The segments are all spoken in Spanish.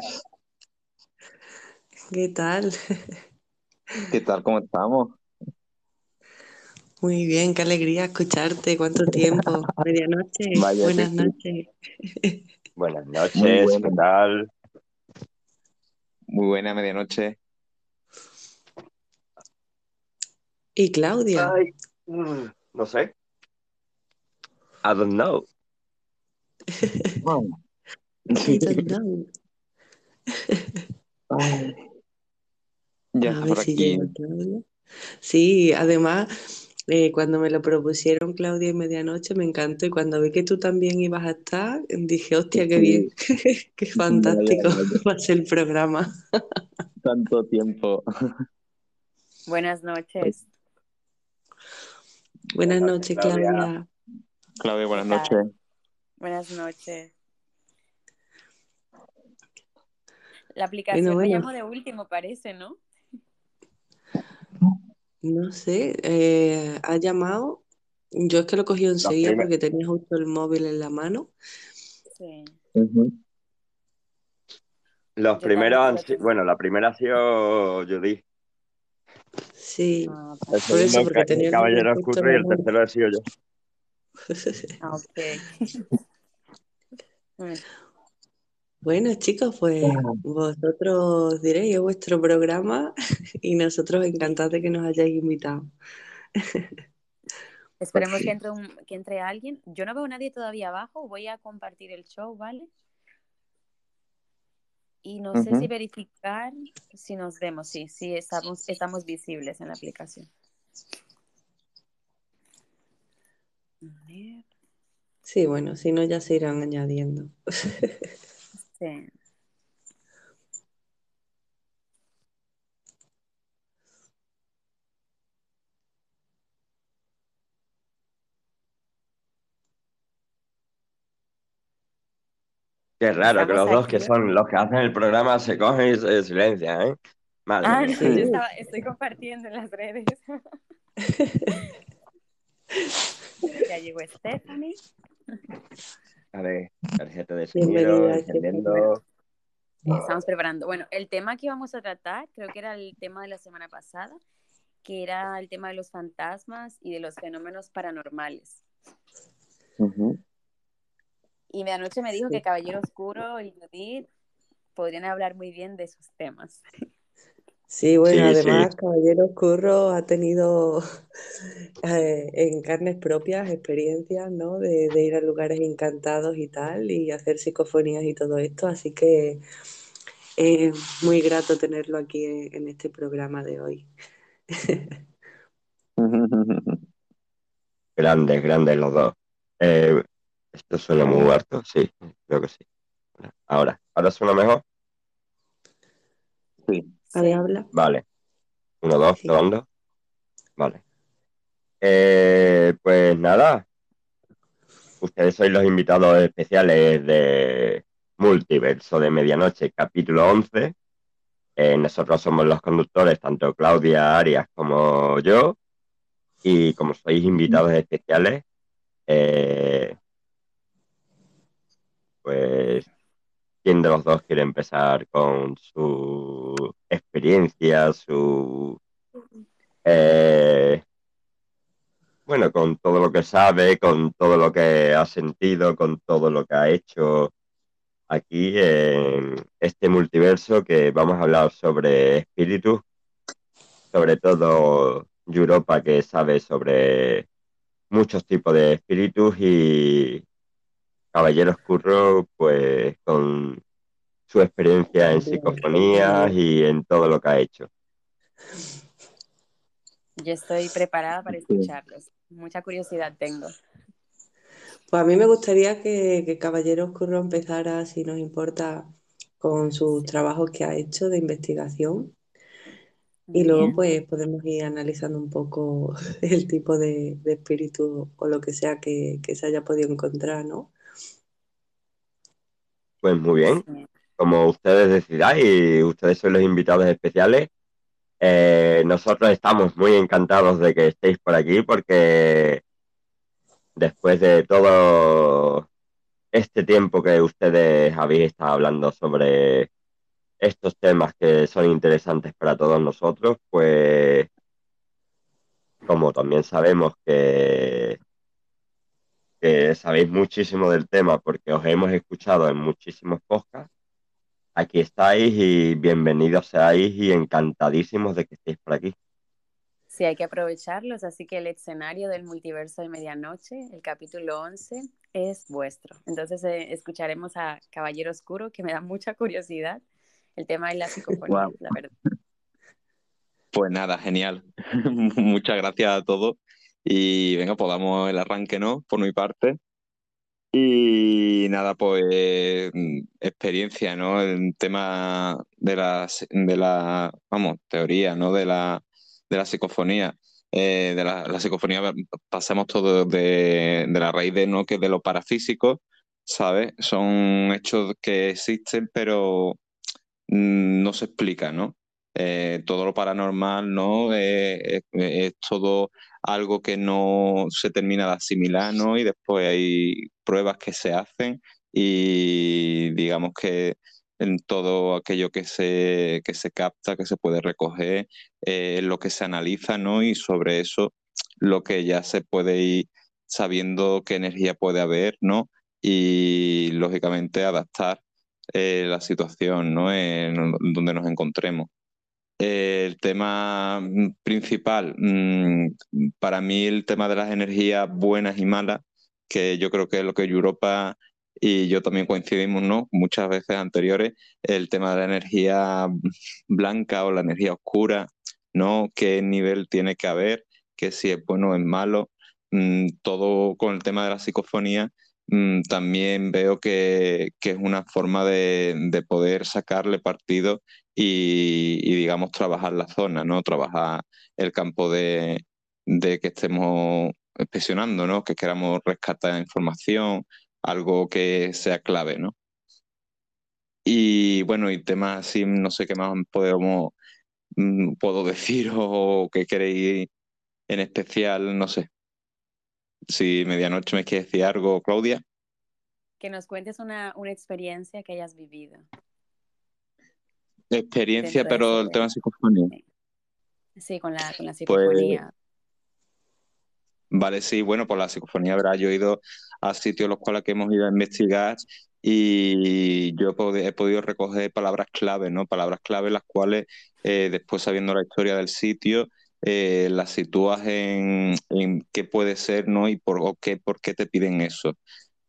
buenas. ¿Qué tal? ¿Qué tal? ¿Cómo estamos? Muy bien, qué alegría escucharte. ¿Cuánto tiempo? Medianoche. Vaya, Buenas sí, sí. noches. Buenas noches, ¿qué tal? muy buena medianoche. Y Claudia. Ay, mm, no sé. I don't know. I don't know. Ay, ya A ver por si aquí. Sí, además, eh, cuando me lo propusieron Claudia y medianoche me encantó. Y cuando vi que tú también ibas a estar, dije, hostia, qué bien, qué fantástico va a ser el programa. Tanto tiempo. Buenas noches. Buenas Buenas noches, Claudia. Claudia. Claudia, ¿Qué buenas noches. Buenas noches. La Bueno, aplicación me bueno, llamó de último, parece, ¿no? no sé, eh, ha llamado. Yo es que lo cogí enseguida porque tenía justo el móvil en la mano. Sí. Los Yo primeros han sido, bueno, la primera ha sido Judith, Sí, Ah, el por eso, porque tenía el Caballero Oscuro y el tercero he sido yo. ah, ok. Bueno, chicos, pues vosotros diréis, es vuestro programa y nosotros encantados de que nos hayáis invitado. Esperemos que entre, un, que entre alguien. Yo no veo a nadie todavía abajo. Voy a compartir el show, ¿vale? Y no sé si verificar si nos vemos. Sí, sí, estamos, estamos visibles en la aplicación. A ver. Sí, bueno, si no ya se irán añadiendo. Sí. Qué raro que los dos que son los que hacen el programa se cogen y se silencian, ¿eh? Madre Ah, no, yo estaba, estoy compartiendo en las redes. Ya llegó Stephanie. A ver, tarjeta de sonido, encendiendo. Eh, estamos preparando. Bueno, el tema que íbamos a tratar, creo que era el tema de la semana pasada, que era el tema de los fantasmas y de los fenómenos paranormales. Y de anoche me dijo que Caballero Oscuro y Judith podrían hablar muy bien de esos temas. Sí, bueno, Sí, sí. además Caballero Curro ha tenido eh, en carnes propias experiencias, ¿no? De, de ir a lugares encantados y tal, y hacer psicofonías y todo esto, así que es muy grato tenerlo aquí en, en este programa de hoy. Grandes, grandes los dos. Eh, esto suena muy harto, sí, creo que sí. Ahora, ¿ahora suena mejor? Sí. Sí. habla. Vale. Uno, dos, Sí. probando. Vale. Eh, pues nada, ustedes sois los invitados especiales de Multiverso de Medianoche, capítulo 11. Eh, nosotros somos los conductores, tanto Claudia Arias como yo. Y como sois invitados especiales, eh, pues, ¿quién de los dos quiere empezar con su experiencia, su... eh, bueno, con todo lo que sabe, con todo lo que ha sentido, con todo lo que ha hecho aquí en este multiverso que vamos a hablar sobre espíritus, sobre todo Europa que sabe sobre muchos tipos de espíritus y Caballero Oscuro pues con su experiencia en psicofonías y en todo lo que ha hecho. Yo estoy preparada para escucharlos. Mucha curiosidad tengo. Pues a mí me gustaría que, que Caballero Oscuro empezara, si nos importa, con sus trabajos que ha hecho de investigación. Y luego pues podemos ir analizando un poco el tipo de, de espíritu o lo que sea que, que se haya podido encontrar, ¿no? Pues muy bien. Como ustedes decidáis, ustedes son los invitados especiales. Eh, nosotros estamos muy encantados de que estéis por aquí porque después de todo este tiempo que ustedes habéis estado hablando sobre estos temas que son interesantes para todos nosotros, pues como también sabemos que, que sabéis muchísimo del tema porque os hemos escuchado en muchísimos podcasts, aquí estáis y bienvenidos seáis y encantadísimos de que estéis por aquí. Sí, hay que aprovecharlos, así que el escenario del multiverso de medianoche, el capítulo 11, es vuestro. Entonces eh, escucharemos a Caballero Oscuro, que me da mucha curiosidad, el tema de la psicofonía, Wow. la verdad. Pues nada, genial. Muchas gracias a todos. Y venga, pues damos el arranque, ¿no? Por mi parte. Y nada, pues mm, experiencia, ¿no? El tema de la, de la, vamos, teoría, ¿no? De la, de la psicofonía. Eh, de la, psicofonía pasamos todo de, de la raíz de, ¿no? Que de lo parafísico, ¿sabes? Son hechos que existen, pero mm, no se explica, ¿no? Eh, todo lo paranormal, ¿no? Eh, es todo algo que no se termina de asimilar, ¿no? Y después hay pruebas que se hacen y digamos que en todo aquello que se, que se capta, que se puede recoger, eh, lo que se analiza, ¿no? Y sobre eso lo que ya se puede ir sabiendo qué energía puede haber, ¿no? Y lógicamente adaptar eh, la situación, ¿no? En donde nos encontremos. Eh, el tema mm, principal, mm, para mí el tema de las energías buenas y malas, que yo creo que es lo que Europa y yo también coincidimos, ¿no? Muchas veces anteriores, el tema de la energía blanca o la energía oscura, ¿no? ¿Qué nivel tiene que haber? Que si es bueno o es malo. Mm, todo con el tema de la psicofonía, también veo que, que es una forma de, de poder sacarle partido y, digamos, trabajar la zona, ¿no? Trabajar el campo de, de que estemos inspeccionando, ¿no? Que queramos rescatar información, algo que sea clave, ¿no? Y bueno, y temas así, no sé qué más podemos, mm, puedo decir o qué queréis en especial, no sé. Si medianoche me quieres decir algo, Claudia. Que nos cuentes una, una experiencia que hayas vivido. Experiencia, de pero el tema de psicofonía. Sí, con la, con la Pues, psicofonía. Vale, sí, bueno, por la psicofonía, verás, yo he ido a sitios los cuales que hemos ido a investigar y yo he podido recoger palabras clave, ¿no? Palabras clave las cuales eh, después sabiendo la historia del sitio, eh, las sitúas en, en qué puede ser, ¿no? Y por, o qué, por qué te piden eso.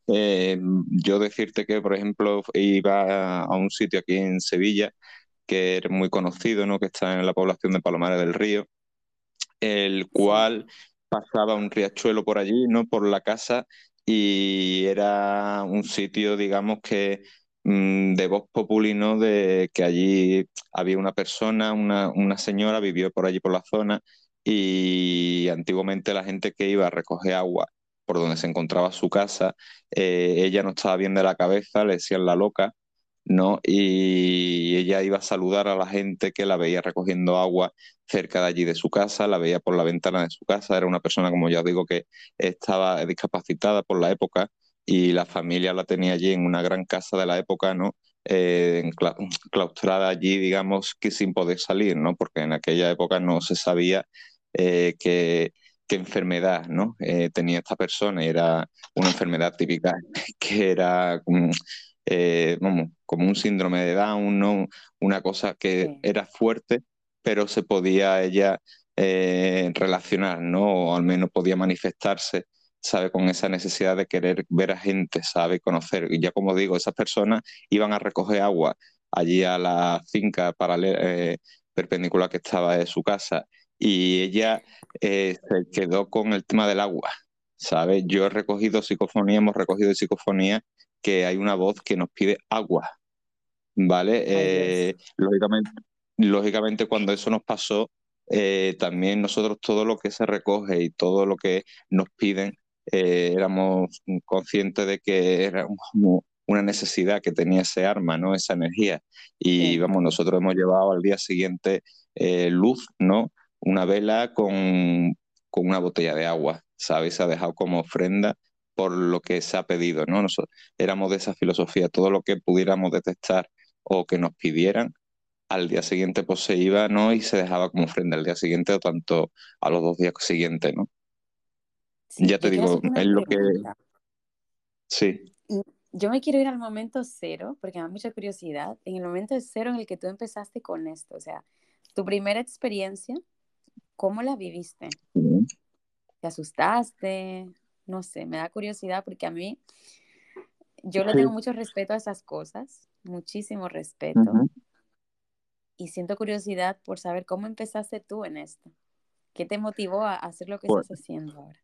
Eh, yo decirte que, por ejemplo, iba a, un sitio aquí en Sevilla que es muy conocido, ¿no? Que está en la población de Palomares del Río el cual pasaba un riachuelo por allí, ¿no? Por la casa y era un sitio, digamos que de voz populi, ¿no? De que allí había una persona, una, una señora vivió por allí por la zona y antiguamente la gente que iba a recoger agua por donde se encontraba su casa, eh, ella no estaba bien de la cabeza, le decían la loca. ¿no? Y ella iba a saludar a la gente que la veía recogiendo agua cerca de allí de su casa, la veía por la ventana de su casa, era una persona, como ya os digo, que estaba discapacitada por la época y la familia la tenía allí en una gran casa de la época, ¿no? Eh, claustrada allí, digamos, que sin poder salir, ¿no? Porque en aquella época no se sabía eh, qué, qué enfermedad, ¿no? Eh, tenía esta persona y era una enfermedad típica que era mm, eh, vamos, como un síndrome de Down, ¿no? Una cosa que Sí. era fuerte, pero se podía ella relacionar, ¿no? O al menos podía manifestarse, ¿sabe? Con esa necesidad de querer ver a gente, ¿sabe? Conocer. Y ya como digo, esas personas iban a recoger agua allí a la finca paralela, eh, perpendicular que estaba de su casa y ella eh, se quedó con el tema del agua, ¿sabe? Yo he recogido psicofonía, hemos recogido psicofonía que hay una voz que nos pide agua, ¿vale? Eh, lógicamente, lógicamente cuando eso nos pasó, eh, también nosotros todo lo que se recoge y todo lo que nos piden, eh, éramos conscientes de que era una necesidad que tenía ese arma, ¿no? Esa energía. Y Sí. vamos, nosotros hemos llevado al día siguiente eh, luz, ¿no? Una vela con, con una botella de agua, ¿sabes? Se ha dejado como ofrenda por lo que se ha pedido, ¿no? Nosotros éramos de esa filosofía, todo lo que pudiéramos detectar o que nos pidieran, al día siguiente pues se iba, ¿no? Y se dejaba como ofrenda al día siguiente o tanto a los dos días siguientes, ¿no? Sí, Ya te digo, es lo que... Sí, Yo me quiero ir al momento cero, porque me da mucha curiosidad, en el momento cero en el que tú empezaste con esto, o sea, tu primera experiencia, ¿cómo la viviste? ¿Te asustaste? No sé, me da curiosidad porque a mí, yo le tengo mucho respeto a esas cosas, muchísimo respeto, Ujú. y siento curiosidad por saber cómo empezaste tú en esto. ¿Qué te motivó a hacer lo que Pues, estás haciendo ahora?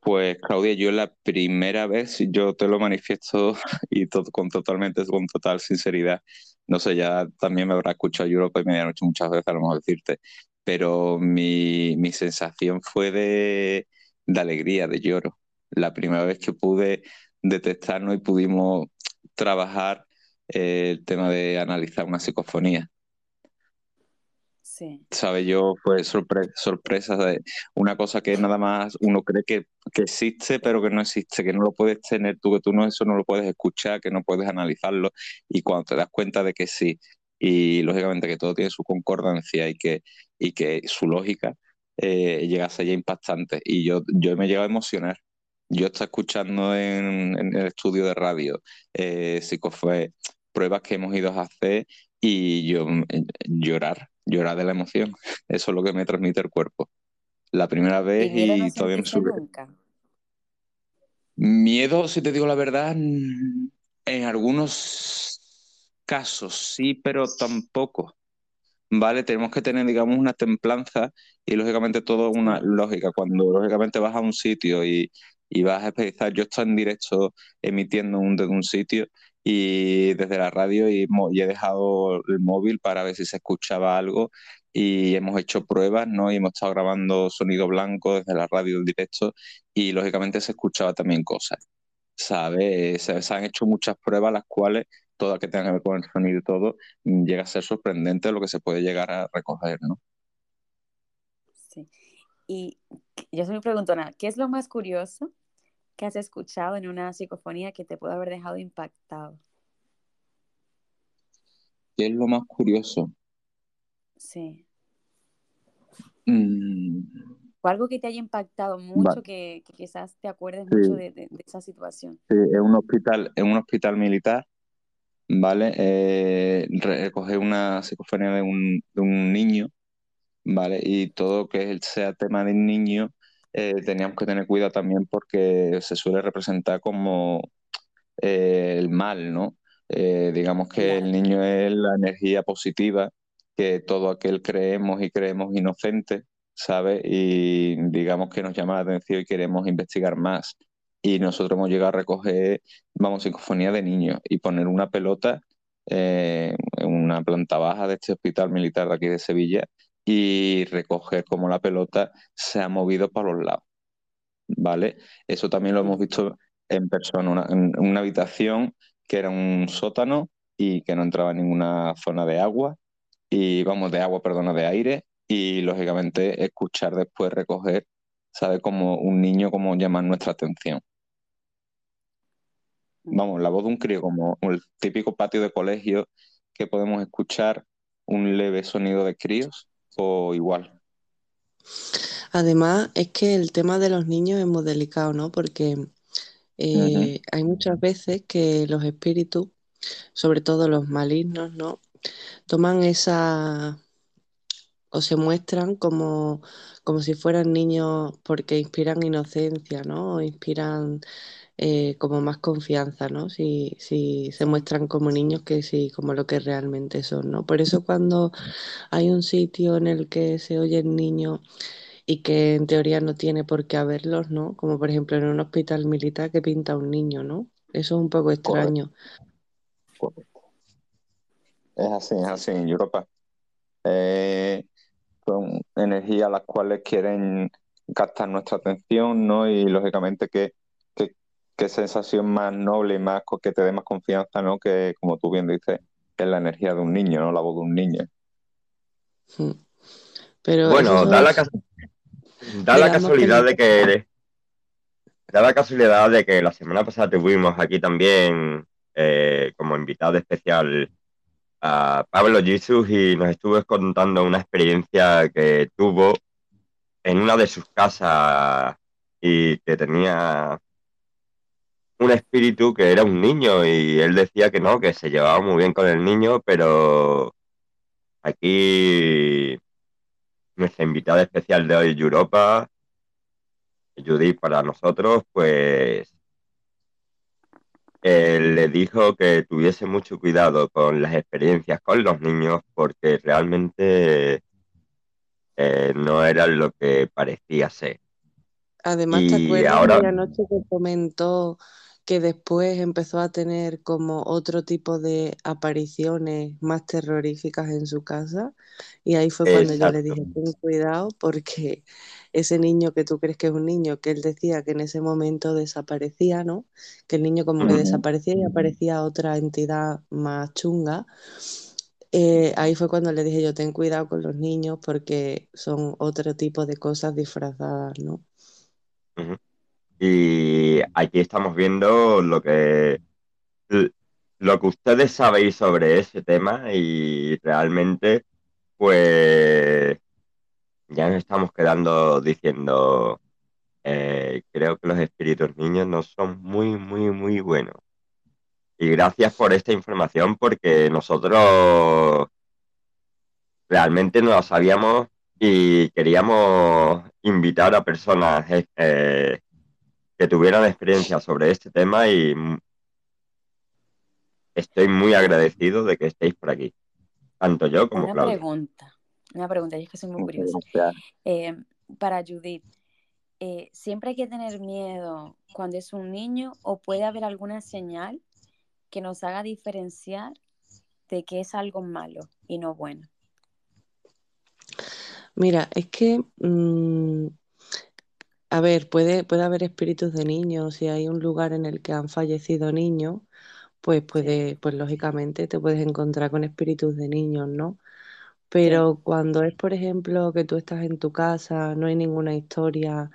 Pues Claudia, yo la primera vez, yo te lo manifiesto y con totalmente, con total sinceridad, no sé, ya también me habrá escuchado Europa y Medianoche muchas veces a lo mejor decirte, pero mi, mi sensación fue de, de alegría, de lloro. La primera vez que pude detectarnos y pudimos trabajar eh, el tema de analizar una psicofonía. Sí, ¿Sabe? Yo fue sorpre- sorpresa de una cosa que nada más uno cree que, que existe, pero que no existe, que no lo puedes tener tú, que tú no eso no lo puedes escuchar, que no puedes analizarlo, y cuando te das cuenta de que sí, y lógicamente que todo tiene su concordancia y que, y que su lógica, eh, llega a ser impactante. Y yo, yo me llego a emocionar. Yo estaba escuchando en, en el estudio de radio, eh, psicofue- pruebas que hemos ido a hacer y yo eh, llorar, llorar de la emoción. Eso es lo que me transmite el cuerpo. La primera ¿y vez no y todavía me sube. nunca? Miedo, si te digo la verdad, en algunos casos sí, pero tampoco. ¿Vale? Tenemos que tener, digamos, una templanza y lógicamente todo una lógica. Cuando lógicamente vas a un sitio y, y vas a empezar, yo estoy en directo emitiendo un, desde un sitio y desde la radio y, he dejado el móvil para ver si se escuchaba algo y hemos hecho pruebas, ¿no? Y hemos estado grabando sonido blanco desde la radio en directo y lógicamente se escuchaba también cosas, ¿sabes? Se, han hecho muchas pruebas las cuales todas que tengan que ver con el sonido y todo mm, llega a ser sorprendente lo que se puede llegar a recoger, ¿no? sí. Y yo se me pregunto, ¿qué es lo más curioso que has escuchado en una psicofonía que te puede haber dejado impactado? ¿Qué es lo más curioso? Sí. Mm, O algo que te haya impactado vale, mucho, que, que quizás te acuerdes sí, mucho de, de- de esa situación. sí, en un hospital, en un hospital militar, ¿vale? Eh, una psicofonía de un, de un niño, ¿vale? Y todo que sea tema del niño, eh, teníamos que tener cuidado también porque se suele representar como eh, el mal, ¿no? Eh, digamos que el niño es la energía positiva que todo aquel creemos y creemos inocente, ¿sabes? Y digamos que nos llama la atención y queremos investigar más. Y nosotros hemos llegado a recoger, vamos, psicofonía de niños y poner una pelota eh, en una planta baja de este hospital militar de aquí de Sevilla y recoger cómo la pelota se ha movido para los lados. ¿vale? Eso también lo hemos visto en persona, en una habitación que era un sótano y que no entraba en ninguna zona de agua, y vamos, de agua, perdona, de aire, y lógicamente escuchar después recoger, ¿sabe? Como un niño, como llamar nuestra atención. Vamos, la voz de un crío, como el típico patio de colegio que podemos escuchar un leve sonido de críos, o igual. Además, es que el tema de los niños es muy delicado, ¿no? Porque eh, hay muchas veces que los espíritus, sobre todo los malignos, ¿no? Toman esa o se muestran como, como si fueran niños porque inspiran inocencia, ¿no? O inspiran eh, como más confianza, ¿no? Si, si se muestran como niños que sí, como lo que realmente son, ¿no? Por eso cuando hay un sitio en el que se oyen niños y que en teoría no tiene por qué haberlos, ¿no? Como por ejemplo en un hospital militar que pinta un niño, ¿no? Eso es un poco extraño. correcto. Es así, es sí, así en Europa. Eh, son energías las cuales quieren captar nuestra atención, ¿no? Y lógicamente que, qué sensación más noble y más que te dé más confianza, ¿no? Que como tú bien dices, que es la energía de un niño, ¿no? La voz de un niño. Mm. Pero Bueno, da la, son, cas- da la digamos que casualidad de que da la casualidad de que la semana pasada tuvimos aquí también eh, como invitado especial a Pablo Jesus y nos estuvo contando una experiencia que tuvo en una de sus casas y que tenía un espíritu que era un niño y él decía que no, que se llevaba muy bien con el niño, pero aquí nuestra invitada especial de hoy, Europa, Judith, para nosotros, pues le dijo que tuviese mucho cuidado con las experiencias con los niños porque realmente eh, no era lo que parecía ser. Además, ¿te acuerdas ahora... la noche que comentó que después empezó a tener como otro tipo de apariciones más terroríficas en su casa? Y ahí fue cuando yo le dije, ten cuidado porque ese niño que tú crees que es un niño, que él decía que en ese momento desaparecía, ¿no? Que el niño como que desaparecía y aparecía otra entidad más chunga. Eh, ahí fue cuando le dije yo, ten cuidado con los niños porque son otro tipo de cosas disfrazadas, ¿no? Y aquí estamos viendo lo que lo que ustedes sabéis sobre ese tema y realmente pues ya nos estamos quedando diciendo eh, creo que los espíritus niños no son muy muy muy buenos. Y gracias por esta información porque nosotros realmente no lo sabíamos y queríamos invitar a personas eh, que tuvieran experiencia sobre este tema y estoy muy agradecido de que estéis por aquí, tanto yo como una Pregunta, una pregunta, y es que soy muy curiosa. Eh, para Judith, eh, ¿siempre hay que tener miedo cuando es un niño o puede haber alguna señal que nos haga diferenciar de que es algo malo y no bueno? Mira, es que, mm, a ver, puede, puede haber espíritus de niños, si hay un lugar en el que han fallecido niños, pues puede, pues lógicamente te puedes encontrar con espíritus de niños, ¿no? Pero cuando es, por ejemplo, que tú estás en tu casa, no hay ninguna historia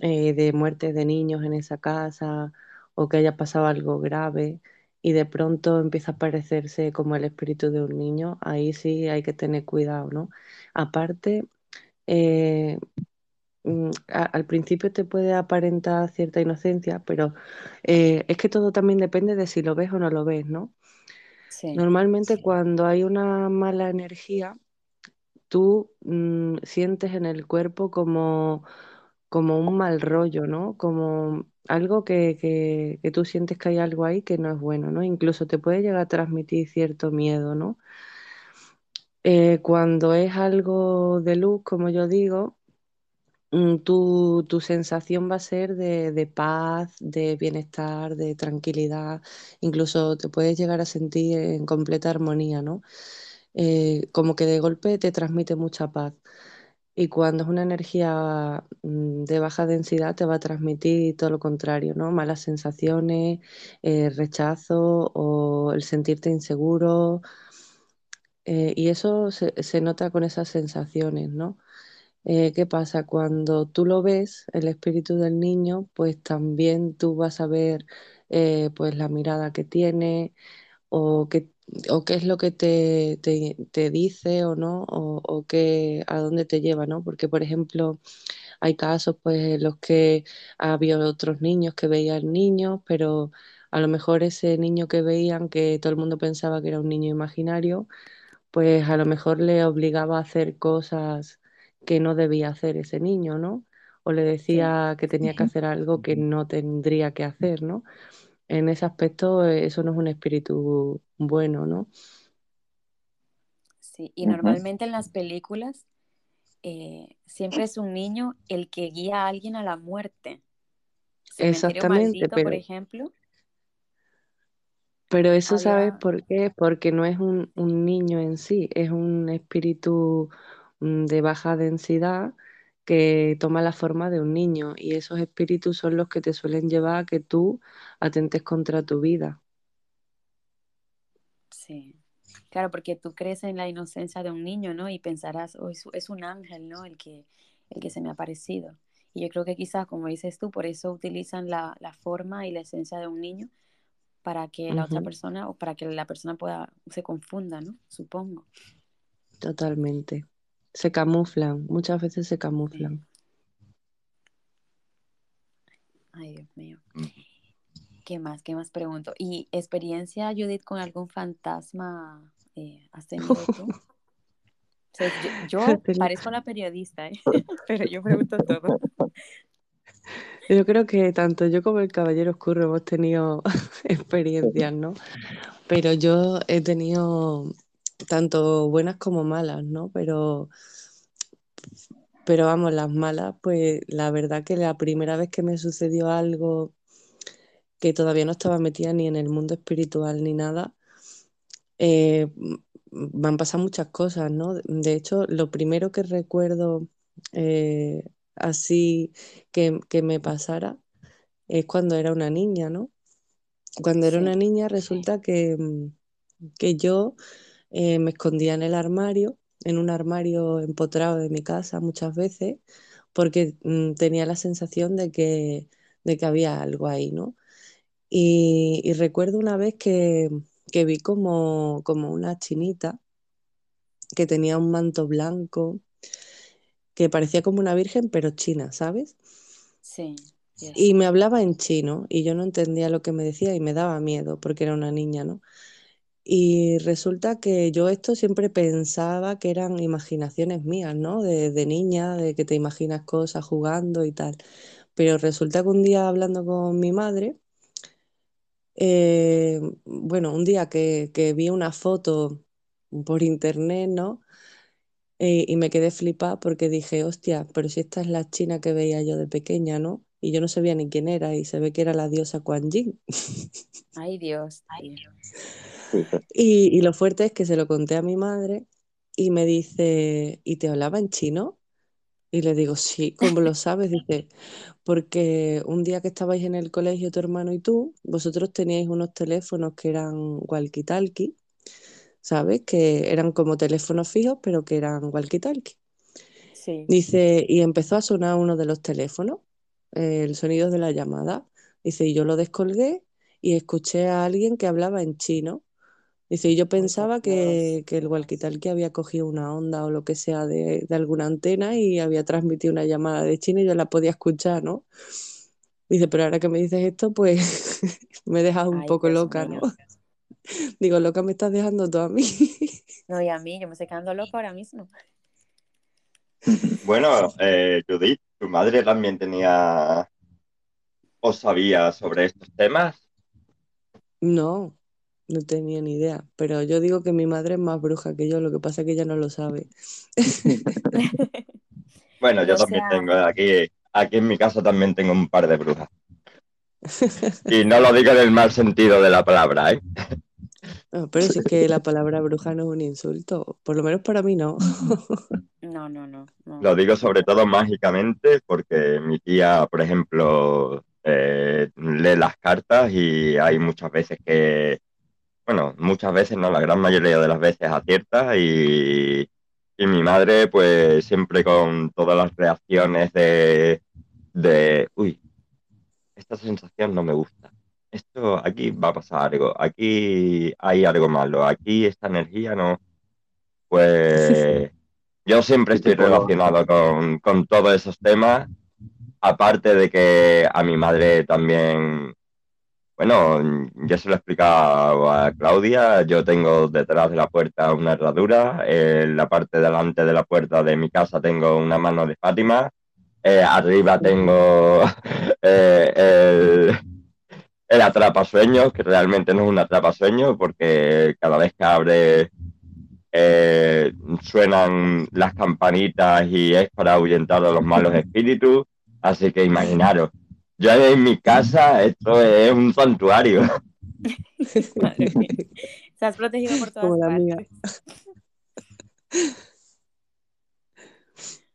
eh, de muertes de niños en esa casa o que haya pasado algo grave, y de pronto empieza a parecerse como el espíritu de un niño, ahí sí hay que tener cuidado, ¿no? Aparte, eh, mm, al principio te puede aparentar cierta inocencia, pero eh, es que todo también depende de si lo ves o no lo ves, ¿no? Normalmente cuando hay una mala energía, tú mm, sientes en el cuerpo como, como un mal rollo, ¿no? Como algo que, tú sientes que hay algo ahí que no es bueno, ¿no? Incluso te puede llegar a transmitir cierto miedo, ¿no? Eh, cuando es algo de luz, como yo digo, mm, tu, sensación va a ser de, paz, de bienestar, de tranquilidad, incluso te puedes llegar a sentir en completa armonía, ¿no? Eh, como que de golpe te transmite mucha paz. Y cuando es una energía mm, de baja densidad te va a transmitir todo lo contrario, ¿no? Malas sensaciones, eh, rechazo o el sentirte inseguro. Eh, y eso se, nota con esas sensaciones, ¿no? Eh, ¿Qué pasa? Cuando tú lo ves, el espíritu del niño, pues también tú vas a ver pues la mirada que tiene o que o qué es lo que te, te, dice o no, o, o qué, a dónde te lleva, ¿no? Porque, por ejemplo, hay casos pues en los que había otros niños que veían niños, pero a lo mejor ese niño que veían, que todo el mundo pensaba que era un niño imaginario, pues a lo mejor le obligaba a hacer cosas que no debía hacer ese niño, ¿no? O le decía que tenía que hacer algo que no tendría que hacer, ¿no? en ese aspecto eh, eso no es un espíritu bueno, ¿no? Sí, y normalmente en las películas eh, siempre es un niño el que guía a alguien a la muerte. Exactamente, pero, por ejemplo. Pero eso sabes por qué, porque no es un, un niño en sí, es un espíritu de baja densidad que toma la forma de un niño y esos espíritus son los que te suelen llevar a que tú atentes contra tu vida. Sí, claro, porque tú crees en la inocencia de un niño, ¿no? Y pensarás, oh, es, un ángel, ¿no? El que, el que se me ha parecido. Y yo creo que quizás, como dices tú, por eso utilizan la, la forma y la esencia de un niño para que la otra persona o para que la persona pueda, se confunda, ¿no? Supongo. Totalmente. Se camuflan, muchas veces se camuflan. Ay, Dios mío. Mm. ¿Qué más? ¿Qué más pregunto? ¿Y experiencia, Judith, con algún fantasma eh, has tenido tú? O sea, yo, yo parezco la periodista, ¿eh? pero yo pregunto todo. Yo creo que tanto yo como el Caballero Oscuro hemos tenido experiencias, ¿no? Pero yo he tenido tanto buenas como malas, ¿no? Pero, pero vamos, las malas, pues la verdad que la primera vez que me sucedió algo que todavía no estaba metida ni en el mundo espiritual ni nada, eh, me han pasado muchas cosas, ¿no? De hecho, lo primero que recuerdo eh, así que, que me pasara es cuando era una niña, ¿no? Cuando era una niña resulta que, que yo eh, me escondía en el armario, en un armario empotrado de mi casa muchas veces, porque mm, tenía la sensación de que, de que había algo ahí, ¿no? Y, y recuerdo una vez que, que vi como, como una chinita que tenía un manto blanco, que parecía como una virgen, pero china, ¿sabes? Sí. yes. Y me hablaba en chino y yo no entendía lo que me decía y me daba miedo porque era una niña, ¿no? Y resulta que yo esto siempre pensaba que eran imaginaciones mías, ¿no? De, de niña, de que te imaginas cosas jugando y tal. Pero resulta que un día hablando con mi madre, eh, bueno, un día que, que vi una foto por internet, ¿no? Eh, y me quedé flipada porque dije, hostia, pero si esta es la china que veía yo de pequeña, ¿no? Y yo no sabía ni quién era y se ve que era la diosa Kuan Yin. Ay, Dios. tío. Y, y lo fuerte es que se lo conté a mi madre y me dice, ¿y te hablaba en chino? Y le digo, sí, ¿cómo lo sabes? Dice, porque un día que estabais en el colegio, tu hermano y tú, vosotros teníais unos teléfonos que eran walkie-talkie, ¿sabes? Que eran como teléfonos fijos, pero que eran walkie-talkie. Sí. Dice, y empezó a sonar uno de los teléfonos, eh, el sonido de la llamada. Dice, y yo lo descolgué y escuché a alguien que hablaba en chino. Dice, y yo pensaba que, que el walkie-talkie había cogido una onda o lo que sea de, de alguna antena y había transmitido una llamada de China y yo la podía escuchar, ¿no? Dice, pero ahora que me dices esto, pues me dejas un Ay, poco loca, mío. ¿no? Digo, loca me estás dejando tú a mí. No, y a mí, yo me estoy quedando loca ahora mismo. Bueno, eh, Judith, ¿tu madre también tenía o sabía sobre estos temas? No, no tenía ni idea, pero yo digo que mi madre es más bruja que yo, lo que pasa es que ella no lo sabe. Bueno, yo O también sea- tengo, aquí, aquí en mi casa también tengo un par de brujas. Y no lo digo en el mal sentido de la palabra, ¿eh? No, pero si es que la palabra bruja no es un insulto, por lo menos para mí no. No, no, no. no. Lo digo sobre todo mágicamente porque mi tía, por ejemplo, eh, lee las cartas y hay muchas veces que, bueno, muchas veces no, la gran mayoría de las veces acierta y, y mi madre pues siempre con todas las reacciones de, de, uy, esta sensación no me gusta. Esto aquí va a pasar algo, aquí hay algo malo, aquí esta energía no, pues yo siempre estoy relacionado con, con todos esos temas, aparte de que a mi madre también, bueno, ya se lo he explicado a Claudia, yo tengo detrás de la puerta una herradura, en la parte delante de la puerta de mi casa tengo una mano de Fátima, eh, arriba tengo eh, el, el atrapasueños, que realmente no es un atrapasueños, porque cada vez que abre eh, suenan las campanitas y es para ahuyentar a los malos espíritus. Así que imaginaros, yo en mi casa esto es un santuario. Madre. Estás protegido por todas Como la mía. partes.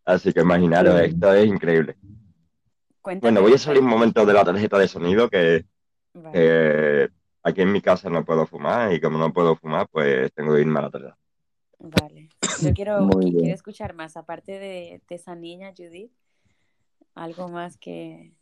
Así que imaginaros, esto es increíble. Cuéntame. Bueno, voy a salir un momento de la tarjeta de sonido que Vale. eh, aquí en mi casa no puedo fumar y como no puedo fumar, pues tengo que irme a la tarjeta. Vale. Yo quiero, quiero escuchar más, aparte de, de esa niña, Judith, algo más que,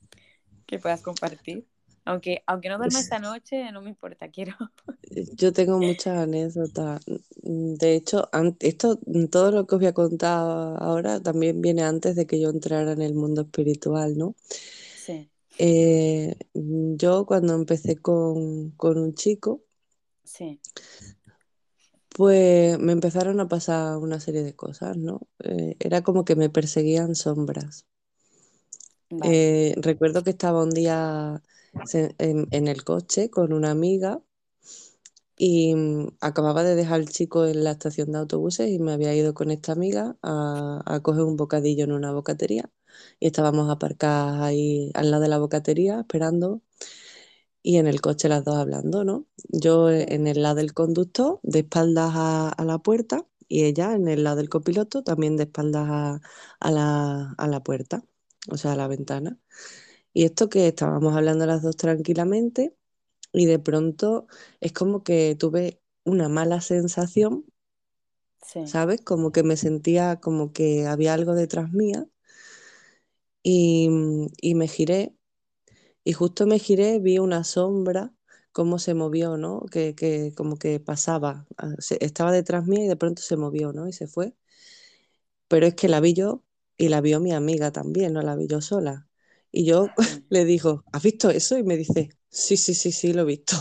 que puedas compartir. Aunque, aunque no duerma esta noche, no me importa, quiero. Yo tengo muchas anécdotas. De hecho, esto, todo lo que os voy a contar ahora también viene antes de que yo entrara en el mundo espiritual, ¿no? Sí, Eh, yo cuando empecé con, con un chico, sí, pues me empezaron a pasar una serie de cosas, ¿no? Eh, era como que me perseguían sombras. Eh, recuerdo que estaba un día en, el coche con una amiga y mm, acababa de dejar al chico en la estación de autobuses y me había ido con esta amiga a, a coger un bocadillo en una bocatería y estábamos aparcadas ahí al lado de la bocatería esperando y en el coche las dos hablando, ¿no? Yo en el lado del conductor, de espaldas a, la puerta y ella en el lado del copiloto también de espaldas a la, a la puerta, o sea, a la ventana. Y esto que estábamos hablando las dos tranquilamente y de pronto es como que tuve una mala sensación, sí, ¿sabes? Como que me sentía como que había algo detrás mía y, y me giré y justo me giré, vi una sombra, cómo se movió, ¿no? Que, que como que pasaba, ah, estaba detrás mía y de pronto se movió, ¿no? Y se fue. Pero es que la vi yo y la vio mi amiga también, no la vi yo sola. Y yo sí. le digo, ¿has visto eso? Y me dice, sí, sí, sí, sí, lo he visto.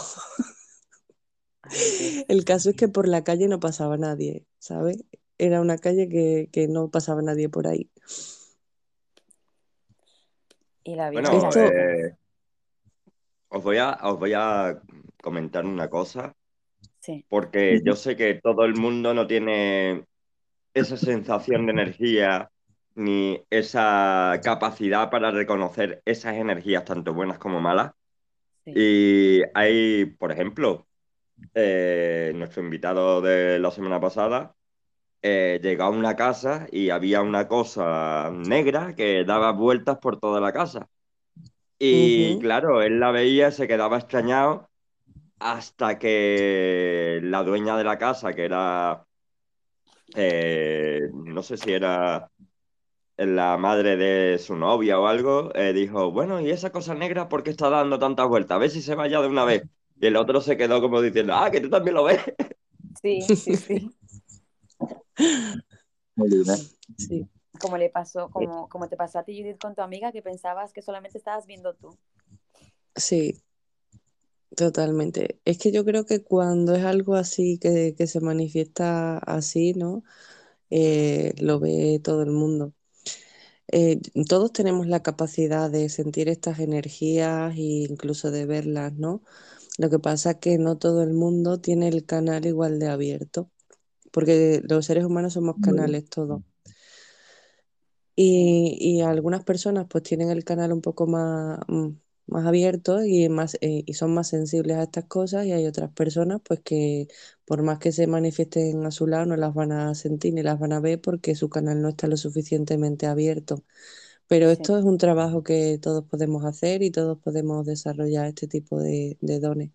El caso es que por la calle no pasaba nadie, ¿sabes? Era una calle que, que no pasaba nadie por ahí. Y la Bueno, Esto, eh, os voy a, os voy a comentar una cosa, Sí, porque yo sé que todo el mundo no tiene esa sensación de energía ni esa capacidad para reconocer esas energías, tanto buenas como malas. sí, Y hay, por ejemplo, eh, nuestro invitado de la semana pasada eh, llegó a una casa y había una cosa negra que daba vueltas por toda la casa. Y claro, él la veía, y se quedaba extrañado hasta que la dueña de la casa, que era, eh, no sé si era la madre de su novia o algo, eh, dijo, bueno, ¿y esa cosa negra por qué está dando tantas vueltas? A ver si se vaya de una vez. Y el otro se quedó como diciendo, ah, que tú también lo ves. sí, sí, sí. Muy bien, ¿eh? sí. Como le pasó, como, como te pasó a ti, Judith, con tu amiga, que pensabas que solamente estabas viendo tú. Sí, totalmente. Es que yo creo que cuando es algo así que, que se manifiesta así, ¿no? Eh, lo ve todo el mundo. Eh, todos tenemos la capacidad de sentir estas energías e incluso de verlas, ¿no? Lo que pasa es que no todo el mundo tiene el canal igual de abierto, porque los seres humanos somos canales todos. Y, y algunas personas pues tienen el canal un poco más, mm, más abierto y, más, eh, y son más sensibles a estas cosas y hay otras personas pues que por más que se manifiesten a su lado no las van a sentir ni las van a ver porque su canal no está lo suficientemente abierto. Pero sí. esto es un trabajo que todos podemos hacer y todos podemos desarrollar este tipo de, de dones.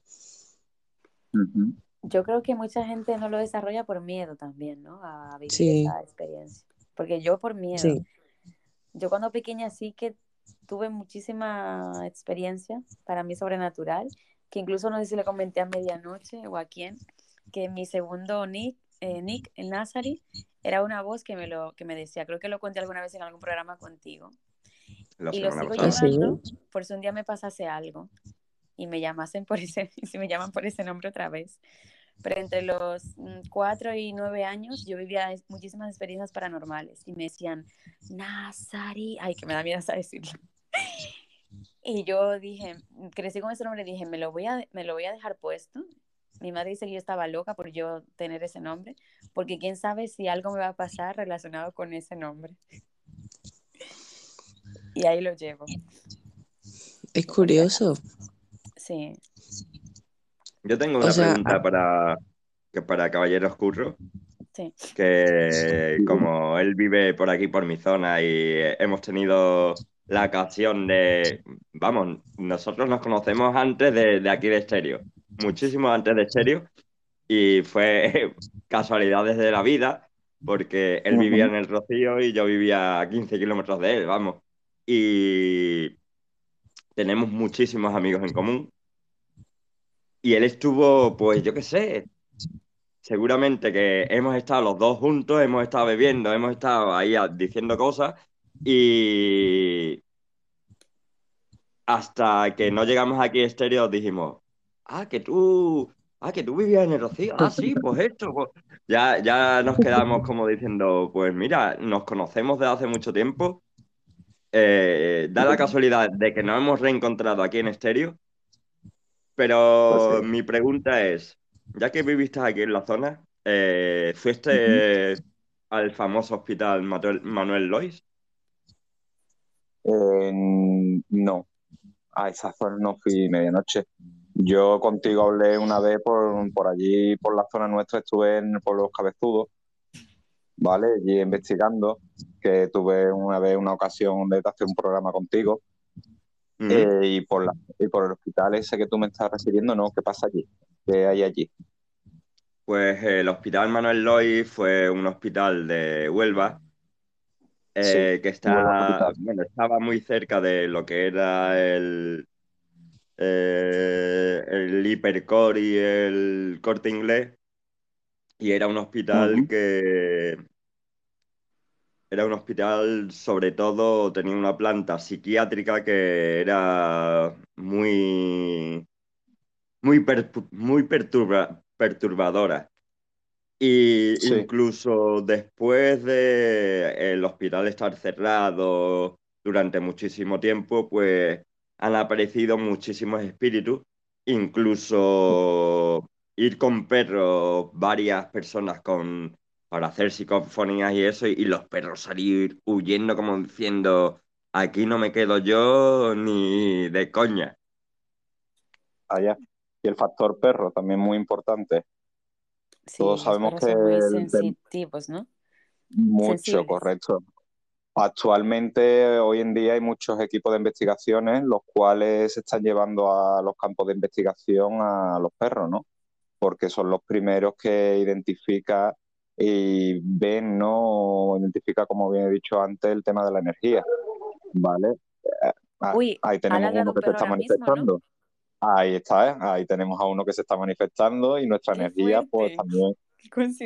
Yo creo que mucha gente no lo desarrolla por miedo también, ¿no? A vivir Sí, esa experiencia. Porque yo por miedo, sí. yo cuando pequeña sí que tuve muchísima experiencia para mí sobrenatural, que incluso no sé si le comenté a medianoche o a quién, que mi segundo nick, eh, nick en Nazari, era una voz que me lo que me decía, creo que lo conté alguna vez en algún programa contigo, La y lo sigo ¿Ah, pasada. sí? llevando por si un día me pasase algo y me llamasen por ese, y si me llaman por ese nombre otra vez. Pero entre los mm, cuatro y nueve años yo vivía muchísimas experiencias paranormales y me decían, Nazari, ay, que me da miedo hasta decirlo. Y yo dije, crecí con ese nombre y dije, me lo voy a, me lo voy a dejar puesto. Mi madre dice que yo estaba loca por yo tener ese nombre, porque quién sabe si algo me va a pasar relacionado con ese nombre. Y ahí lo llevo, Es curioso. Sí, Yo tengo O una sea, pregunta a- para, que para Caballero Oscuro, sí, que como él vive por aquí, por mi zona, y hemos tenido la ocasión de, vamos, nosotros nos conocemos antes de, de aquí de Estéreo, muchísimo antes de Estéreo, y fue casualidades de la vida, porque él vivía en el Rocío y yo vivía a 15 kilómetros de él, vamos. Y tenemos muchísimos amigos en común. Y él estuvo, pues yo qué sé, seguramente que hemos estado los dos juntos, hemos estado bebiendo, hemos estado ahí diciendo cosas y hasta que no llegamos aquí estéreo dijimos, ah, que tú, ah, que tú vivías en el Rocío, ah, sí, pues esto, pues". Ya, ya nos quedamos como diciendo, pues mira, nos conocemos desde hace mucho tiempo, eh, da la casualidad de que nos hemos reencontrado aquí en estéreo, pero Pues sí. mi pregunta es, ya que viviste aquí en la zona, eh, ¿fuiste al famoso hospital Manuel, Manuel Lois? Eh, no, a esa zona no fui medianoche. Yo contigo hablé una vez por, por allí, por la zona nuestra, estuve en, por los cabezudos, ¿vale? Allí investigando, que tuve una vez una ocasión de hacer un programa contigo. Eh, y, por la, y por el hospital ese que tú me estás refiriendo, no, ¿qué pasa allí? ¿Qué hay allí? Pues eh, el Hospital Manuel Lois fue un hospital de Huelva eh, Sí, que está, bueno, estaba muy cerca de lo que era el, eh, el Hipercor y el Corte Inglés. Y era un hospital que era un hospital, sobre todo tenía una planta psiquiátrica que era muy, muy, per- muy perturba- perturbadora. Y Sí, incluso después de el hospital estar cerrado durante muchísimo tiempo, pues han aparecido muchísimos espíritus, incluso ir con perros, varias personas con, para hacer psicofonías y eso, y los perros salir huyendo como diciendo, aquí no me quedo yo ni de coña. allá. Y el factor perro, también muy importante. Sí, Todos sabemos que son muy sensitivos, ¿no? mucho, Sensibles. correcto. Actualmente, hoy en día, hay muchos equipos de investigaciones los cuales se están llevando a los campos de investigación a los perros, ¿no? Porque son los primeros que identifica y ven, ¿no? Identifica, como bien he dicho antes, el tema de la energía, ¿vale? Eh, ah, Uy, Ahí tenemos uno un que se está mismo, ¿no? Ahí está, ¿eh? Ahí tenemos a uno que se está manifestando y nuestra ¡Qué energía, pues también.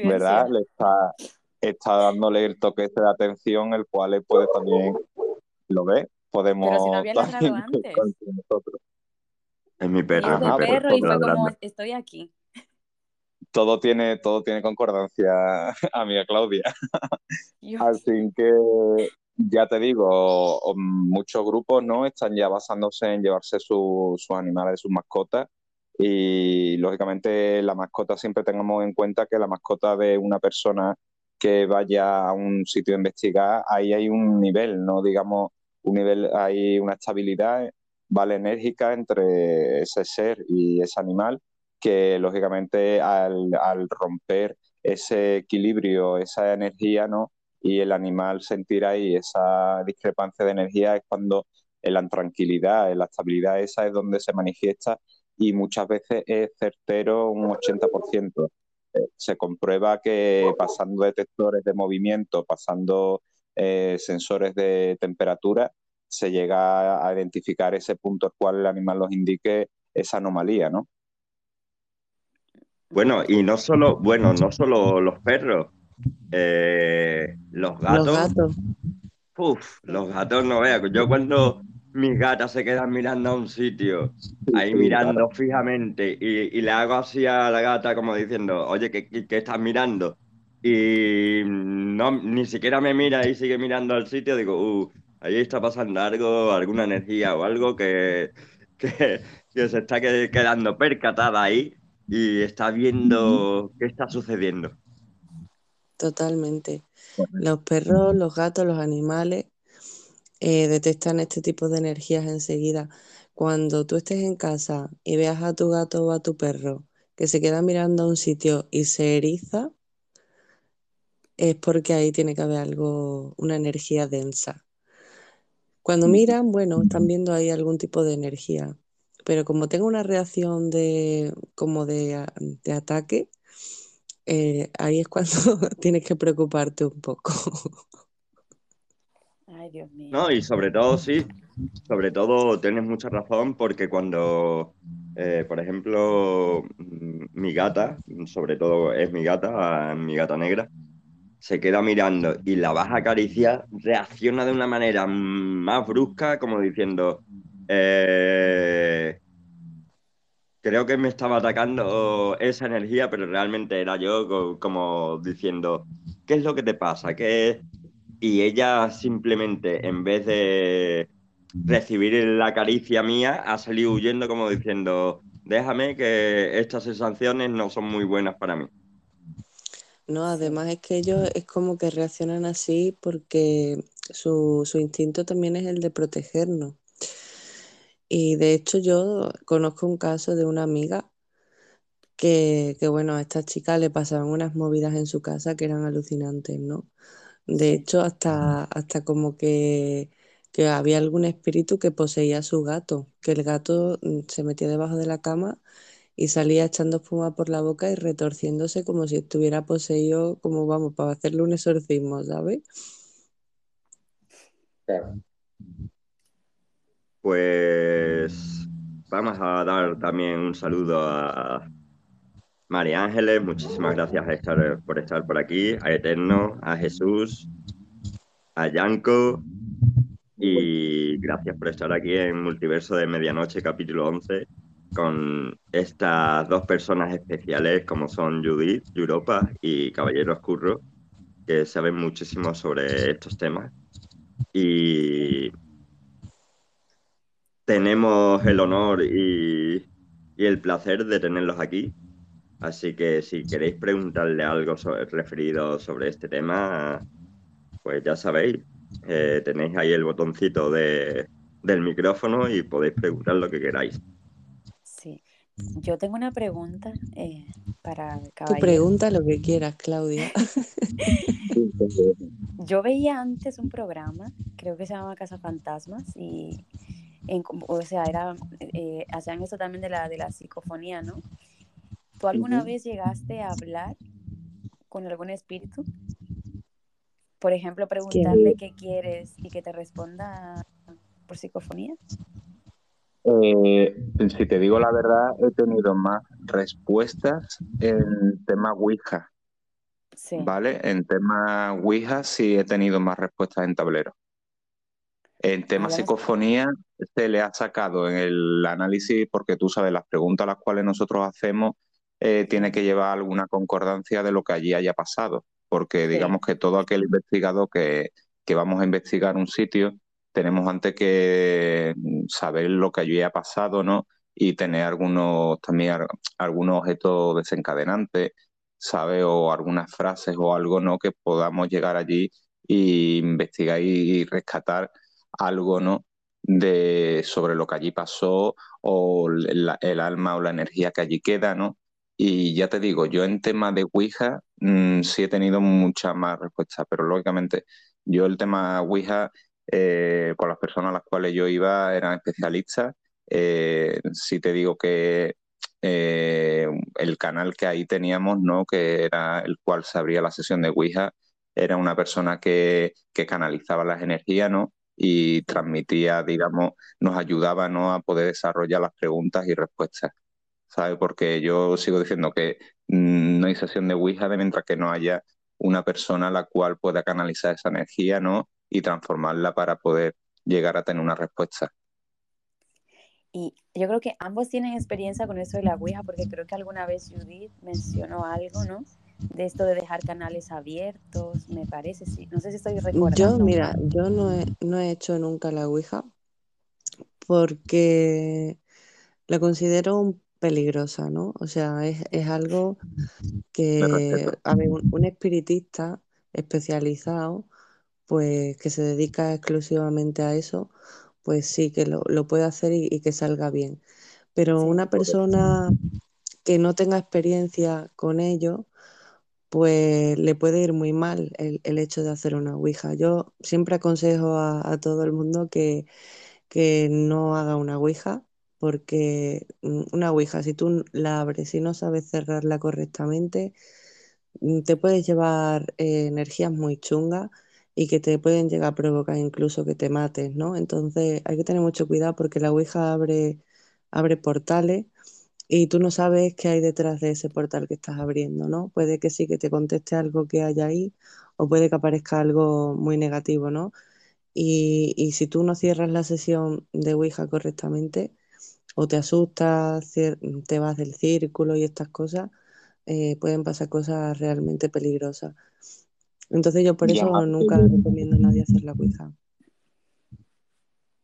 ¿verdad? Le está, está dándole el toque de atención, el cual él puede también, ¿lo ve? Pero si no Podemos había también antes. con nosotros. Es mi perro, es mi perro, perro y fue como, estoy aquí. todo tiene, todo tiene concordancia, amiga Claudia. Dios. Así que ya te digo, muchos grupos no están ya basándose en llevarse su- sus animales, sus mascotas. Y lógicamente la mascota siempre tengamos en cuenta que la mascota de una persona que vaya a un sitio a investigar, ahí hay un nivel, ¿no? Digamos, un nivel, hay una estabilidad, vale, enérgica entre ese ser y ese animal, que lógicamente al, al romper ese equilibrio, esa energía, ¿no? Y el animal sentir ahí esa discrepancia de energía es cuando en la tranquilidad, en la estabilidad esa es donde se manifiesta y muchas veces es certero un 80%. Eh, se comprueba que pasando detectores de movimiento, pasando eh, sensores de temperatura, se llega a identificar ese punto al cual el animal nos indique esa anomalía, ¿no? Bueno, y no solo, bueno, no solo los perros, eh, los Los gatos, gatos. uf, los gatos no veas. Yo cuando mis gatas se quedan mirando a un sitio, ahí mirando fijamente, y, y le hago así a la gata como diciendo, oye, ¿qué, qué- qué estás mirando? Y no, ni siquiera me mira y sigue mirando al sitio, digo, uh, ahí está pasando algo, alguna energía o algo que, que, que se está que- quedando percatada ahí y está viendo qué está sucediendo. Totalmente. Los perros, los gatos, los animales eh, detectan este tipo de energías enseguida. Cuando tú estés en casa y veas a tu gato o a tu perro que se queda mirando a un sitio y se eriza, es porque ahí tiene que haber algo, una energía densa. Cuando miran, bueno, están viendo ahí algún tipo de energía, pero como tenga una reacción de, como de, de ataque, eh, ahí es cuando tienes que preocuparte un poco. Ay, Dios mío. ¿no? Y sobre todo, sí, sobre todo tienes mucha razón porque cuando, eh, por ejemplo, mi gata, sobre todo es mi gata, mi gata negra, se queda mirando y la vas a acariciar, reacciona de una manera más brusca, como diciendo, eh, creo que me estaba atacando esa energía, pero realmente era yo como diciendo, ¿qué es lo que te pasa? ¿Qué Y ella simplemente, en vez de recibir la caricia mía, ha salido huyendo como diciendo, déjame que estas sensaciones no son muy buenas para mí. No, además es que ellos es como que reaccionan así porque su, su instinto también es el de protegernos. Y de hecho yo conozco un caso de una amiga que, que, bueno, a esta chica le pasaban unas movidas en su casa que eran alucinantes, ¿no? De hecho, hasta, hasta como que, que había algún espíritu que poseía a su gato, que el gato mm, se metía debajo de la cama y salía echando espuma por la boca y retorciéndose como si estuviera poseído, como vamos, para hacerle un exorcismo, ¿sabes? Pues vamos a dar también un saludo a María Ángeles, muchísimas gracias por estar por aquí, a Eterno, a Jesús, a Yanko y gracias por estar aquí en Multiverso de Medianoche, capítulo 11 con estas dos personas especiales como son Judith, Europa y Caballero Oscuro, que saben muchísimo sobre estos temas. Y tenemos el honor y, el placer de tenerlos aquí. Así que si queréis preguntarle algo referido sobre este tema, pues ya sabéis, eh, tenéis ahí el botoncito de, del micrófono y podéis preguntar lo que queráis. Yo tengo una pregunta eh, para Tu pregunta lo que quieras, Claudia. Yo veía antes un programa, creo que se llama Casa Fantasmas, y o sea, era, eh, hacían eso también de la, de la psicofonía, ¿no? ¿Tú alguna vez llegaste a hablar con algún espíritu? Por ejemplo, preguntarle qué quieres y que te responda por psicofonía. Eh, si te digo la verdad, he tenido más respuestas en tema Ouija. ¿Vale? En tema Ouija sí he tenido más respuestas en tablero. En tema psicofonía se le ha sacado en el análisis, porque tú sabes, las preguntas a las cuales nosotros hacemos eh, tiene que llevar alguna concordancia de lo que allí haya pasado, porque digamos que todo aquel investigado que, que vamos a investigar un sitio tenemos antes que mm, saber lo que allí ha pasado, ¿no? Y tener algunos también algunos objetos desencadenantes, ¿sabes? O algunas frases o algo, ¿no? Que podamos llegar allí e investigar y rescatar algo, ¿no? De, sobre lo que allí pasó o el alma o la energía que allí queda, ¿no? Y ya te digo, yo en tema de Ouija mm, sí he tenido mucha más respuesta, pero lógicamente yo el tema Ouija eh, con las personas a las cuales yo iba eran especialistas. Eh, si te digo que eh, el canal que ahí teníamos, ¿no? que era el cual se abría la sesión de Ouija, era una persona que, que canalizaba las energías ¿no? Y transmitía, digamos, nos ayudaba ¿no? a poder desarrollar las preguntas y respuestas. ¿Sabe? Porque yo sigo diciendo que mm, no hay sesión de Ouija de mientras que no haya una persona a la cual pueda canalizar esa energía, ¿no? y transformarla para poder llegar a tener una respuesta. Y yo creo que ambos tienen experiencia con esto de la Ouija, porque creo que alguna vez Judith mencionó algo, ¿no? De esto de dejar canales abiertos, me parece, sí. No sé si estoy recordando. Yo, mira, yo no he, no he hecho nunca la Ouija porque la considero peligrosa, ¿no? O sea, es, es algo que, a ver, un espiritista especializado pues que se dedica exclusivamente a eso, pues sí, que lo, puede hacer y, que salga bien. Pero una persona que no tenga experiencia con ello, pues le puede ir muy mal el, hecho de hacer una Ouija. Yo siempre aconsejo a, todo el mundo que, que no haga una Ouija, porque mm, una Ouija, si tú la abres y no sabes cerrarla correctamente, mm, te puedes llevar eh, energías muy chungas y que te pueden llegar a provocar incluso que te mates, ¿no? Entonces hay que tener mucho cuidado porque la Ouija abre, abre portales y tú no sabes qué hay detrás de ese portal que estás abriendo, ¿no? Puede que sí que te conteste algo que haya ahí o puede que aparezca algo muy negativo, ¿no? Y, y si tú no cierras la sesión de Ouija correctamente, o te asustas, te vas del círculo y estas cosas, eh, pueden pasar cosas realmente peligrosas. Entonces yo por eso nunca recomiendo a nadie hacer la Ouija.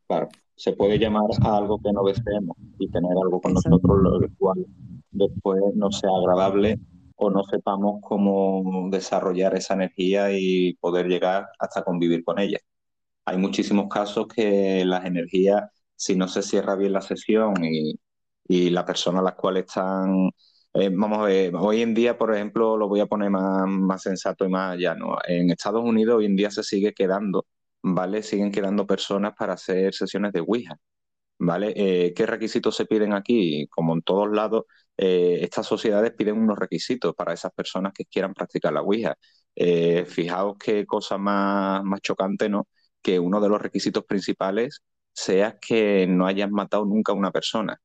Claro, se puede llamar a algo que no deseemos y tener algo con nosotros, lo cual después no sea agradable o no sepamos cómo desarrollar esa energía y poder llegar hasta convivir con ella. Hay muchísimos casos que las energías, si no se cierra bien la sesión y, y la persona a la cual están eh, vamos a ver, hoy en día, por ejemplo, lo voy a poner más, más sensato y más llano. En Estados Unidos hoy en día se sigue quedando, ¿vale? Siguen quedando personas para hacer sesiones de Ouija, ¿vale? Eh, ¿Qué requisitos se piden aquí? Como en todos lados, eh, estas sociedades piden unos requisitos para esas personas que quieran practicar la Ouija. fijaos qué cosa más, más chocante, ¿no? Que uno de los requisitos principales sea que no hayas matado nunca a una persona.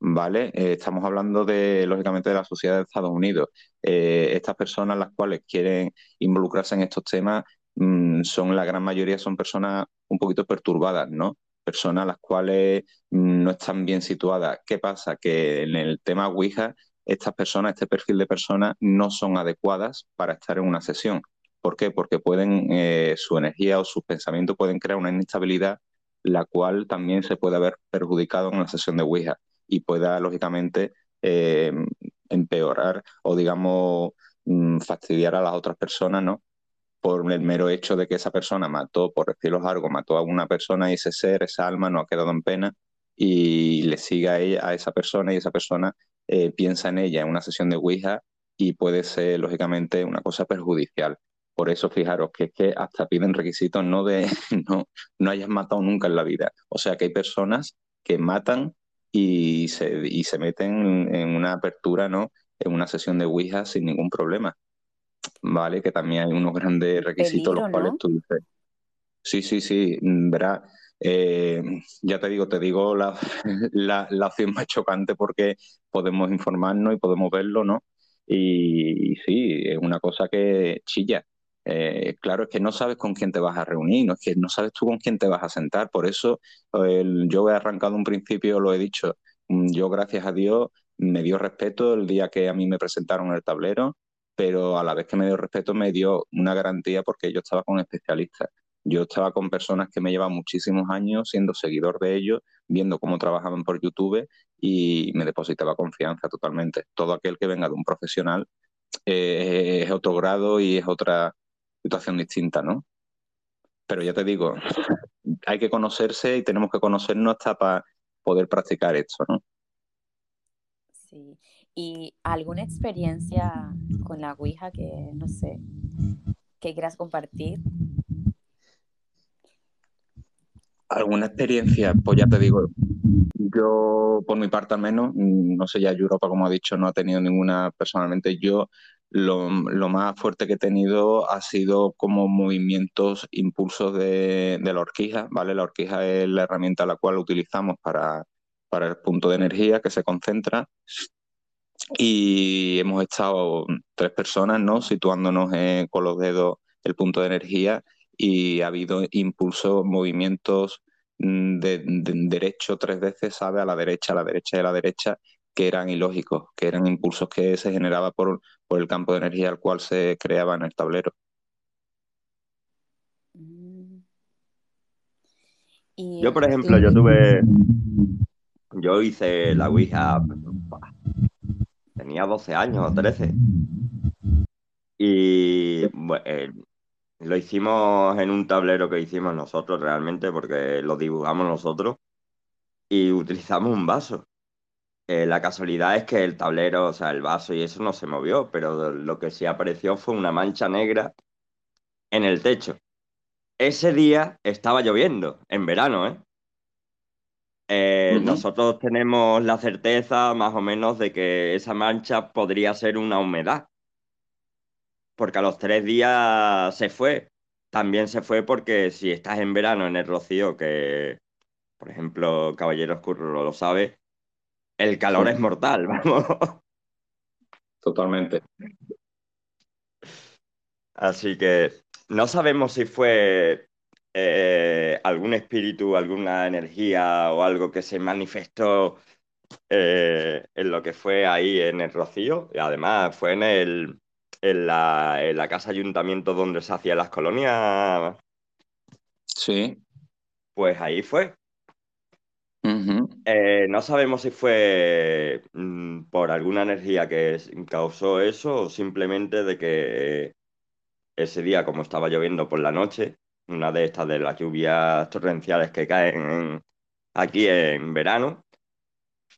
¿vale? Eh, estamos hablando de, lógicamente, de la sociedad de Estados Unidos. Eh, estas personas las cuales quieren involucrarse en estos temas mm, son, la gran mayoría son personas un poquito perturbadas, ¿no? Personas las cuales mm, no están bien situadas. ¿Qué pasa? Que en el tema Ouija, estas personas, este perfil de personas, no son adecuadas para estar en una sesión. ¿Por qué? Porque pueden, eh, su energía o sus pensamientos pueden crear una inestabilidad, la cual también se puede haber perjudicado en una sesión de Ouija y pueda, lógicamente, eh, empeorar o, digamos, mm, fastidiar a las otras personas, ¿no? Por el mero hecho de que esa persona mató, por decirlo algo, mató a una persona y ese ser, esa alma, no ha quedado en pena y le siga a, ella, a esa persona y esa persona eh, piensa en ella en una sesión de Ouija y puede ser, lógicamente, una cosa perjudicial. Por eso, fijaros que es que hasta piden requisitos no de no, no hayas matado nunca en la vida. O sea que hay personas que matan y se, y se meten en una apertura, ¿no? En una sesión de Ouija sin ningún problema. ¿Vale? Que también hay unos grandes requisitos los cuales tú dices. Sí, sí, sí, verá. Eh, ya te digo, te digo la, la, la, opción más chocante porque podemos informarnos y podemos verlo, ¿no? Y, y sí, es una cosa que chilla. Eh, claro, es que no sabes con quién te vas a reunir, no es que no sabes tú con quién te vas a sentar. Por eso yo he arrancado un principio, lo he dicho, mm, yo gracias a Dios me dio respeto el día que a mí me presentaron el tablero, pero a la vez que me dio respeto me dio una garantía porque yo estaba con especialistas. Yo estaba con personas que me llevan muchísimos años siendo seguidor de ellos, viendo cómo trabajaban por YouTube y me depositaba confianza totalmente. Todo aquel que venga de un profesional eh, es otro grado y es otra, situación distinta, ¿no? Pero ya te digo, hay que conocerse y tenemos que conocernos hasta para poder practicar esto, ¿no? Sí. ¿Y alguna experiencia con la Ouija que, no sé, que quieras compartir? ¿Alguna experiencia? Pues ya te digo, yo por mi parte al menos, no sé ya Europa como ha dicho, no ha tenido ninguna personalmente. Yo lo, más fuerte que he tenido ha sido como movimientos, impulsos de, la horquija, ¿vale? La horquija es la herramienta la cual utilizamos para, para el punto de energía que se concentra. Y hemos estado tres personas, ¿no? Situándonos con los dedos el punto de energía y ha habido impulsos, movimientos mm, de, derecho tres veces, ¿sabe? A la derecha, a la derecha y a la derecha, que eran ilógicos, que eran impulsos que se generaban por, por el campo de energía al cual se creaba en el tablero. Yo, por ejemplo, yo tuve, yo hice la Ouija, tenía 12 años o 13. Y eh, lo hicimos en un tablero que hicimos nosotros realmente, porque lo dibujamos nosotros, y utilizamos un vaso. Eh, la casualidad es que el tablero, o sea, el vaso y eso no se movió, pero lo que sí apareció fue una mancha negra en el techo. Ese día estaba lloviendo, en verano, ¿eh? Eh nosotros tenemos la certeza más o menos de que esa mancha podría ser una humedad, porque a los tres días se fue. también se fue porque si estás en verano en el Rocío, que por ejemplo Caballero Oscuro lo sabe, el calor Sí. es mortal, vamos. Totalmente. Así que no sabemos si fue eh, algún espíritu, alguna energía o algo que se manifestó eh, en lo que fue ahí en el Rocío. Y además fue en el en la, en la casa ayuntamiento donde se hacían las colonias, Sí. pues ahí fue. Eh, no sabemos si fue mm, por alguna energía que causó eso o simplemente de que ese día, como estaba lloviendo por la noche, una de estas de las lluvias torrenciales que caen en- aquí en verano,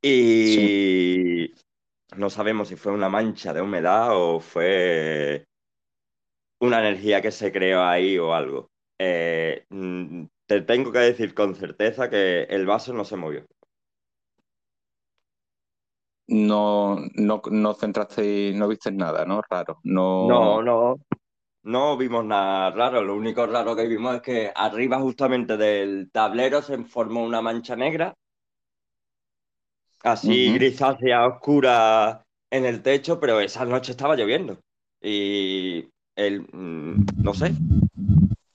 y no sabemos si fue una mancha de humedad o fue una energía que se creó ahí o algo. Eh, mm, te tengo que decir con certeza que el vaso no se movió. No, no, no centraste, no viste nada, ¿no? Raro. No. No, no, no vimos nada raro. Lo único raro que vimos es que arriba justamente del tablero se formó una mancha negra, así grisácea, oscura en el techo, pero esa noche estaba lloviendo. Y el, mm, no sé,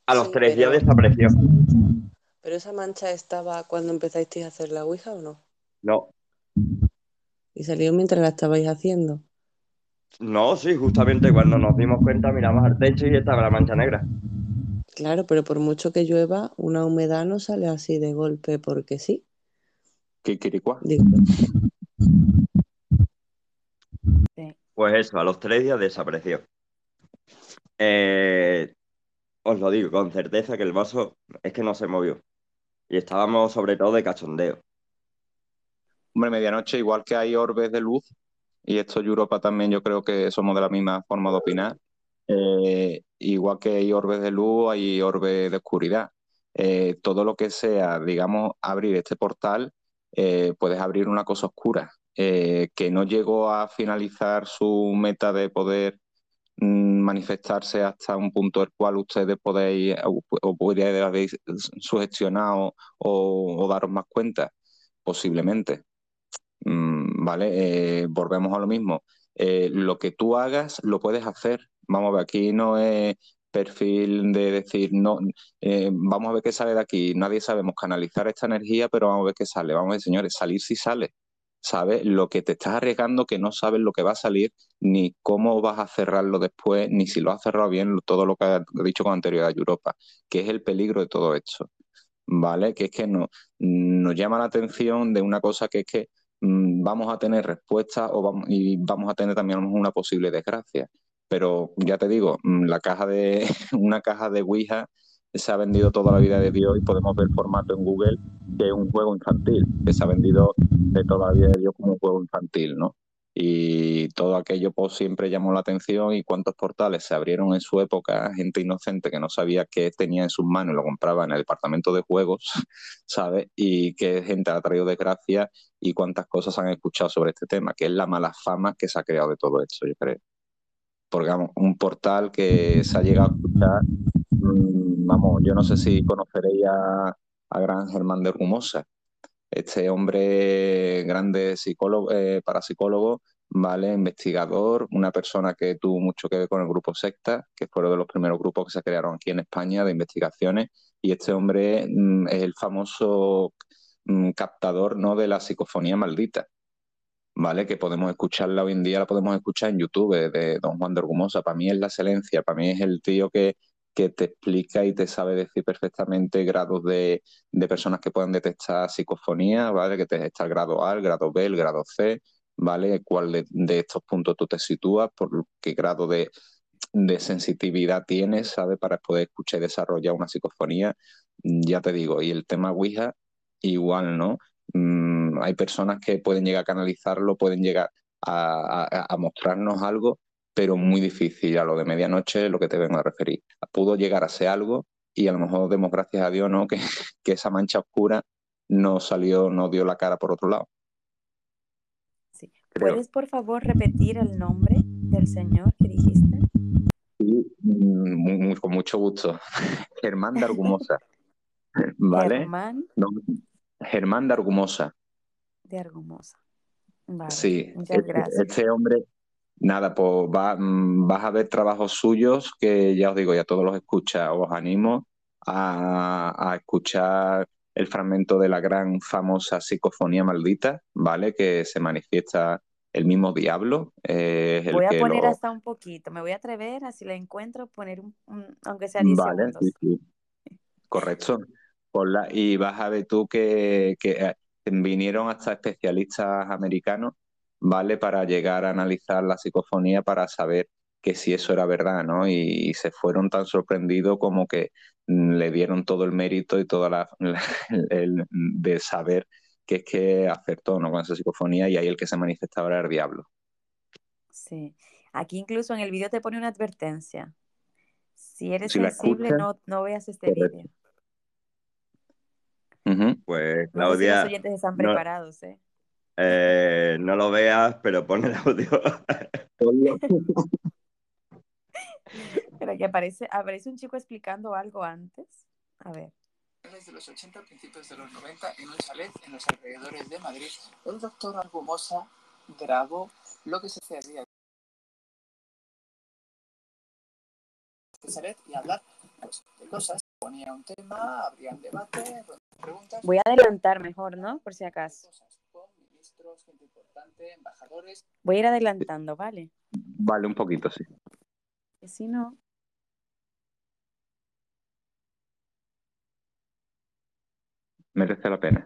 a los Sí, tres días desapareció. ¿Pero esa mancha estaba cuando empezasteis a hacer la Ouija o no? No, ¿Y salió mientras la estabais haciendo? No, sí, justamente cuando nos dimos cuenta miramos al techo y estaba la mancha negra. Claro, pero por mucho que llueva, una humedad no sale así de golpe porque sí. Digo, Sí. Pues eso, a los tres días desapareció. Eh, os lo digo con certeza que el vaso es que no se movió. Y estábamos sobre todo de cachondeo. Hombre, medianoche, igual que hay orbes de luz, y esto Europa también yo creo que somos de la misma forma de opinar, eh, igual que hay orbes de luz, hay orbes de oscuridad. Eh, todo lo que sea, digamos, abrir este portal, eh, puedes abrir una cosa oscura, que no llegó a finalizar su meta de poder mm, manifestarse hasta un punto del cual ustedes podéis o, o podríais haber sugestionado o daros más cuenta, posiblemente. Vale, Eh, volvemos a lo mismo. Eh, lo que tú hagas lo puedes hacer. Vamos a ver, aquí no es perfil de decir, no, eh, vamos a ver qué sale de aquí. Nadie sabemos canalizar esta energía, pero vamos a ver qué sale. Vamos a ver, señores, salir si sale. ¿Sabes? Lo que te estás arriesgando, que no sabes lo que va a salir, ni cómo vas a cerrarlo después, ni si lo has cerrado bien, todo lo que he dicho con anterioridad Europa, que es el peligro de todo esto. ¿Vale? Que es que no, nos llama la atención de una cosa que es que vamos a tener respuestas o vamos, y vamos a tener también una posible desgracia. Pero ya te digo, mm, la caja de, una caja de Ouija se ha vendido toda la vida de Dios y podemos ver el formato en Google es un juego infantil, que se ha vendido de toda la vida de Dios como un juego infantil, ¿no? Y todo aquello pues siempre llamó la atención y cuántos portales se abrieron en su época, gente inocente que no sabía qué tenía en sus manos y lo compraba en el departamento de juegos, ¿sabes? Y qué gente ha traído desgracia y cuántas cosas han escuchado sobre este tema, que es la mala fama que se ha creado de todo esto, yo creo. Porque vamos, un portal que se ha llegado a escuchar, mmm, vamos, yo no sé si conoceréis a, a Gran Germán de Rumosa, este hombre grande psicólogo, eh, parapsicólogo, ¿vale? Investigador, una persona que tuvo mucho que ver con el grupo Secta, que fueron de los primeros grupos que se crearon aquí en España de investigaciones, y este hombre mm, es el famoso mm, captador ¿no? de la psicofonía maldita. ¿Vale? Que podemos escucharla hoy en día, la podemos escuchar en YouTube de, Don Juan de Argumosa. Para mí es la excelencia, para mí es el tío que, que te explica y te sabe decir perfectamente grados de, de personas que pueden detectar psicofonía, ¿vale? Que te está el grado A, el grado B, el grado C, ¿vale? ¿Cuál de, de estos puntos tú te sitúas? ¿Por qué grado de, de sensitividad tienes, ¿sabes? Para poder escuchar y desarrollar una psicofonía. Ya te digo, y el tema Ouija, igual, ¿no? Mm, hay personas que pueden llegar a canalizarlo, pueden llegar a, a, a mostrarnos algo, pero muy difícil a lo de medianoche, lo que te vengo a referir. Pudo llegar a ser algo y a lo mejor demos gracias a Dios, ¿no? Que, que esa mancha oscura no salió, no dio la cara por otro lado. Sí. ¿Puedes por favor repetir el nombre del señor que dijiste? Sí, con mucho gusto. Germán de Argumosa. ¿Vale? Germán. Germán de Argumosa. De Argumosa. Vale. Sí, muchas este, gracias. este hombre, nada, pues mm, vas a ver trabajos suyos que ya os digo, ya todos los escucha. Os animo a, a escuchar el fragmento de la gran famosa psicofonía maldita, ¿vale? Que se manifiesta el mismo diablo. Eh, el voy a que poner lo... hasta un poquito, me voy a atrever, así la encuentro, poner un, un aunque sea 10 vale, segundos. Sí, sí. Correcto. Ponla, y vas a ver tú que, que eh, vinieron hasta especialistas americanos, ¿vale? Para llegar a analizar la psicofonía para saber que si eso era verdad, ¿no? Y, y se fueron tan sorprendidos como que mm, le dieron todo el mérito y toda la, el, el, de saber que es que acertó ¿no? con esa psicofonía y ahí el que se manifestaba era el diablo. Sí. Aquí incluso en el vídeo te pone una advertencia. Si eres si sensible, escuchas, no, no veas este vídeo. Uh -huh. Pues Claudia. No sé si los oyentes están no, preparados, ¿eh? Eh no lo veas, pero pon el audio. pero que aparece, aparece un chico explicando algo antes. A ver de los 80 principios de los 90 en un chalet en los alrededores de Madrid, el doctor Argumosa grabó lo que se hacía este chalet y hablar pues, de cosas. Ponía un tema, habrían debate, preguntas. Voy a adelantar mejor, ¿no? Por si acaso. Con ministros, gente importante, embajadores. Voy a ir adelantando, ¿vale? Vale, un poquito, sí. Que si no. merece la pena.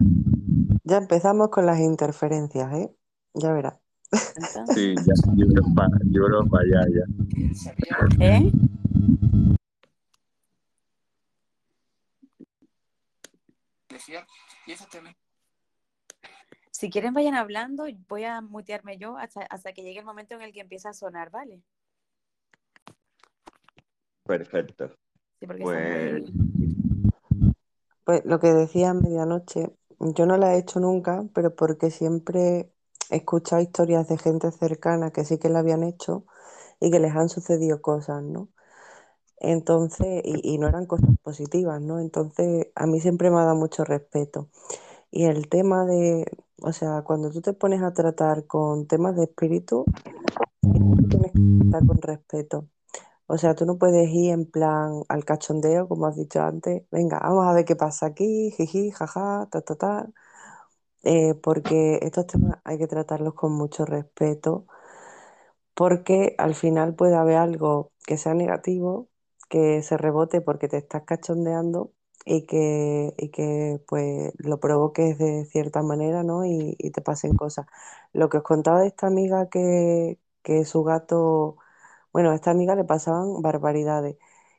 Ya empezamos con las interferencias, ¿eh? Ya verás. Sí, ya, Europa, Europa, ya, ya. ¿Eh? Si quieren vayan hablando, voy a mutearme yo hasta, hasta que llegue el momento en el que empieza a sonar, ¿vale? Perfecto. Sí, porque pues... Pues lo que decía a medianoche, yo no la he hecho nunca, pero porque siempre he escuchado historias de gente cercana que sí que la habían hecho y que les han sucedido cosas, ¿no? Entonces, y, y no eran cosas positivas, ¿no? Entonces, a mí siempre me ha dado mucho respeto. Y el tema de, o sea, cuando tú te pones a tratar con temas de espíritu, tienes que tratar con respeto. O sea, tú no puedes ir en plan al cachondeo, como has dicho antes. Venga, vamos a ver qué pasa aquí, jiji, jaja, ta, ta, ta. Eh, porque estos temas hay que tratarlos con mucho respeto, porque al final puede haber algo que sea negativo, que se rebote porque te estás cachondeando y que, y que pues lo provoques de cierta manera, ¿no? Y, y, te pasen cosas. Lo que os contaba de esta amiga que, que su gato bueno, a esta amiga le pasaban barbaridades,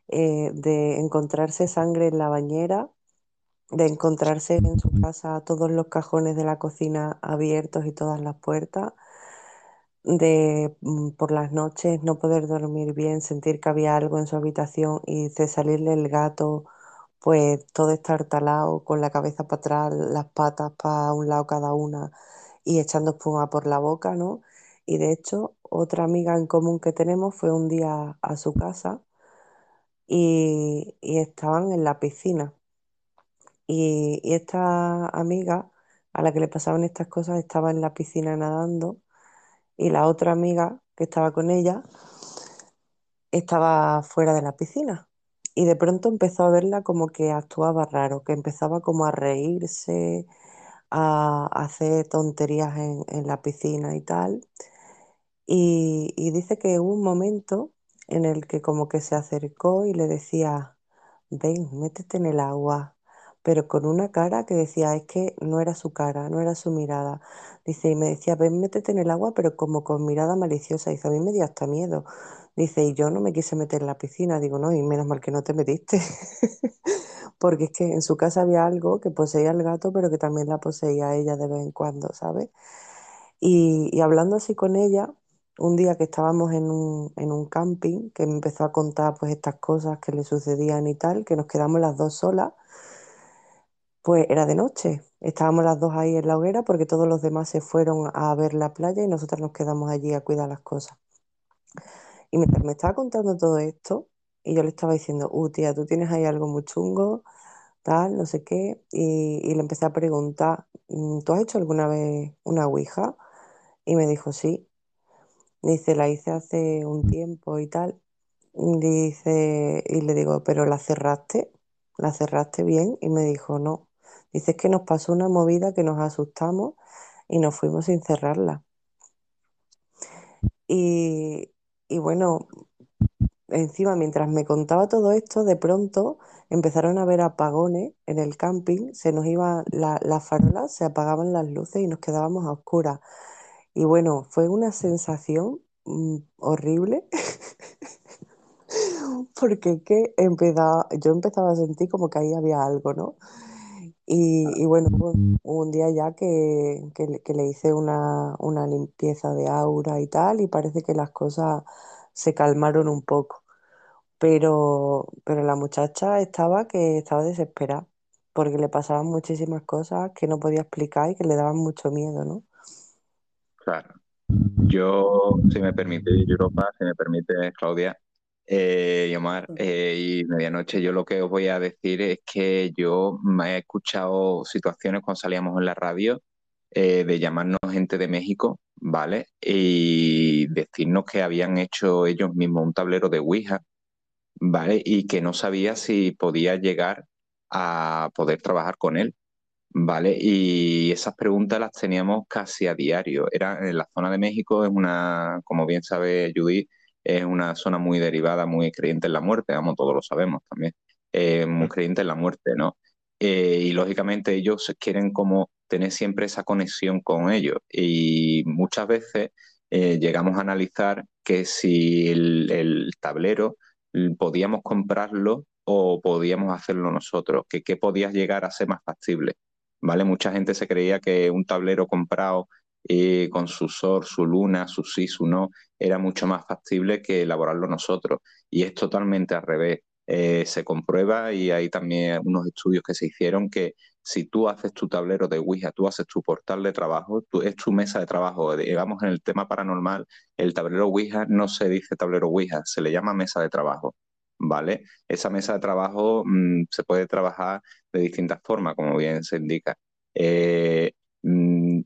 eh, de encontrarse sangre en la bañera, de encontrarse en su casa todos los cajones de la cocina abiertos y todas las puertas, de mm, por las noches no poder dormir bien, sentir que había algo en su habitación y de salirle el gato, pues todo estar talado, con la cabeza para atrás, las patas para un lado cada una y echando espuma por la boca, ¿no? Y de hecho, otra amiga en común que tenemos fue un día a su casa y, y estaban en la piscina. Y, y, esta amiga a la que le pasaban estas cosas estaba en la piscina nadando y la otra amiga que estaba con ella estaba fuera de la piscina. Y de pronto empezó a verla como que actuaba raro, que empezaba como a reírse, a, hacer tonterías en, en la piscina y tal. Y, y, dice que hubo un momento en el que como que se acercó y le decía, ven, métete en el agua, pero con una cara que decía, es que no era su cara, no era su mirada. Dice, y me decía, ven, métete en el agua, pero como con mirada maliciosa. Dice, a mí me dio hasta miedo. Dice, y yo no me quise meter en la piscina. Digo, no, y menos mal que no te metiste. Porque es que en su casa había algo que poseía el gato, pero que también la poseía ella de vez en cuando, ¿sabes? Y, y hablando así con ella, un día que estábamos en un, en un, camping, que me empezó a contar pues estas cosas que le sucedían y tal, que nos quedamos las dos solas, pues era de noche. Estábamos las dos ahí en la hoguera porque todos los demás se fueron a ver la playa y nosotras nos quedamos allí a cuidar las cosas. Y mientras me estaba contando todo esto, y yo le estaba diciendo, uh, tía, tú tienes ahí algo muy chungo, tal, no sé qué, y, le empecé a preguntar, "Mm, ¿tú has hecho alguna vez una ouija? Y me dijo, sí. Dice, la hice hace un tiempo y tal. Dice, y le digo, ¿pero la cerraste? ¿La cerraste bien? Y me dijo, no. Dice, que nos pasó una movida que nos asustamos y nos fuimos sin cerrarla. Y, y bueno, encima, mientras me contaba todo esto, de pronto empezaron a haber apagones en el camping, se nos iban la- las farolas, se apagaban las luces y nos quedábamos a oscuras. Y bueno, fue una sensación mm, horrible, porque que yo empezaba a sentir como que ahí había algo, ¿no? Y, y bueno, un, hubo un día ya que, que que le hice una, una limpieza de aura y tal, y parece que las cosas se calmaron un poco. Pero, pero la muchacha estaba que estaba desesperada, porque le pasaban muchísimas cosas que no podía explicar y que le daban mucho miedo, ¿no? Claro. Yo, si me permite, Europa, si me permite, Claudia, eh, y Omar, eh, y Medianoche, yo lo que os voy a decir es que yo me he escuchado situaciones cuando salíamos en la radio eh, de llamarnos gente de México, ¿vale? Y decirnos que habían hecho ellos mismos un tablero de Ouija, ¿vale? Y que no sabía si podía llegar a poder trabajar con él. Vale, y esas preguntas las teníamos casi a diario. Era en la zona de México, es una, como bien sabe Judith, es una zona muy derivada, muy creyente en la muerte, vamos, todos lo sabemos también, eh, muy creyente en la muerte, ¿no? Eh, y lógicamente ellos quieren como tener siempre esa conexión con ellos. Y muchas veces eh, llegamos a analizar que si el, el tablero podíamos comprarlo o podíamos hacerlo nosotros, que qué podía llegar a ser más factible. ¿vale? Mucha gente se creía que un tablero comprado eh, con su sol, su luna, su sí, su no, era mucho más factible que elaborarlo nosotros. Y es totalmente al revés. Eh, se comprueba y hay también unos estudios que se hicieron que si tú haces tu tablero de Ouija, tú haces tu portal de trabajo, tú, es tu mesa de trabajo. Digamos, en el tema paranormal, el tablero Ouija no se dice tablero Ouija, se le llama mesa de trabajo. ¿Vale? Esa mesa de trabajo mmm, se puede trabajar de distintas formas, como bien se indica. Eh,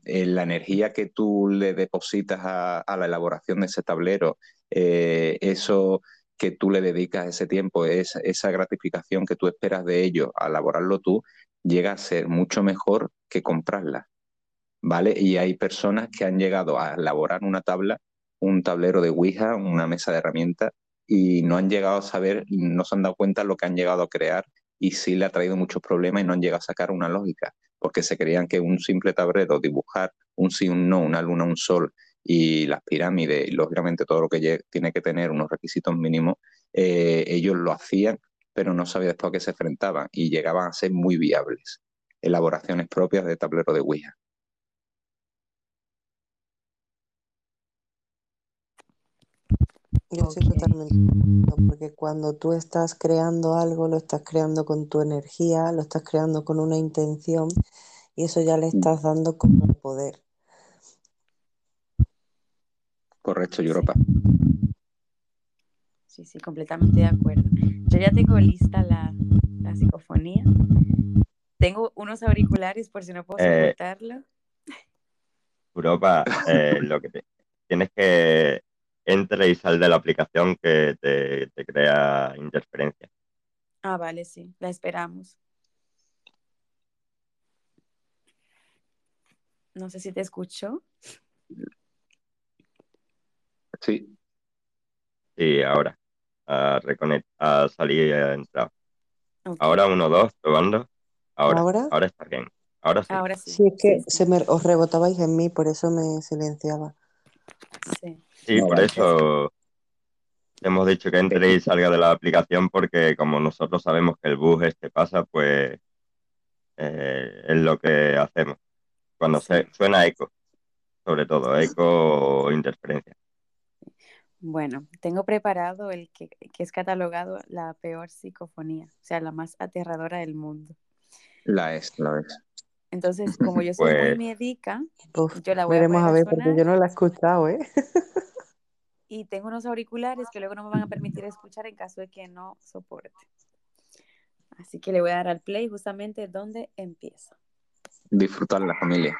mm, la energía que tú le depositas a, la elaboración de ese tablero, eh, eso que tú le dedicas ese tiempo, esa, esa gratificación que tú esperas de ello a elaborarlo tú, llega a ser mucho mejor que comprarla. ¿Vale? Y hay personas que han llegado a elaborar una tabla, un tablero de Ouija, una mesa de herramientas, y no han llegado a saber, no se han dado cuenta lo que han llegado a crear y sí le ha traído muchos problemas y no han llegado a sacar una lógica, porque se creían que un simple tablero, dibujar un sí, un no, una luna, un sol y las pirámides y lógicamente todo lo que tiene que tener unos requisitos mínimos, eh, ellos lo hacían, pero no sabían después a qué se enfrentaban y llegaban a ser muy viables. Elaboraciones propias de tablero de Ouija. Yo estoy Ok. totalmente de acuerdo, porque cuando tú estás creando algo, lo estás creando con tu energía, lo estás creando con una intención y eso ya le estás dando como el poder. Correcto. Europa. Sí, sí, completamente de acuerdo. Yo ya tengo lista la, la psicofonía. Tengo unos auriculares por si no puedo Eh, soportarlo. Europa, eh, lo que te- tienes que entre y sal de la aplicación que te, te crea interferencia. Ah, vale, sí, la esperamos. No sé si te escucho. Sí, Sí, ahora. A, a salir y a entrar. Ahora uno, dos, probando. Ahora, ¿Ahora? ahora está bien. Ahora sí. ahora sí. Sí, es que sí, se me, os rebotabais en mí, por eso me silenciaba. sí. Sí, No, por eso hemos dicho que entre y salga de la aplicación porque como nosotros sabemos que el bug este pasa, pues eh, es lo que hacemos. Cuando se, suena eco, sobre todo, eco o interferencia. Bueno, tengo preparado el que, que es catalogado la peor psicofonía, o sea, la más aterradora del mundo. la es, la es. Entonces, como yo soy muy Pues médica, Uf, yo la voy a veremos a a ver, porque yo no la he escuchado, ¿eh? y tengo unos auriculares que luego no me van a permitir escuchar en caso de que no soporte. Así que le voy a dar al play justamente donde empieza. Disfrutar la familia.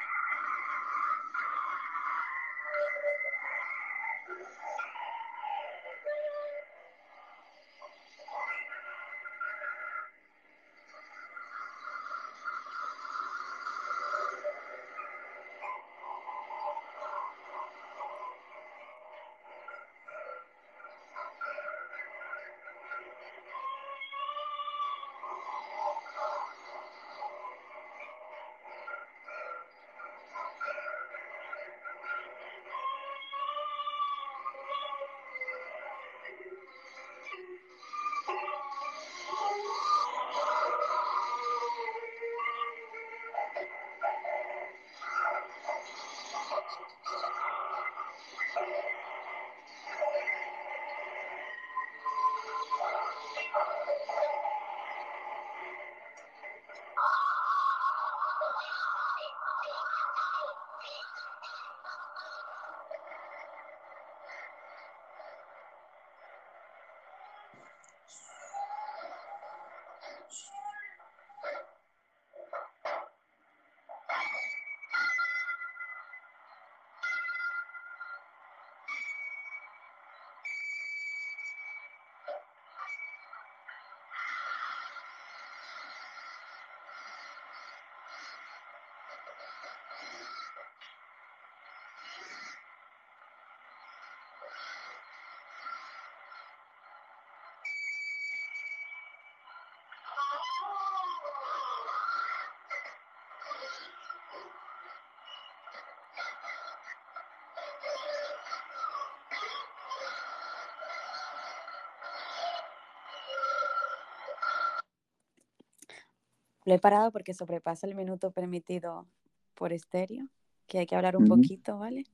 Lo he parado porque sobrepasa el minuto permitido por estéreo, que hay que hablar un poquito, ¿vale?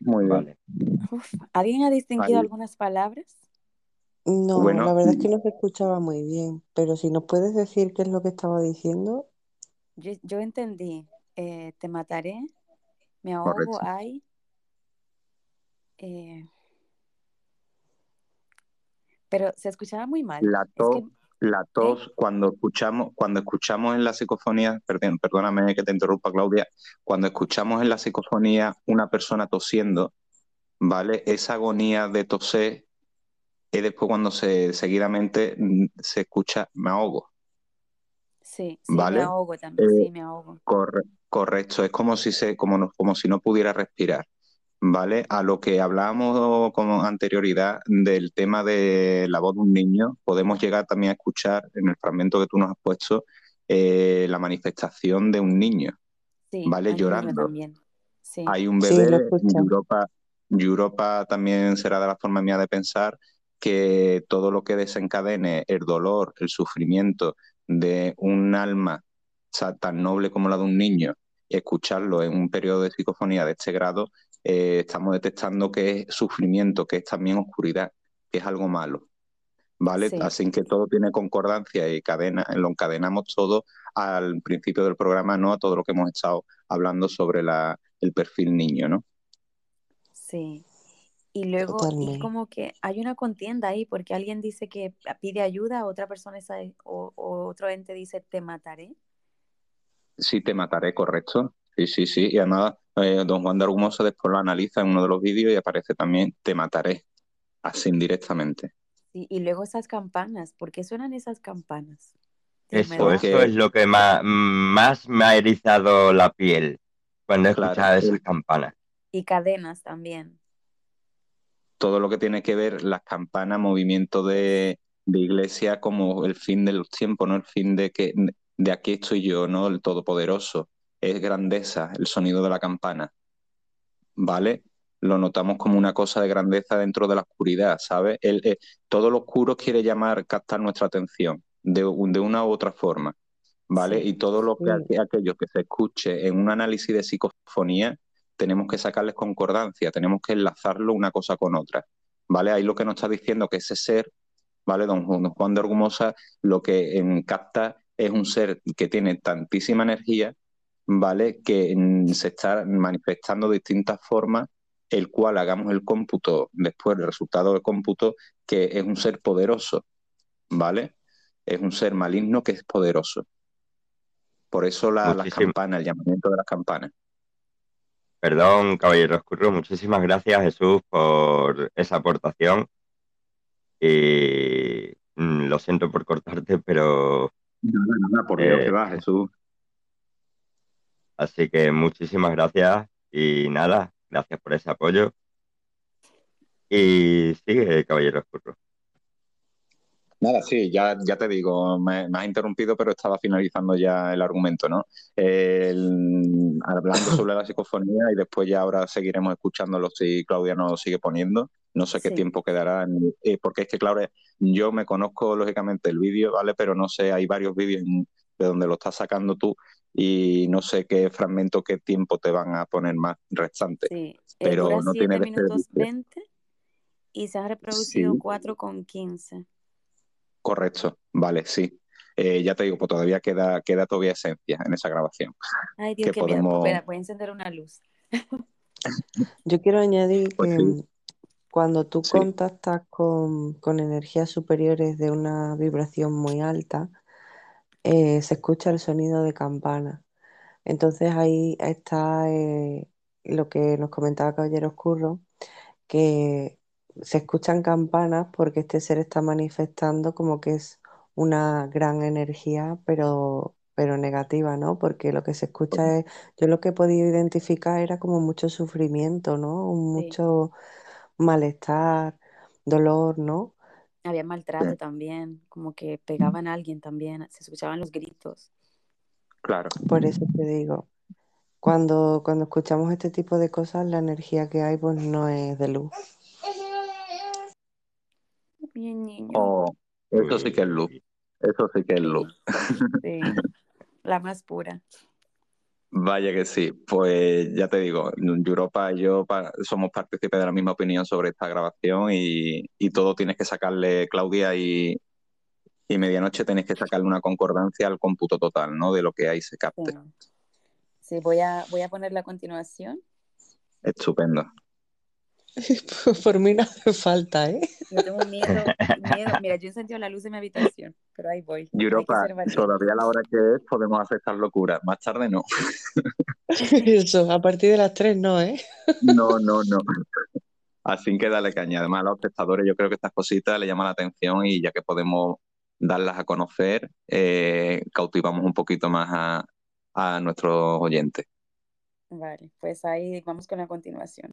Muy bien. ¿Alguien ha distinguido algunas palabras? No, la verdad es que no se escuchaba muy bien, pero si nos puedes decir qué es lo que estaba diciendo. Yo, entendí, eh, te mataré, me ahogo, hay... Eh, pero se escuchaba muy mal. La la tos, cuando escuchamos, cuando escuchamos en la psicofonía, perdón, perdóname que te interrumpa, Claudia, cuando escuchamos en la psicofonía una persona tosiendo, ¿vale? Esa agonía de toser es después cuando se seguidamente mm, se escucha me ahogo. Sí, sí, me ahogo también, sí, me ahogo. correcto, es como si se, como como si no pudiera respirar. ¿Vale? A lo que hablábamos con anterioridad del tema de la voz de un niño, podemos llegar también a escuchar en el fragmento que tú nos has puesto eh, la manifestación de un niño, ¿vale? Llorando. Hay un bebé, Europa, Europa también será de la forma mía de pensar que todo lo que desencadene el dolor, el sufrimiento de un alma tan noble como la de un niño, escucharlo en un periodo de psicofonía de este grado eh, estamos detectando que es sufrimiento, que es también oscuridad, que es algo malo. ¿Vale? Así que todo tiene concordancia y cadena, lo encadenamos todo al principio del programa, ¿no? A todo lo que hemos estado hablando sobre la, el perfil niño, ¿no? Sí. Y luego, y como que hay una contienda ahí, porque alguien dice que pide ayuda, otra persona o, o otro ente dice te mataré. Sí, te mataré, correcto. Sí, sí, sí. Y además, eh, don Juan de Argumosa después lo analiza en uno de los vídeos y aparece también Te mataré, así indirectamente. Sí, y luego esas campanas, ¿por qué suenan esas campanas? Eso, es lo que más, más, me ha erizado la piel cuando he escuchado esas campanas. Y cadenas también. Todo lo que tiene que ver las campanas, movimiento de, de iglesia como el fin de los tiempos, ¿no? El fin de que de aquí estoy yo, ¿no? El Todopoderoso es grandeza, el sonido de la campana, ¿vale? Lo notamos como una cosa de grandeza dentro de la oscuridad, ¿sabes? El, eh, todo lo oscuro quiere llamar, captar nuestra atención de, de una u otra forma, ¿vale? y todo lo que aquello que se escuche en un análisis de psicofonía, tenemos que sacarles concordancia, tenemos que enlazarlo una cosa con otra, ¿vale? Ahí lo que nos está diciendo que ese ser, ¿vale? Don Juan de Argumosa lo que en, capta es un ser que tiene tantísima energía ¿vale? Que se está manifestando de distintas formas el cual hagamos el cómputo después del resultado del cómputo, que es un ser poderoso, ¿vale? Es un ser maligno que es poderoso. Por eso la, las campanas, el llamamiento de las campanas. Perdón, caballero oscuro, muchísimas gracias Jesús por esa aportación. Y mm, lo siento por cortarte, pero... No, no, por Dios que va, Jesús. Así que muchísimas gracias y nada, gracias por ese apoyo. Y sigue, caballero oscuro. Nada, sí, ya, ya te digo, me, has interrumpido, pero estaba finalizando ya el argumento, ¿no? hablando sobre la psicofonía y después ya ahora seguiremos escuchándolo si Claudia nos sigue poniendo. No sé qué tiempo quedará, eh, porque es que, Claudia, yo me conozco lógicamente el vídeo, ¿vale? Pero no sé, hay varios vídeos de donde lo estás sacando tú y no sé qué fragmento, qué tiempo te van a poner más restante. Sí, pero no tiene minutos 20 y se ha reproducido 4 con 15. Correcto, vale, sí. Eh, ya te digo, pues todavía queda, queda todavía esencia en esa grabación. Ay, Dios, qué podemos... Espera, voy a encender una luz. Yo quiero añadir pues que cuando tú contactas con, con, energías superiores de una vibración muy alta, eh, se escucha el sonido de campana. Entonces ahí está eh, lo que nos comentaba Caballero Oscuro, que se escuchan campanas porque este ser está manifestando como que es una gran energía, pero, pero negativa, ¿no? Porque lo que se escucha es, yo lo que he podido identificar era como mucho sufrimiento, ¿no? Mucho malestar, dolor, ¿no? Había maltrato también, como que pegaban a alguien también, se escuchaban los gritos. Claro. Por eso te digo, cuando, cuando escuchamos este tipo de cosas, la energía que hay pues no es de luz. Bien, niño. Oh, eso sí que es luz. Eso sí que es luz. Sí, la más pura. Vaya que sí, pues ya te digo, Europa y yo somos partícipes de la misma opinión sobre esta grabación y, todo tienes que sacarle, Claudia y, y Medianoche, tenéis que sacarle una concordancia al cómputo total, ¿no? De lo que ahí se capte. Sí, voy, a, voy a ponerla a continuación. Estupendo. Por mí no hace falta, ¿eh? Yo tengo miedo, miedo. Mira, yo he encendido la luz de mi habitación, pero ahí voy. Europa, todavía a la hora que es podemos hacer estas locuras. Más tarde no. Eso, a partir de las tres no, ¿eh? No, no, no. Así que dale caña. Además, a los espectadores yo creo que estas cositas le llaman la atención y ya que podemos darlas a conocer, eh, cautivamos un poquito más a, a nuestros oyentes. Vale, pues ahí vamos con la continuación.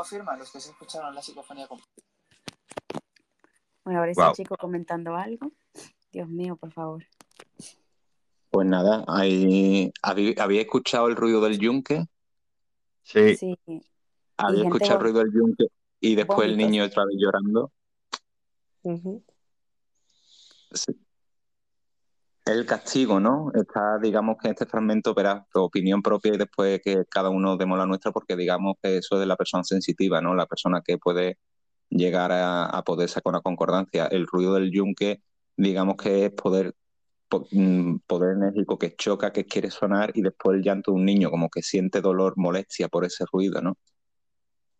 afirman los que se escucharon la psicofonía completa. Bueno, ahora está chico comentando algo. Dios mío, por favor. Pues nada, ¿había escuchado el ruido del yunque? Sí. sí. Había escuchado el ruido del yunque y después el niño otra vez llorando. sí el castigo, ¿no? Está, digamos que este fragmento verás tu opinión propia y después que cada uno demos la nuestra, porque digamos que eso es de la persona sensitiva, ¿no? La persona que puede llegar a, a poder sacar una concordancia. El ruido del yunque, digamos que es poder mm, poder enérgico que choca, que quiere sonar y después el llanto de un niño como que siente dolor, molestia por ese ruido, ¿no?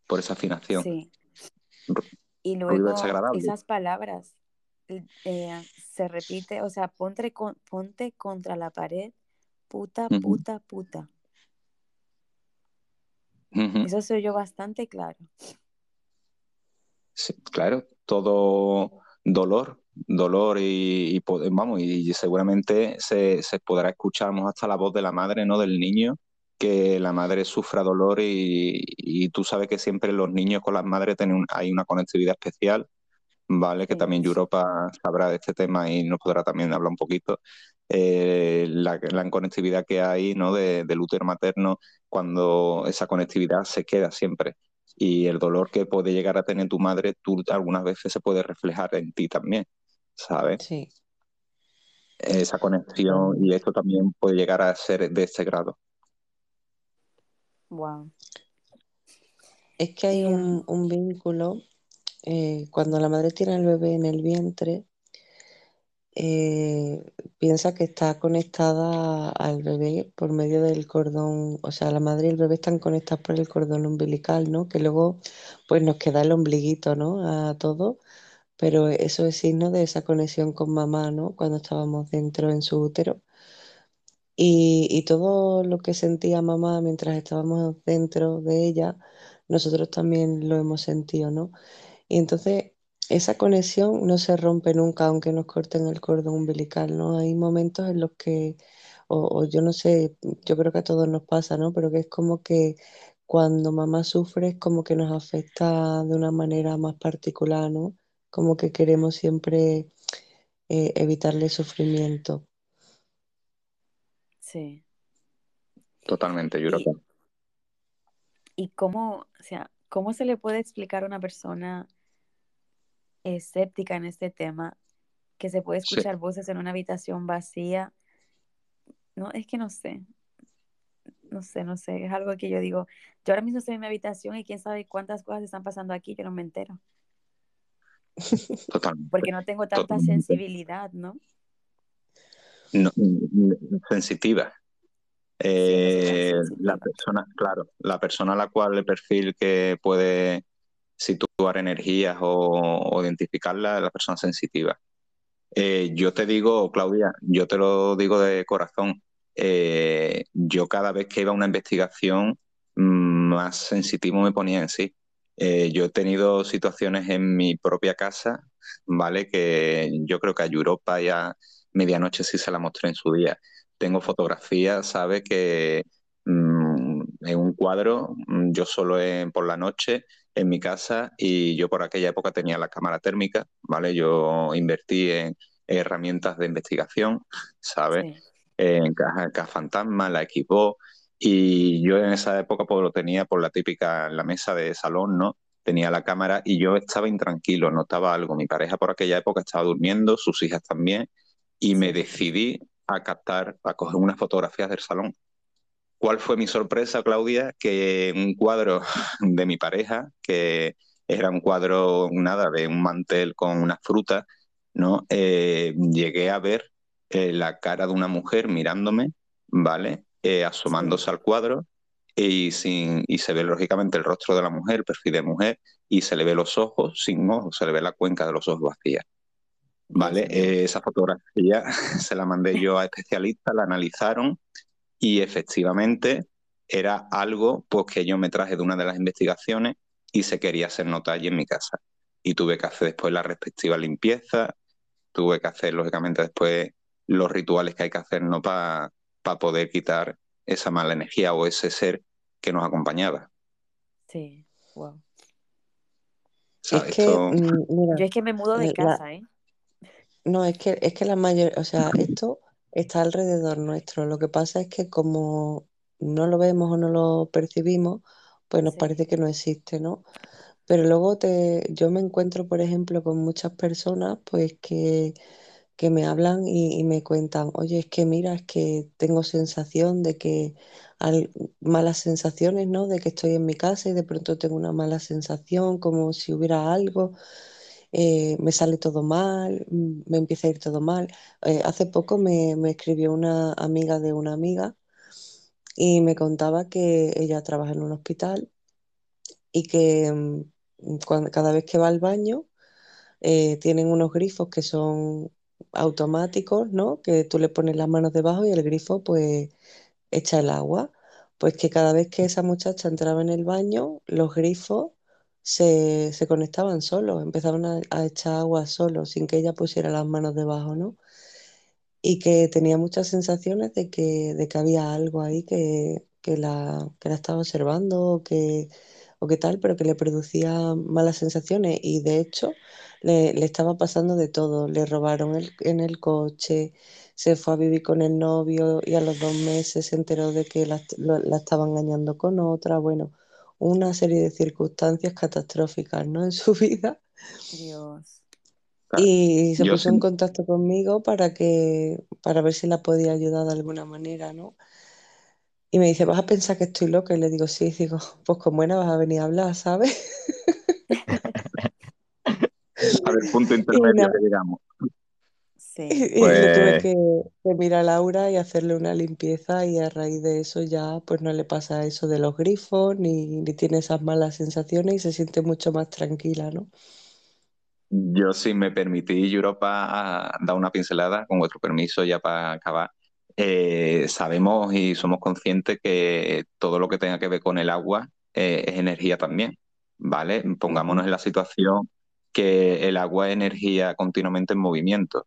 Por esa afinación. Sí. Y luego esas palabras eh, se repite, o sea, ponte, ponte contra la pared, puta, puta, puta. Eso se oyó bastante claro. Sí, claro, todo dolor, dolor y, vamos, y seguramente se, se, podrá escuchar hasta la voz de la madre, ¿no? Del niño, que la madre sufra dolor y, y tú sabes que siempre los niños con las madres tienen hay una conectividad especial, ¿vale? Que también Europa sabrá de este tema y nos podrá también hablar un poquito. Eh, la, la, conectividad que hay ¿no? De, del útero materno cuando esa conectividad se queda siempre. Y el dolor que puede llegar a tener tu madre, tú algunas veces se puede reflejar en ti también, ¿sabes? Sí. Esa conexión y esto también puede llegar a ser de ese grado. Wow. Es que hay un, un vínculo eh, cuando la madre tiene al bebé en el vientre, eh, piensa que está conectada al bebé por medio del cordón, o sea, la madre y el bebé están conectados por el cordón umbilical, ¿no? Que luego pues nos queda el ombliguito, ¿no? A todo, pero eso es signo de esa conexión con mamá, ¿no? Cuando estábamos dentro en su útero. Y, y todo lo que sentía mamá mientras estábamos dentro de ella, nosotros también lo hemos sentido, ¿no? Y entonces esa conexión no se rompe nunca, aunque nos corten el cordón umbilical, ¿no? Hay momentos en los que, o, yo no sé, yo creo que a todos nos pasa, ¿no? Pero que es como que cuando mamá sufre es como que nos afecta de una manera más particular, ¿no? Como que queremos siempre eh, evitarle sufrimiento. Sí. Totalmente, yo creo ¿Y cómo, o sea, cómo se le puede explicar a una persona escéptica en este tema, que se puede escuchar voces en una habitación vacía. No, es que no sé. No sé, no sé. Es algo que yo digo, yo ahora mismo estoy en mi habitación y quién sabe cuántas cosas están pasando aquí, yo no me entero. Porque no tengo tanta sensibilidad, ¿no? no sensitiva. Eh, la persona, claro, la persona a la cual el perfil que puede situar energías o, identificarla es la persona sensitiva. Eh, yo te digo, Claudia, yo te lo digo de corazón, eh, yo cada vez que iba a una investigación mm, más sensitivo me ponía en sí. Eh, yo he tenido situaciones en mi propia casa, ¿vale? Que yo creo que a Europa ya medianoche sí se la mostré en su día. Tengo fotografías, ¿sabe? Que mm, en un cuadro, mm, yo solo por la noche, en mi casa y yo por aquella época tenía la cámara térmica, ¿vale? Yo invertí en herramientas de investigación, ¿sabes? En caja, fantasma, la equipó y yo en esa época pues lo tenía por la típica en la mesa de salón, ¿no? Tenía la cámara y yo estaba intranquilo, notaba algo. Mi pareja por aquella época estaba durmiendo, sus hijas también, y me decidí a captar, a coger unas fotografías del salón ¿Cuál fue mi sorpresa, Claudia? Que un cuadro de mi pareja, que era un cuadro, nada, de un mantel con una fruta, ¿no? Eh, llegué a ver eh, la cara de una mujer mirándome, ¿vale? Eh, asomándose al cuadro y, sin, y se ve lógicamente el rostro de la mujer, perfil de mujer, y se le ve los ojos sin ojos, se le ve la cuenca de los ojos vacía. ¿Vale? esa fotografía se la mandé yo a especialistas, la analizaron y efectivamente era algo pues, que yo me traje de una de las investigaciones y se quería hacer nota allí en mi casa. Y tuve que hacer después la respectiva limpieza, tuve que hacer lógicamente después los rituales que hay que hacer ¿no? para poder quitar esa mala energía o ese ser que nos acompañaba. Sí, wow. Es que, mm, yo es que me mudo de casa, ¿eh? No, es que, es que la mayor, o sea, esto está alrededor nuestro. Lo que pasa es que como no lo vemos o no lo percibimos, pues nos parece que no existe, ¿no? Pero luego te, yo me encuentro, por ejemplo, con muchas personas pues que que me hablan y, y me cuentan, oye, es que mira, es que tengo sensación de que al- malas sensaciones, ¿no? De que estoy en mi casa y de pronto tengo una mala sensación, como si hubiera algo, eh, me sale todo mal, mm, me empieza a ir todo mal. Eh, hace poco me, me escribió una amiga de una amiga y me contaba que ella trabaja en un hospital y que mm, cuando- cada vez que va al baño eh, tienen unos grifos que son automáticos, ¿no? Que tú le pones las manos debajo y el grifo pues echa el agua. Pues que cada vez que esa muchacha entraba en el baño, los grifos se, se conectaban solos, empezaban a, echar agua solos, sin que ella pusiera las manos debajo, ¿no? y que tenía muchas sensaciones de que, de que había algo ahí que, que la, que la estaba observando o que, o que tal, pero que le producía malas sensaciones y de hecho le, le estaba pasando de todo. Le robaron el- en el coche, se fue a vivir con el novio y a los dos meses se enteró de que la, lo- la estaba engañando con otra. Bueno, una serie de circunstancias catastróficas, ¿no? En su vida. Dios. Y se Yo puso en contacto conmigo para que, para ver si la podía ayudar de alguna manera, ¿no? Y me dice, ¿vas a pensar que estoy loca? Y le digo, sí, digo, pues con buena vas a venir a hablar, ¿sabes? a ver, punto intermedio que llegamos. Sí. y, y le tuve Pues que, que mirar a Laura y hacerle una limpieza y a raíz de eso ya pues no le pasa eso de los grifos ni, ni tiene esas malas sensaciones y se siente mucho más tranquila, ¿no? Yo, si me permitís, Europa, dar una pincelada, con vuestro permiso, ya para acabar. Eh, sabemos y somos conscientes que todo lo que tenga que ver con el agua eh, es energía también, ¿vale? Pongámonos en la situación que el agua es energía continuamente en movimiento.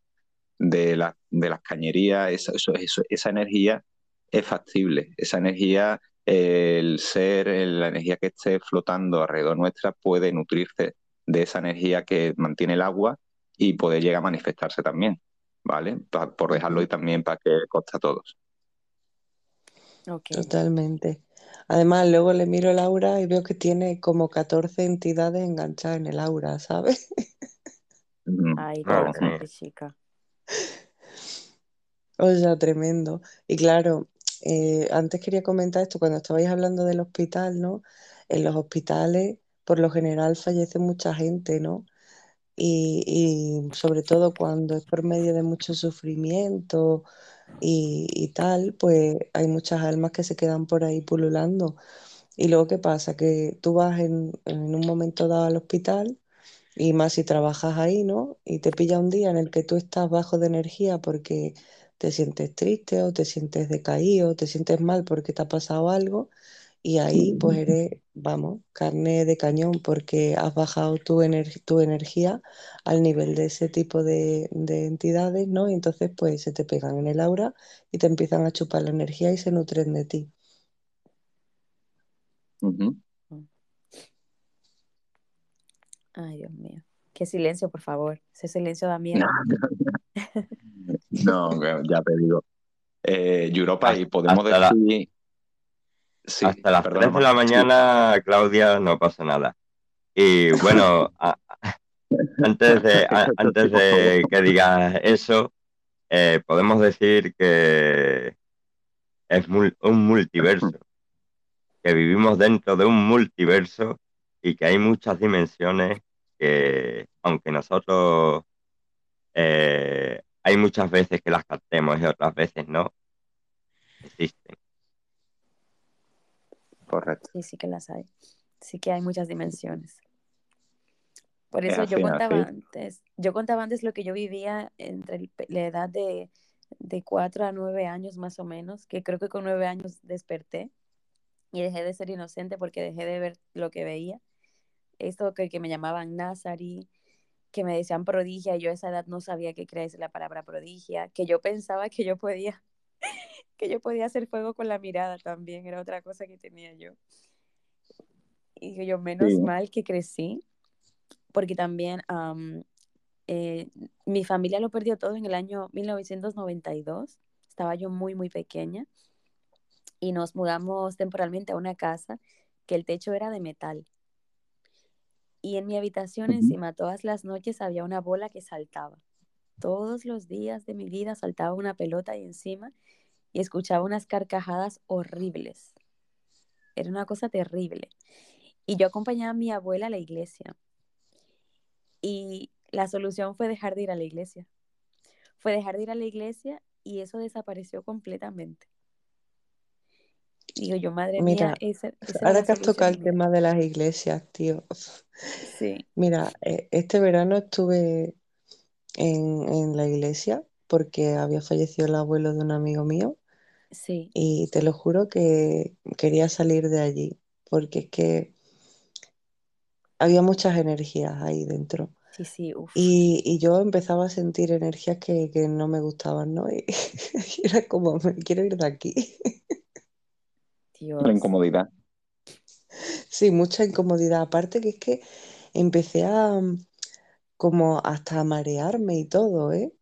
De, la- de las cañerías, eso, eso- eso- esa energía es factible. Esa energía, eh, el ser, la energía que esté flotando alrededor nuestra puede nutrirse de esa energía que mantiene el agua y puede llegar a manifestarse también, ¿vale? Pa- por dejarlo y también para que conste a todos. Totalmente. Además, luego le miro el aura y veo que tiene como 14 entidades enganchadas en el aura, ¿sabes? Ay, mía. pobre chica. O sea, tremendo. Y claro, eh, antes quería comentar esto, cuando estabais hablando del hospital, ¿no? En los hospitales, por lo general, fallece mucha gente, ¿no? Y, sobre todo cuando es por medio de mucho sufrimiento y, y tal, pues hay muchas almas que se quedan por ahí pululando. Y luego, ¿qué pasa? Que tú vas en, en un momento dado al hospital y más si trabajas ahí, ¿no? Y te pilla un día en el que tú estás bajo de energía porque te sientes triste o te sientes decaído, te sientes mal porque te ha pasado algo y ahí pues eres, vamos, carne de cañón porque has bajado tu, ener- tu energía al nivel de ese tipo de, de entidades, ¿no? Y entonces pues se te pegan en el aura y te empiezan a chupar la energía y se nutren de ti. Ay, Dios mío. Qué silencio, por favor. Ese silencio da miedo. No, ya te digo. Eh, Europa, y podemos hasta la- decir, sí, hasta las perdona, 3 de la sí. mañana, Claudia, no pasa nada. Y bueno, a- antes de, a- antes de que digas eso, eh, podemos decir que es mul- un multiverso, que vivimos dentro de un multiverso y que hay muchas dimensiones que, aunque nosotros eh, hay muchas veces que las captemos y otras veces no, existen. Correcto. Sí, sí que las hay. Sí que hay muchas dimensiones. Por Es eso yo contaba así. antes, yo contaba antes lo que yo vivía entre el la edad de, de 4 a 9 años más o menos, que creo que con 9 años desperté y dejé de ser inocente porque dejé de ver lo que veía. Esto que, que me llamaban Nazari, que me decían prodigia, y yo a esa edad no sabía qué crees la palabra prodigia, que yo pensaba que yo podía, que yo podía hacer fuego con la mirada también, era otra cosa que tenía yo. Y yo menos Sí. mal que crecí, porque también am, eh, mi familia lo perdió todo en el año 1992, estaba yo muy, muy pequeña, y nos mudamos temporalmente a una casa que el techo era de metal. Y en mi habitación encima todas las noches había una bola que saltaba. todos los días de mi vida saltaba una pelota ahí encima y escuchaba unas carcajadas horribles. Era una cosa terrible. Y yo acompañaba a mi abuela a la iglesia. Y la solución fue dejar de ir a la iglesia. Fue dejar de ir a la iglesia y eso desapareció completamente. Digo yo, madre Mira, mía, esa, esa era ahora que has tocado el tema de las iglesias, tío. Sí, Mira, eh, este verano estuve en, en la iglesia porque había fallecido el abuelo de un amigo mío sí, y te lo juro que quería salir de allí porque es que había muchas energías ahí dentro. sí, sí, Y, y yo empezaba a sentir energías que, que no me gustaban, ¿no? Y, y era como, me quiero ir de aquí. La incomodidad. Sí, mucha incomodidad. Aparte que es que empecé a mm, como hasta a marearme y todo, ¿eh?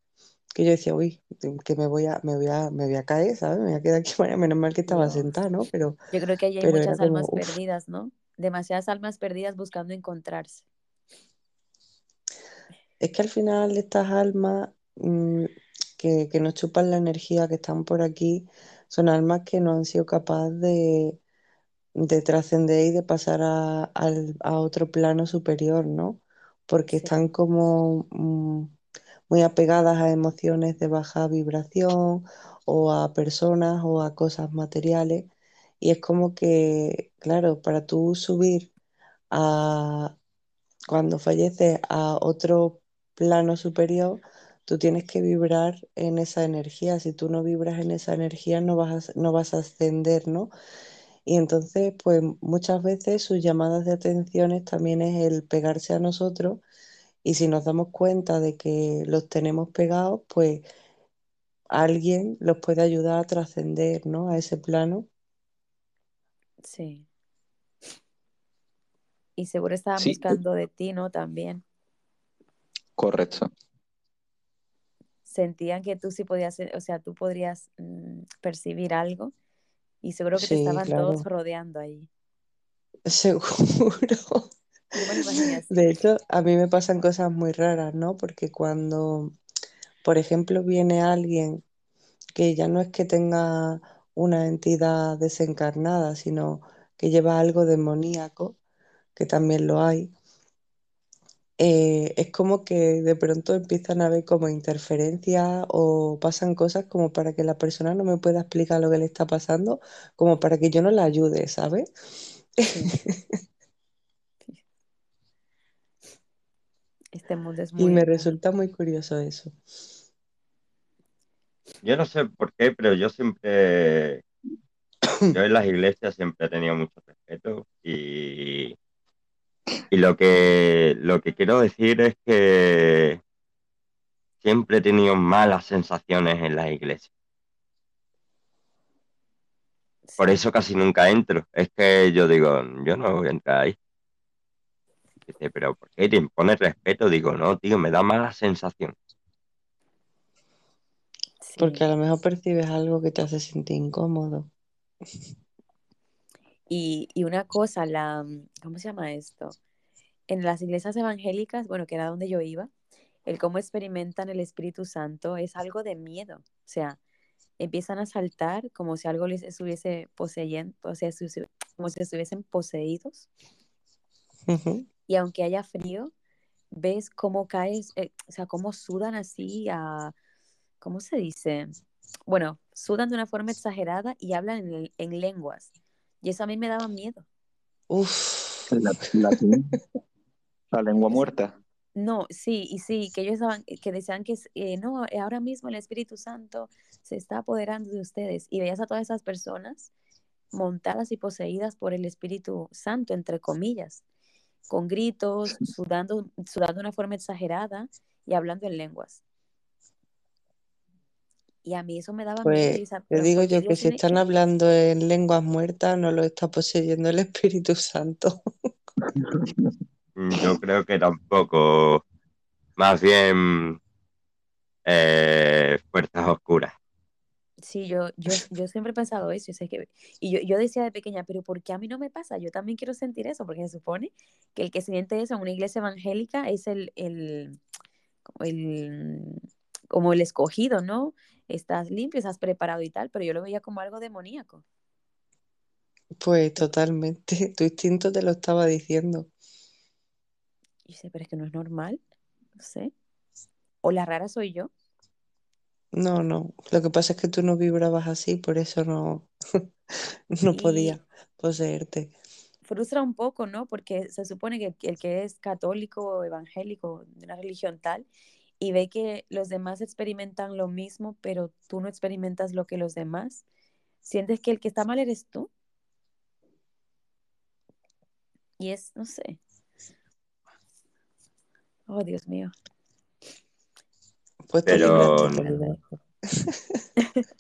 Que yo decía, uy, que me voy a, me voy a, me voy a caer, ¿sabes? Me voy a quedar aquí mareada. Menos mal que estaba sentada, ¿no? Pero, Yo creo que allí hay muchas almas perdidas, ¿no? Demasiadas almas perdidas buscando encontrarse. Es que al final estas almas mm, que, que nos chupan la energía, que están por aquí, son almas que no han sido capaces de, de trascender y de pasar a, a otro plano superior, ¿no? Porque están como mm, muy apegadas a emociones de baja vibración o a personas o a cosas materiales. Y es como que, claro, para tú subir a, cuando falleces a otro plano superior, tú tienes que vibrar en esa energía. Si tú no vibras en esa energía, no vas a, no vas a ascender, ¿no? Y entonces, pues muchas veces sus llamadas de atenciones también es el pegarse a nosotros y si nos damos cuenta de que los tenemos pegados, pues alguien los puede ayudar a trascender, ¿no? A ese plano. sí. Y seguro estaban Sí, buscando de ti, ¿no? También. correcto. Sentían que tú sí podías, o sea, tú podrías mm, percibir algo y seguro que te Sí, estaban todos rodeando ahí. seguro. De hecho, a mí me pasan cosas muy raras, ¿no? Porque cuando, por ejemplo, viene alguien que ya no es que tenga una entidad desencarnada, sino que lleva algo demoníaco, que también lo hay, eh, es como que de pronto empiezan a haber como interferencias o pasan cosas como para que la persona no me pueda explicar lo que le está pasando, como para que yo no la ayude, ¿sabes? Sí, este mundo es Y me resulta muy curioso eso. Yo no sé por qué, pero yo siempre, yo en las iglesias siempre he tenido mucho respeto y, y lo que, lo que quiero decir es que siempre he tenido malas sensaciones en las iglesias. Por eso casi nunca entro. Es que yo digo, yo no voy a entrar ahí. Dice, pero ¿por qué te impones respeto? Digo, no, tío, me da mala sensación. Porque sí. a lo mejor percibes algo que te hace sentir incómodo. Y, y una cosa, la, ¿cómo se llama esto? En las iglesias evangélicas, bueno, que era donde yo iba, el cómo experimentan el Espíritu Santo es algo de miedo. O sea, empiezan a saltar como si algo les estuviese poseyendo, o sea, como si estuviesen poseídos. Y aunque haya frío, ves cómo caes, eh, o sea, cómo sudan así a, ¿cómo se dice? Bueno, sudan de una forma exagerada y hablan en, en lenguas. Y eso a mí me daba miedo. Uf. La- lengua muerta. no, sí, y sí, que ellos estaban, que decían que eh, no, eh, ahora mismo el Espíritu Santo se está apoderando de ustedes. Y veías a todas esas personas montadas y poseídas por el Espíritu Santo, entre comillas, con gritos, sudando, sudando de una forma exagerada y hablando en lenguas. Y a mí eso me daba miedo. Y Pues decía, te pero digo ¿por qué yo que si están que...? hablando en lenguas muertas, no lo está poseyendo el Espíritu Santo. Yo creo que tampoco, más bien eh, fuerzas oscuras. Sí, yo, yo, yo siempre he pensado eso. y sé que, y yo, yo decía de pequeña, pero ¿por qué a mí no me pasa? Yo también quiero sentir eso, porque se supone que el que siente eso en una iglesia evangélica es el, el, como el escogido, ¿no? Estás limpio, estás preparado y tal, pero yo lo veía como algo demoníaco. Pues totalmente, tu instinto te lo estaba diciendo. Y sé, pero es que no es normal, no sé. O la rara soy yo. No, no, lo que pasa es que tú no vibrabas así, por eso no, no podía poseerte. Frustra un poco, ¿no? Porque se supone que el que es católico o evangélico de una religión tal y ve que los demás experimentan lo mismo, pero tú no experimentas lo que los demás, sientes que el que está mal eres tú. Y es, no sé. Oh, Dios mío. Pues Pero-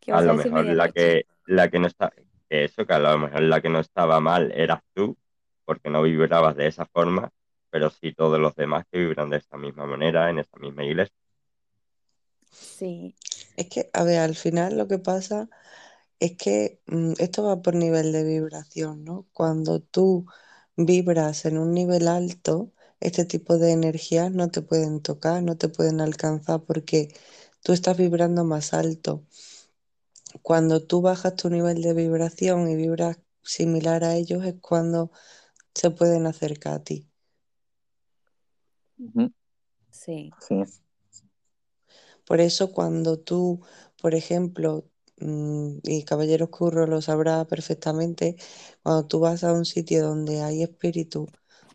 ¿Qué A lo mejor la que, la que no está, eso, que a lo mejor la que no estaba mal eras tú, porque no vibrabas de esa forma, pero sí todos los demás que vibran de esta misma manera, en esta misma iglesia. Sí, Es que, a ver, al final lo que pasa es que mm, esto va por nivel de vibración, ¿no? Cuando tú vibras en un nivel alto, este tipo de energías no te pueden tocar, no te pueden alcanzar porque tú estás vibrando más alto. Cuando tú bajas tu nivel de vibración y vibras similar a ellos es cuando se pueden acercar a ti. Sí. Sí. Por eso cuando tú, por ejemplo, mm, y Caballero Oscuro lo sabrá perfectamente, cuando tú vas a un sitio donde hay espíritu,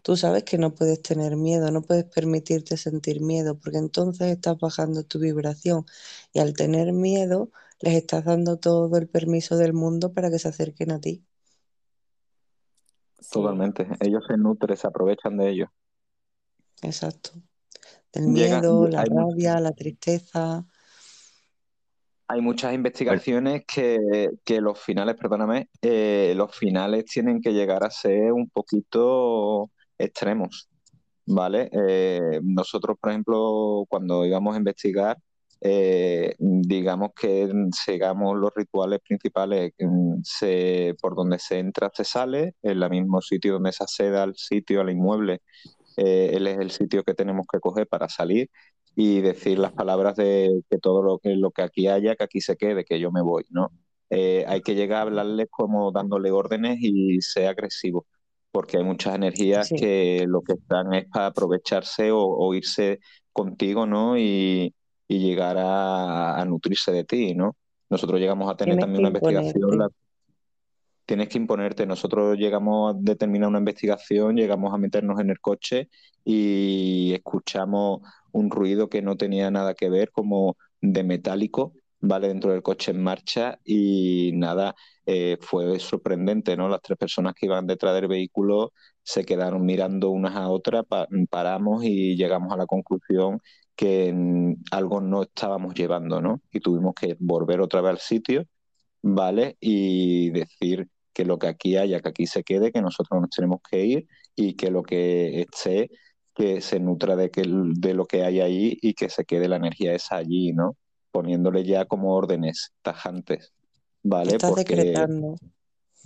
tú sabes que no puedes tener miedo, no puedes permitirte sentir miedo, porque entonces estás bajando tu vibración y al tener miedo les estás dando todo el permiso del mundo para que se acerquen a ti. Totalmente. Ellos se nutren, se aprovechan de ellos. Exacto. Del Llega- miedo, la mucho- rabia, la tristeza. Hay muchas investigaciones que, que los finales, perdóname, eh, los finales tienen que llegar a ser un poquito extremos, ¿vale? Eh, nosotros, por ejemplo, cuando íbamos a investigar, eh, digamos que sigamos los rituales principales, mm, se, por donde se entra, se sale, en el mismo sitio donde se accede al sitio, al inmueble, eh, él es el sitio que tenemos que coger para salir y decir las palabras de que todo lo que, lo que aquí haya, que aquí se quede, que yo me voy, ¿no? Eh, hay que llegar a hablarles como dándole órdenes y ser agresivo, porque hay muchas energías Sí. que lo que están es para aprovecharse o, o irse contigo, ¿no? Y, y llegar a, a nutrirse de ti, ¿no? Nosotros llegamos a tener también una investigación, la- tienes que imponerte. Nosotros llegamos a determinar una investigación, llegamos a meternos en el coche y escuchamos un ruido que no tenía nada que ver, como de metálico, ¿vale? Dentro del coche en marcha y nada, eh, fue sorprendente, ¿no? Las tres personas que iban detrás del vehículo se quedaron mirando unas a otras, pa- paramos y llegamos a la conclusión que algo no estábamos llevando, ¿no? Y tuvimos que volver otra vez al sitio ¿vale? Y decir que lo que aquí haya, que aquí se quede, que nosotros nos tenemos que ir y que lo que esté, que se nutra de, que, de lo que hay ahí y que se quede la energía esa allí, ¿no? Poniéndole ya como órdenes tajantes, ¿vale? Estás Porque decretando.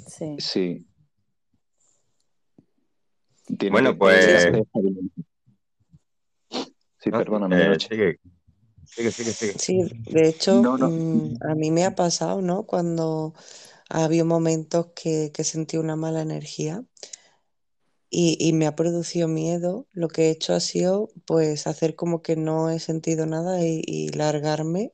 Sí. sí. Tiene Bueno, que pues-. Sí, perdóname, Eh, sigue, sigue, sigue, sigue. Sí, de hecho, No, no. mm, a mí me ha pasado, ¿no? Cuando había momentos que, que sentí una mala energía y, y me ha producido miedo, lo que he hecho ha sido, pues, hacer como que no he sentido nada y, y largarme,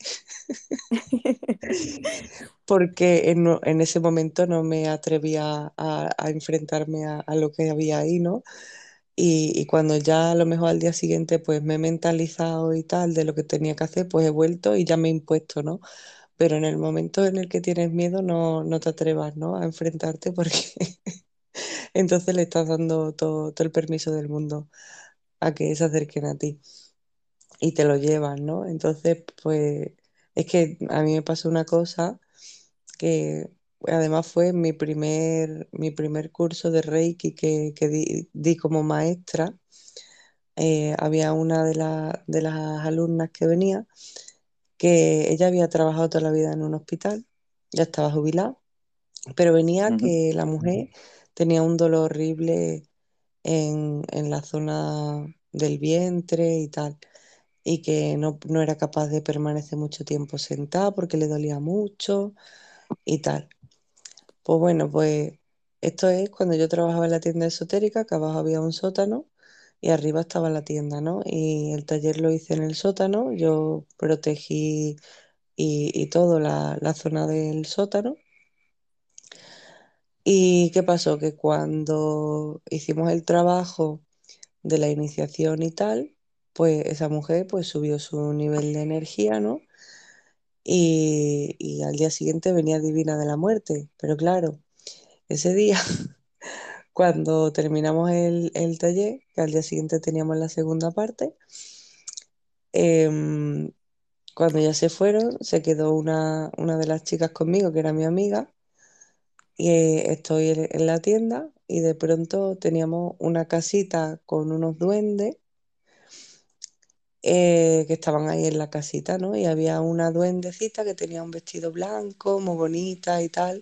porque en, en ese momento no me atrevía a, a enfrentarme a, a lo que había ahí, ¿no? Y, y cuando ya a lo mejor al día siguiente pues me he mentalizado y tal de lo que tenía que hacer, pues he vuelto y ya me he impuesto, ¿no? Pero en el momento en el que tienes miedo no, no te atrevas, ¿no? A enfrentarte porque entonces le estás dando todo, todo el permiso del mundo a que se acerquen a ti y te lo llevan, ¿no? Entonces, pues es que a mí me pasó una cosa que además fue mi primer, mi primer curso de Reiki que, que di, como maestra. Eh, había una de, la- de las alumnas que venía que ella había trabajado toda la vida en un hospital, ya estaba jubilada, pero venía que la mujer tenía un dolor horrible en, en la zona del vientre y tal. Y que no, no era capaz de permanecer mucho tiempo sentada porque le dolía mucho y tal. Pues bueno, pues esto es cuando yo trabajaba en la tienda esotérica, que abajo había un sótano y arriba estaba la tienda, ¿no? Y el taller lo hice en el sótano, yo protegí y, todo la, la zona del sótano. ¿Y qué pasó? Que cuando hicimos el trabajo de la iniciación y tal, pues esa mujer pues subió su nivel de energía, ¿no? Y, y al día siguiente venía Divina de la Muerte. Pero claro, ese día, cuando terminamos el, el taller, que al día siguiente teníamos la segunda parte, em, cuando ya se fueron, se quedó una, una de las chicas conmigo, que era mi amiga, y eh, estoy en, la tienda y de pronto teníamos una casita con unos duendes eh, que estaban ahí en la casita, ¿no? Y había una duendecita que tenía un vestido blanco, muy bonita y tal.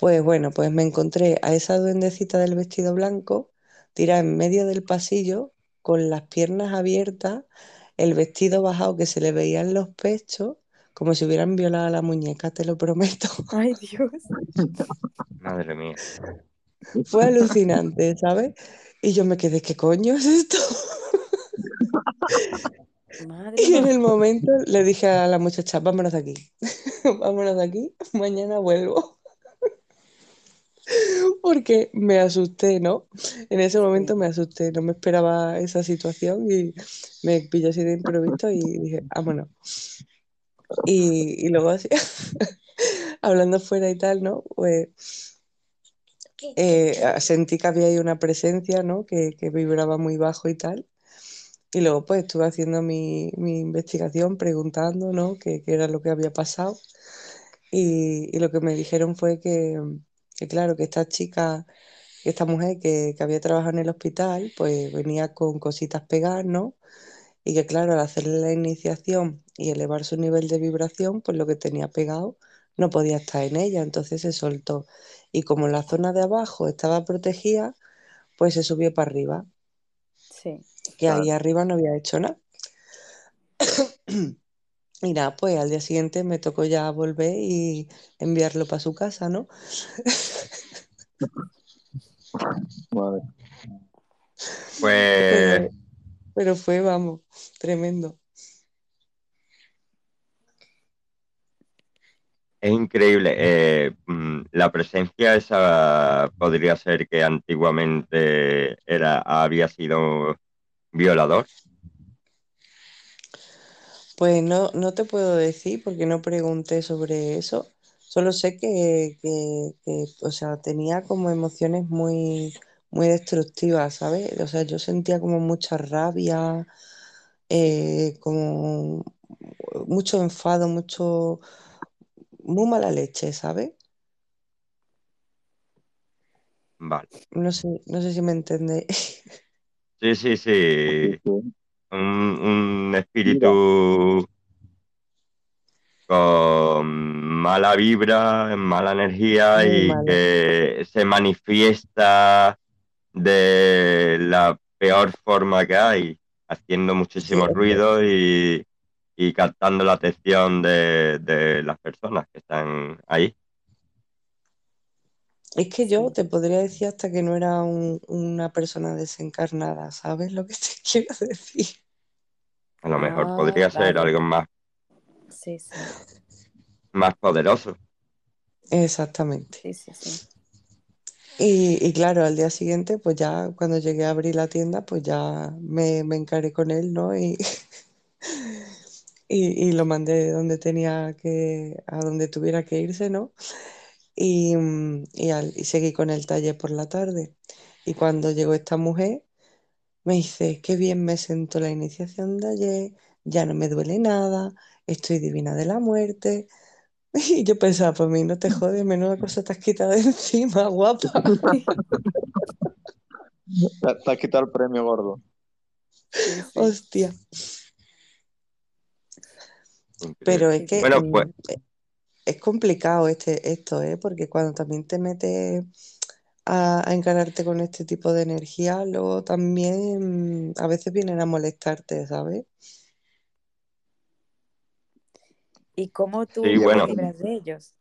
Pues bueno, pues me encontré a esa duendecita del vestido blanco tirada en medio del pasillo con las piernas abiertas, el vestido bajado que se le veían los pechos, como si hubieran violado a la muñeca, te lo prometo. Ay, Dios. Madre mía. Fue alucinante, ¿sabes? Y yo me quedé, ¿qué coño es esto? Madre Y en el momento le dije a la muchacha, vámonos de aquí, vámonos de aquí, mañana vuelvo. Porque me asusté, ¿no? En ese momento me asusté, no me esperaba esa situación y me pilló así de improviso y dije, vámonos. Y, y luego así, hablando fuera y tal, ¿no? Pues eh, sentí que había ahí una presencia, ¿no? Que, que vibraba muy bajo y tal. Y luego pues estuve haciendo mi, mi investigación, preguntando, ¿no? Qué, qué era lo que había pasado. Y, y lo que me dijeron fue que, que, claro, que esta chica, esta mujer que, que había trabajado en el hospital, pues venía con cositas pegadas, ¿no? Y que claro, al hacerle la iniciación y elevar su nivel de vibración, pues lo que tenía pegado no podía estar en ella, entonces se soltó. Y como la zona de abajo estaba protegida, pues se subió para arriba, Sí. que ahí Claro. arriba no había hecho nada. Y nada, pues al día siguiente me tocó ya volver y enviarlo para su casa, ¿no? Pues Pero, pero fue, vamos, tremendo. es increíble. eh, mm, la presencia esa podría ser que antiguamente era, había sido violador. Pues no, no te puedo decir porque no pregunté sobre eso. Solo sé que, que- que, o sea, tenía como emociones muy, muy destructivas, ¿sabes? O sea, yo sentía como mucha rabia, eh, como mucho enfado, mucho, muy mala leche, ¿sabes? Vale. No sé, no sé si me entendéis. Sí, sí, sí. Un, un espíritu con mala vibra, mala energía Muy y que se manifiesta de la peor forma que hay, haciendo muchísimo Sí, ruido y, y captando la atención de, de las personas que están ahí. Es que yo te podría decir hasta que no era un- una persona desencarnada, ¿sabes lo que te quiero decir? A lo mejor Ah, podría ser algo más, Sí, sí. más poderoso. Exactamente. Sí, sí, sí. Y, y claro, al día siguiente, pues ya cuando llegué a abrir la tienda, pues ya me, me encaré con él, ¿no? Y, y, y lo mandé donde tenía que, a donde tuviera que irse, ¿no? Y, mm, y, al- y seguí con el taller por la tarde. Y cuando llegó esta mujer, me dice, qué bien me sentó la iniciación de ayer, ya no me duele nada, estoy divina de la muerte. Y yo pensaba, pues mí no te jodes, menuda cosa te has quitado de encima, guapa. Te, te has quitado el premio gordo. Hostia. Pero es que. Bueno, pues mm, es complicado este, esto, ¿eh? Porque cuando también te metes, a, a encararte con este tipo de energía, luego también mm, a veces vienen a molestarte, ¿sabes? ¿Y cómo tú Sí, te bueno. libras de ellos?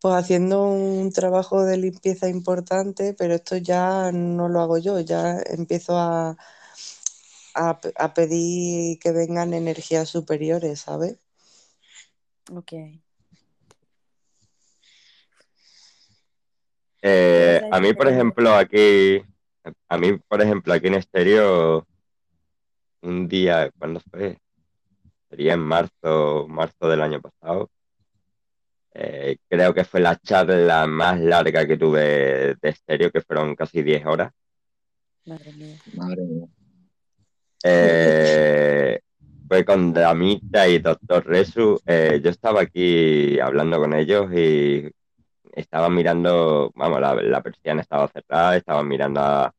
Pues haciendo un trabajo de limpieza importante, pero esto ya no lo hago yo, ya empiezo a, a, a pedir que vengan energías superiores, ¿sabes? Ok. Eh, ¿Qué vas a mí, por ejemplo, aquí, a mí, por ejemplo, aquí en Estéreo, un día, ¿cuándo fue? Sería en marzo, marzo del año pasado. Eh, creo que fue la charla más larga que tuve de Estéreo, que fueron casi 10 horas. Madre mía. Madre mía. Eh, fue con Dramita y Doctor Resu. Eh, yo estaba aquí hablando con ellos y estaban mirando, vamos, la, persiana estaba cerrada, estaban mirando a,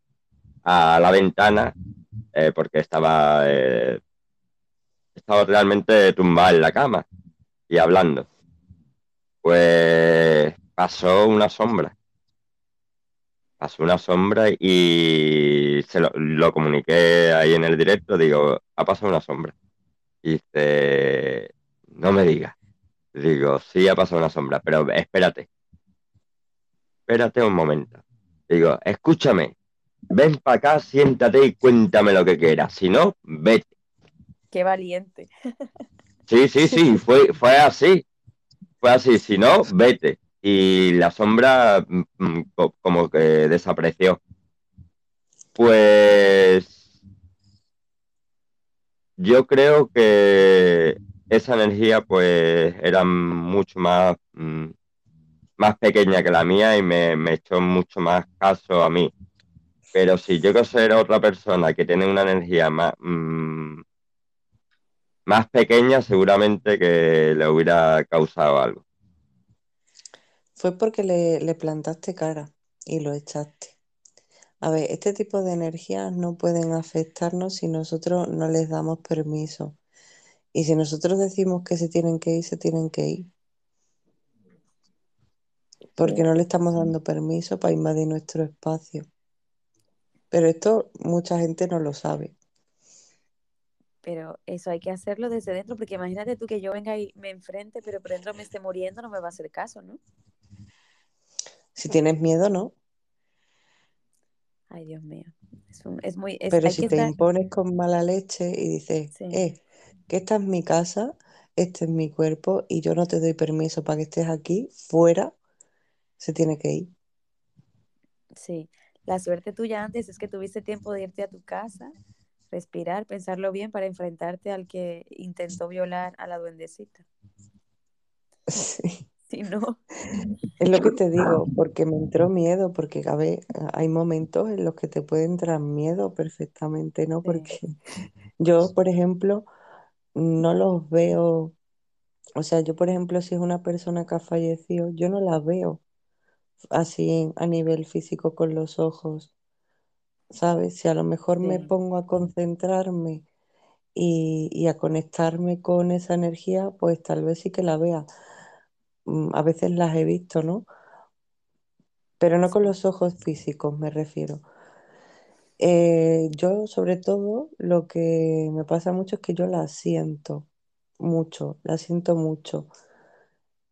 la ventana eh, porque estaba, estaba realmente tumbada en la cama y hablando. Pues pasó una sombra. Pasó una sombra y se lo, lo comuniqué ahí en el directo, digo, ha pasado una sombra. Y dice, no me digas. Digo, sí ha pasado una sombra, pero espérate. Espérate un momento. Digo, escúchame, ven para acá, siéntate y cuéntame lo que quieras. Si no, vete. Qué valiente. Sí, sí, sí, fue, fue así. Fue así, si no, vete. Y la sombra mm, mm, co- como que desapareció. Pues yo creo que esa energía pues era mucho más, mm, más pequeña que la mía y me, me echó mucho más caso a mí. Pero si yo que ser otra persona que tiene una energía más, más pequeña, seguramente que le hubiera causado algo. Fue porque le, le plantaste cara y lo echaste. A ver, este tipo de energías no pueden afectarnos si nosotros no les damos permiso. Y si nosotros decimos que se tienen que ir, se tienen que ir. Porque no le estamos dando permiso para invadir nuestro espacio. Pero esto mucha gente no lo sabe. Pero eso hay que hacerlo desde dentro, porque imagínate tú que yo venga y me enfrente, pero por dentro me esté muriendo, no me va a hacer caso, ¿no? Si tienes miedo, no. Ay, Dios mío. Es, un- es muy, es- Pero si te estar, impones con mala leche y dices, sí, eh, que esta es mi casa, este es mi cuerpo y yo no te doy permiso para que estés aquí, fuera, se tiene que ir. sí. La suerte tuya antes es que tuviste tiempo de irte a tu casa, respirar, pensarlo bien para enfrentarte al que intentó violar a la duendecita. Sí. Si no, Es lo que te digo, porque me entró miedo, porque a ver, hay momentos en los que te puede entrar miedo perfectamente, ¿no? Porque yo, por ejemplo, no los veo, o sea, yo, por ejemplo, si es una persona que ha fallecido, yo no la veo así a nivel físico con los ojos, ¿sabes? Si a lo mejor me pongo a concentrarme y, y a conectarme con esa energía, pues tal vez sí que la vea. Mm, A veces las he visto, ¿no? Pero no con los ojos físicos, me refiero. Eh, yo, sobre todo, lo que me pasa mucho es que yo la siento mucho, la siento mucho.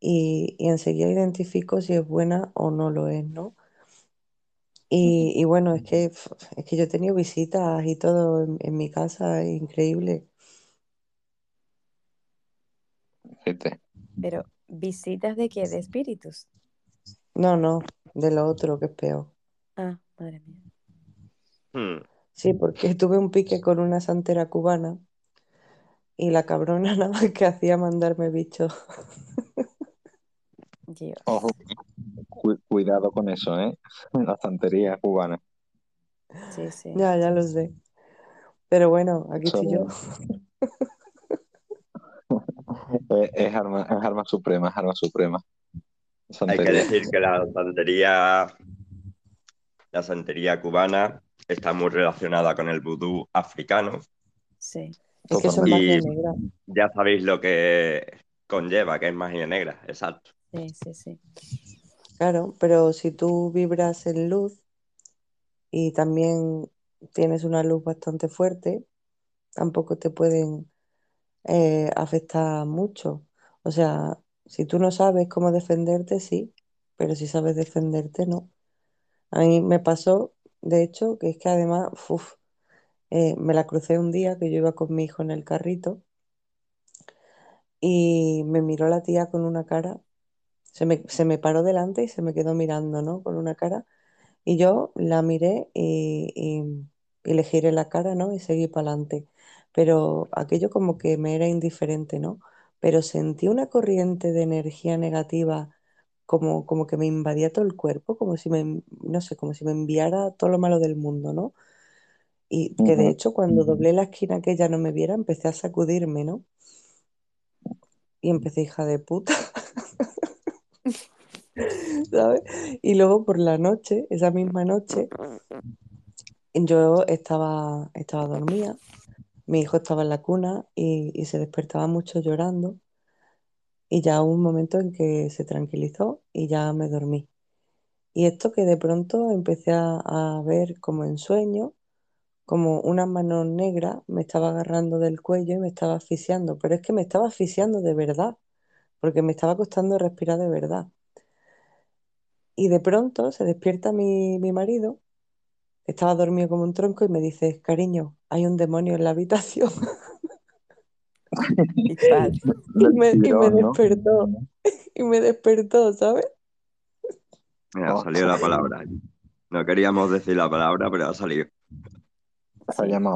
Y, y enseguida identifico si es buena o no lo es, ¿no? Y, y bueno, es que, es que yo he tenido visitas y todo en, en mi casa, es increíble. Pero visitas de qué? De espíritus. No, no, de lo otro que es peor. Ah, madre mía. Hmm. Sí, porque tuve un pique con una santera cubana y la cabrona nada más que hacía mandarme bichos. Dios. Ojo, cu- cuidado con eso, ¿eh? La santería cubana. Sí, sí. Ya, ya lo sé. Pero bueno, aquí estoy yo. Es, es arma, es arma suprema, es arma suprema. Hay que decir que la santería, la santería cubana está muy relacionada con el vudú africano. Sí. Es que son Y negra. ya sabéis lo que conlleva, que es magia negra, exacto. Sí, sí, sí. Claro, pero si tú vibras en luz y también tienes una luz bastante fuerte, tampoco te pueden eh, afectar mucho. O sea, si tú no sabes cómo defenderte, sí, pero si sabes defenderte, no. A mí me pasó, de hecho, que es que además, uf, eh, me la crucé un día que yo iba con mi hijo en el carrito y me miró la tía con una cara, se me, se me paró delante y se me quedó mirando, ¿no? Con una cara. Y yo la miré y, y- y le giré la cara, ¿no? Y seguí para adelante. Pero aquello como que me era indiferente, ¿no? Pero sentí una corriente de energía negativa como, como que me invadía todo el cuerpo, como si me, no sé, como si me enviara todo lo malo del mundo, ¿no? Y que de hecho cuando doblé la esquina que ella no me viera, empecé a sacudirme, ¿no? Y empecé, hija de puta, ¿sabes? Y luego por la noche, esa misma noche, yo estaba, estaba dormida, mi hijo estaba en la cuna y, se despertaba mucho llorando y ya hubo un momento en que se tranquilizó y ya me dormí. Y esto que de pronto empecé a, a ver como en sueño, como una mano negra me estaba agarrando del cuello y me estaba asfixiando, pero es que me estaba asfixiando de verdad, porque me estaba costando respirar de verdad. Y de pronto se despierta mi, mi marido, estaba dormido como un tronco y me dice, cariño, hay un demonio en la habitación. Y me, y me despertó, y me despertó, ¿sabes? Mira, salió la palabra. No queríamos decir la palabra, pero ha salido.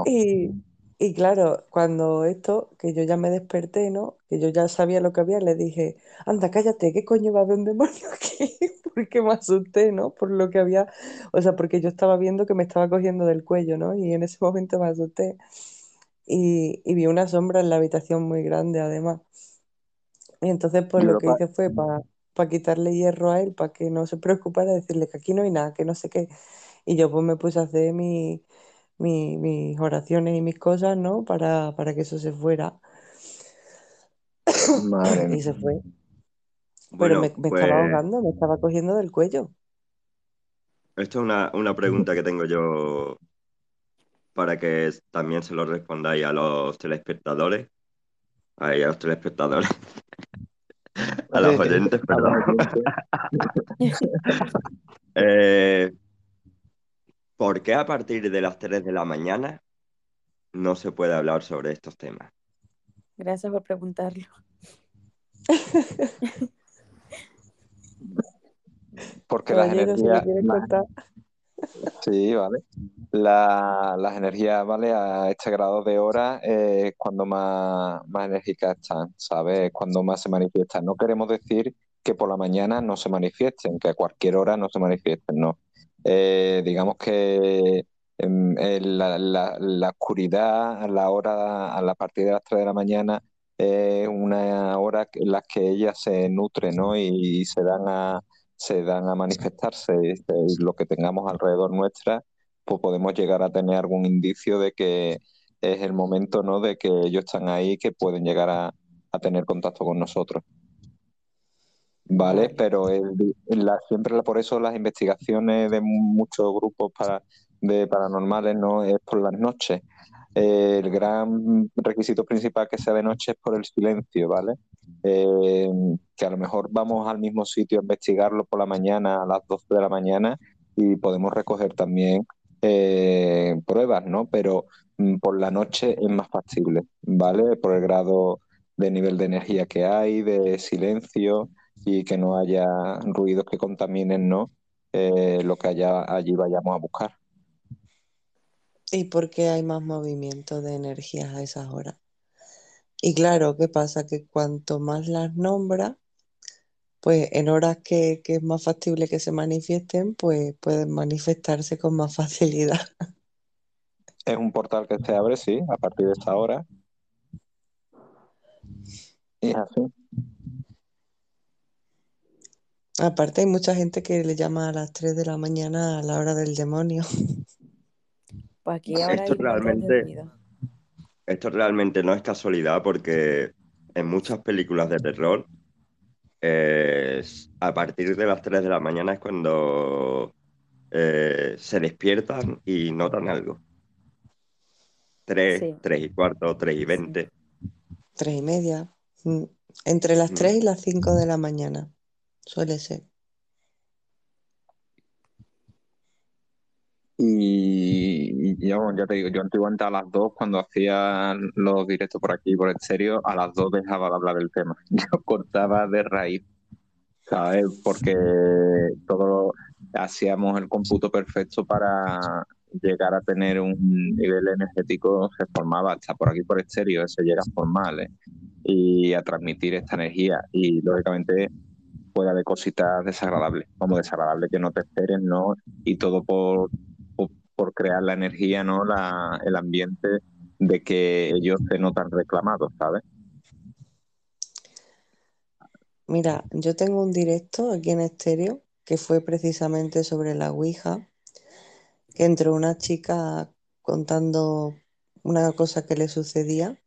Y, y claro, cuando esto, que yo ya me desperté, ¿no? Que yo ya sabía lo que había, le dije, anda, cállate, ¿qué coño va a haber un demonio aquí? Porque me asusté, ¿no? Por lo que había, o sea, porque yo estaba viendo que me estaba cogiendo del cuello, ¿no? Y en ese momento me asusté. Y, y vi una sombra en la habitación muy grande, además. Y entonces, pues lo que pa- hice fue para quitarle hierro a él, para que no se preocupara, decirle que aquí no hay nada, que no sé qué. Y yo pues me puse a hacer mi, mi- mis oraciones y mis cosas, ¿no? Para, para que eso se fuera. Madre. Y se fue. Pero me, Bueno, me estaba pues ahogando, me estaba cogiendo del cuello. esto es una, una pregunta que tengo yo para que también se lo respondáis a los telespectadores. A los telespectadores, a los oyentes, perdón. Eh, ¿por qué a partir de las 3 de la mañana no se puede hablar sobre estos temas? Gracias por preguntarlo. Porque las energías, sí, vale. La- las energías, ¿vale? A este grado de hora es cuando más, más enérgicas están, ¿sabes? Es cuando más se manifiestan. No queremos decir que por la mañana no se manifiesten, que a cualquier hora no se manifiesten, no. Eh, digamos que em, eh, la, oscuridad a la hora, a la partir de las 3 de la mañana, es una hora en la que ellas se nutren, ¿no? Y, se dan a, se dan a manifestarse. Y lo que tengamos alrededor nuestra pues podemos llegar a tener algún indicio de que es el momento, ¿no? De que ellos están ahí que pueden llegar a, a tener contacto con nosotros. ¿Vale? Pero el- la- siempre por eso las investigaciones de muchos grupos para, de paranormales no es por las noches. Eh, el gran requisito principal que sea de noche es por el silencio, ¿vale? Eh, que a lo mejor vamos al mismo sitio a investigarlo por la mañana, a las 12 de la mañana, y podemos recoger también eh, pruebas, ¿no? Pero mm, por la noche es más factible, ¿vale? Por el grado de nivel de energía que hay, de silencio y que no haya ruidos que contaminen, ¿no? Eh, lo que haya, allí vayamos a buscar. ¿Y por qué hay más movimiento de energías a esas horas? Y claro, ¿qué pasa? Que cuanto más las nombra, pues en horas que, que es más factible que se manifiesten, pues pueden manifestarse con más facilidad. Es un portal que se abre, sí, a partir de esta hora. Y es así. Aparte hay mucha gente que le llama a las 3 de la mañana a la hora del demonio. Pues aquí ahora Esto realmente, esto realmente no es casualidad porque en muchas películas de terror eh, a partir de las 3 de la mañana es cuando eh, se despiertan y notan algo. 3, Sí. 3 y cuarto, 3 y 20. Tres y media. Mm. Entre las Mm. 3 y las 5 de la mañana. Suele ser. Y, y yo, ya te digo, yo antiguamente a las 2, cuando hacía los directos por aquí, por exterior, a las 2 dejaba de hablar del tema. Yo cortaba de raíz, ¿sabes? Porque todo hacíamos el cómputo perfecto para llegar a tener un nivel energético, se formaba hasta por aquí por exterior, se llega a y a transmitir esta energía. Y lógicamente puede haber cositas desagradables, como desagradable que no te esperen, ¿no? Y todo por, por, por crear la energía, ¿no? La, el ambiente de que ellos se notan reclamados, ¿sabes? Mira, yo tengo un directo aquí en estéreo que fue precisamente sobre la Ouija, que entró una chica contando una cosa que le sucedía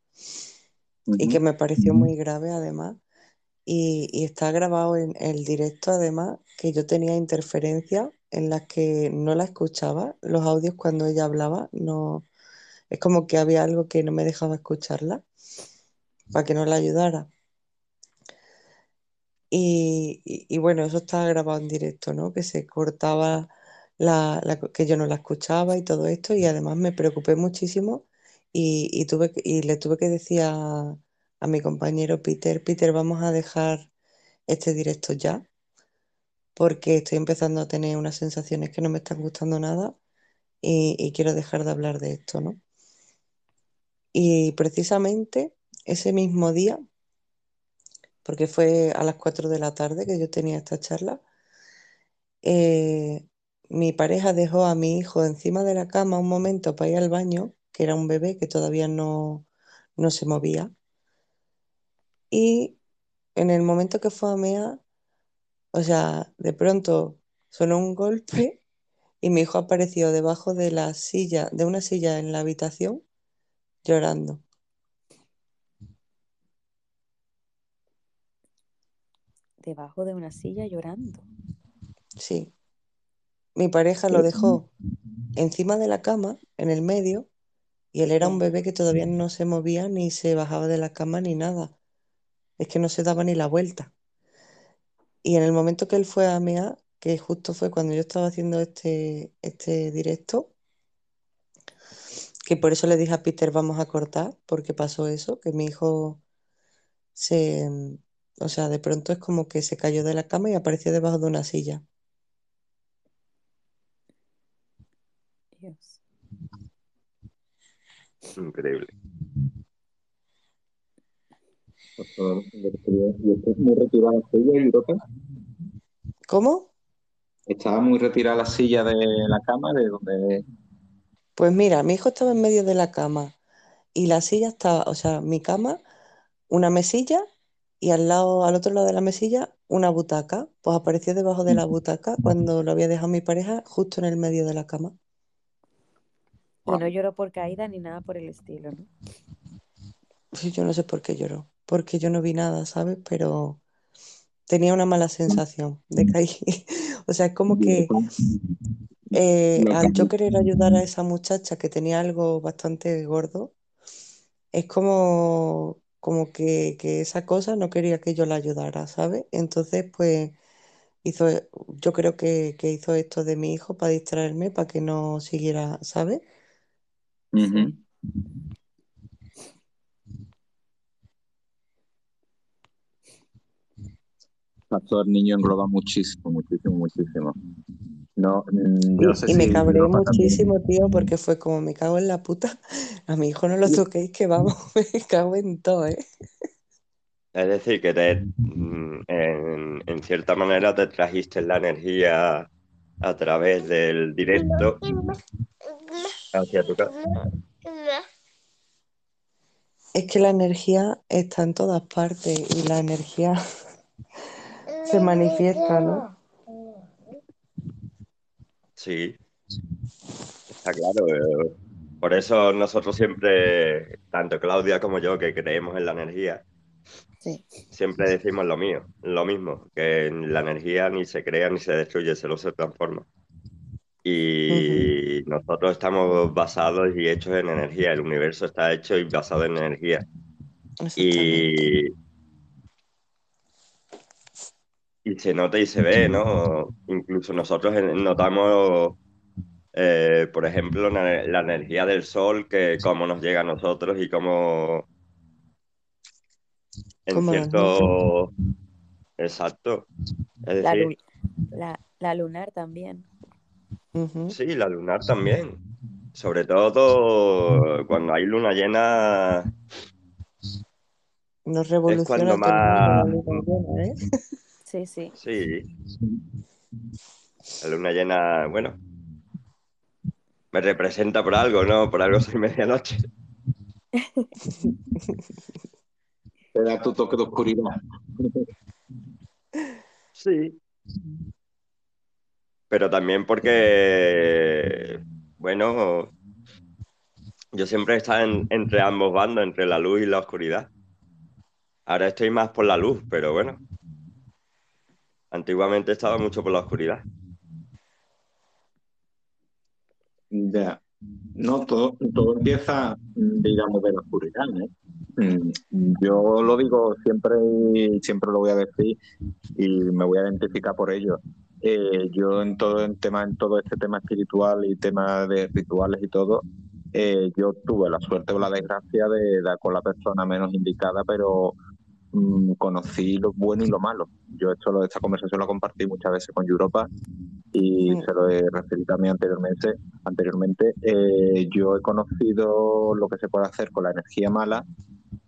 y que me pareció muy grave además. Y, está grabado en el directo además que yo tenía interferencias en las que no la escuchaba, los audios cuando ella hablaba, no, es como que había algo que no me dejaba escucharla para que no la ayudara. Y, y- bueno, eso estaba grabado en directo, ¿no? Que se cortaba la, que yo no la escuchaba y todo esto, y además me preocupé muchísimo y, tuve y le tuve que decir a mi compañero Peter, Peter, vamos a dejar este directo ya, porque estoy empezando a tener unas sensaciones que no me están gustando nada y, quiero dejar de hablar de esto, ¿no? Y precisamente ese mismo día, porque fue a las 4 de la tarde que yo tenía esta charla, eh, mi pareja dejó a mi hijo encima de la cama un momento para ir al baño, que era un bebé que todavía no, no se movía, y en el momento que fue a mear, o sea, de pronto sonó un golpe y mi hijo apareció debajo de la silla, de una silla en la habitación, llorando. Debajo de una silla llorando. Sí. Mi pareja lo dejó encima de la cama, en el medio, y él era un bebé que todavía no se movía ni se bajaba de la cama ni nada. Es que no se daba ni la vuelta. Y en el momento que él fue a mear, que justo fue cuando yo estaba haciendo este, este directo, que por eso le dije a Peter vamos a cortar, porque pasó eso, que mi hijo se, o sea, de pronto es como que se cayó de la cama y apareció debajo de una silla. Dios. Increíble. ¿Y estás muy retirada la silla, Europa? ¿Cómo? Estaba muy retirada la silla de la cama, de donde... Pues mira, mi hijo estaba en medio de la cama y la silla estaba, o sea, mi cama, una mesilla y al lado, al otro lado de la mesilla, una butaca. Pues apareció debajo de la butaca cuando lo había dejado mi pareja, justo en el medio de la cama. Y no lloró por caída ni nada por el estilo, ¿no? Sí, Yo no sé por qué lloró, porque yo no vi nada, ¿sabes? Pero tenía una mala sensación de caer. O sea, es como que eh, Lo que- al yo querer ayudar a esa muchacha que tenía algo bastante gordo, es como, como que, que esa cosa no quería que yo la ayudara, ¿sabes? Entonces, pues hizo, yo creo que, que hizo esto de mi hijo para distraerme, para que no siguiera, ¿sabes? Ujú. Pastor niño engloba muchísimo, muchísimo, muchísimo. No, mm, yo no sé Y, me si cabré también- muchísimo, tío, porque fue como me cago en la puta. A mi hijo no lo toquéis, que vamos, me cago en todo, ¿eh? Es decir, que te, mm, en, en cierta manera te trajiste la energía a través del directo hacia tu casa. Es que la energía está en todas partes y la energía se manifiesta, ¿no? Sí, está claro. eh, Por eso nosotros siempre, tanto Claudia como yo, que creemos en la energía, Sí. Siempre decimos lo mío, lo mismo, que la energía ni se crea ni se destruye, solo se transforma. Y nosotros estamos basados y hechos en energía, el universo está hecho y basado en energía. Y, y se nota y se ve, ¿no? Incluso nosotros notamos, eh, por ejemplo, la, energía del sol, que cómo nos llega a nosotros y cómo en cierto... Exacto. la, lunar también. Sí, la lunar también. Sobre todo cuando hay luna llena. Nos revoluciona es más... ¿eh? Sí, sí. Sí. La luna llena, bueno, me representa por algo, ¿no? Por algo soy medianoche. Te da tu toque de oscuridad. Sí. Pero también porque, bueno, yo siempre he estado entre ambos bandos, entre la luz y la oscuridad. Ahora estoy más por la luz, pero bueno. Antiguamente estaba mucho por la oscuridad. Ya. No, todo, todo empieza, digamos, de la oscuridad, ¿eh? Mm, yo lo digo siempre y siempre lo voy a decir y me voy a identificar por ello. Eh, yo en todo en tema en todo este tema espiritual y tema de rituales y todo, eh, yo tuve la suerte o la desgracia de dar con la persona menos indicada, pero mm, conocí lo bueno y lo malo. Yo esto, esta conversación la compartí muchas veces con Europa y se lo he referido también anteriormente. anteriormente eh, yo he conocido lo que se puede hacer con la energía mala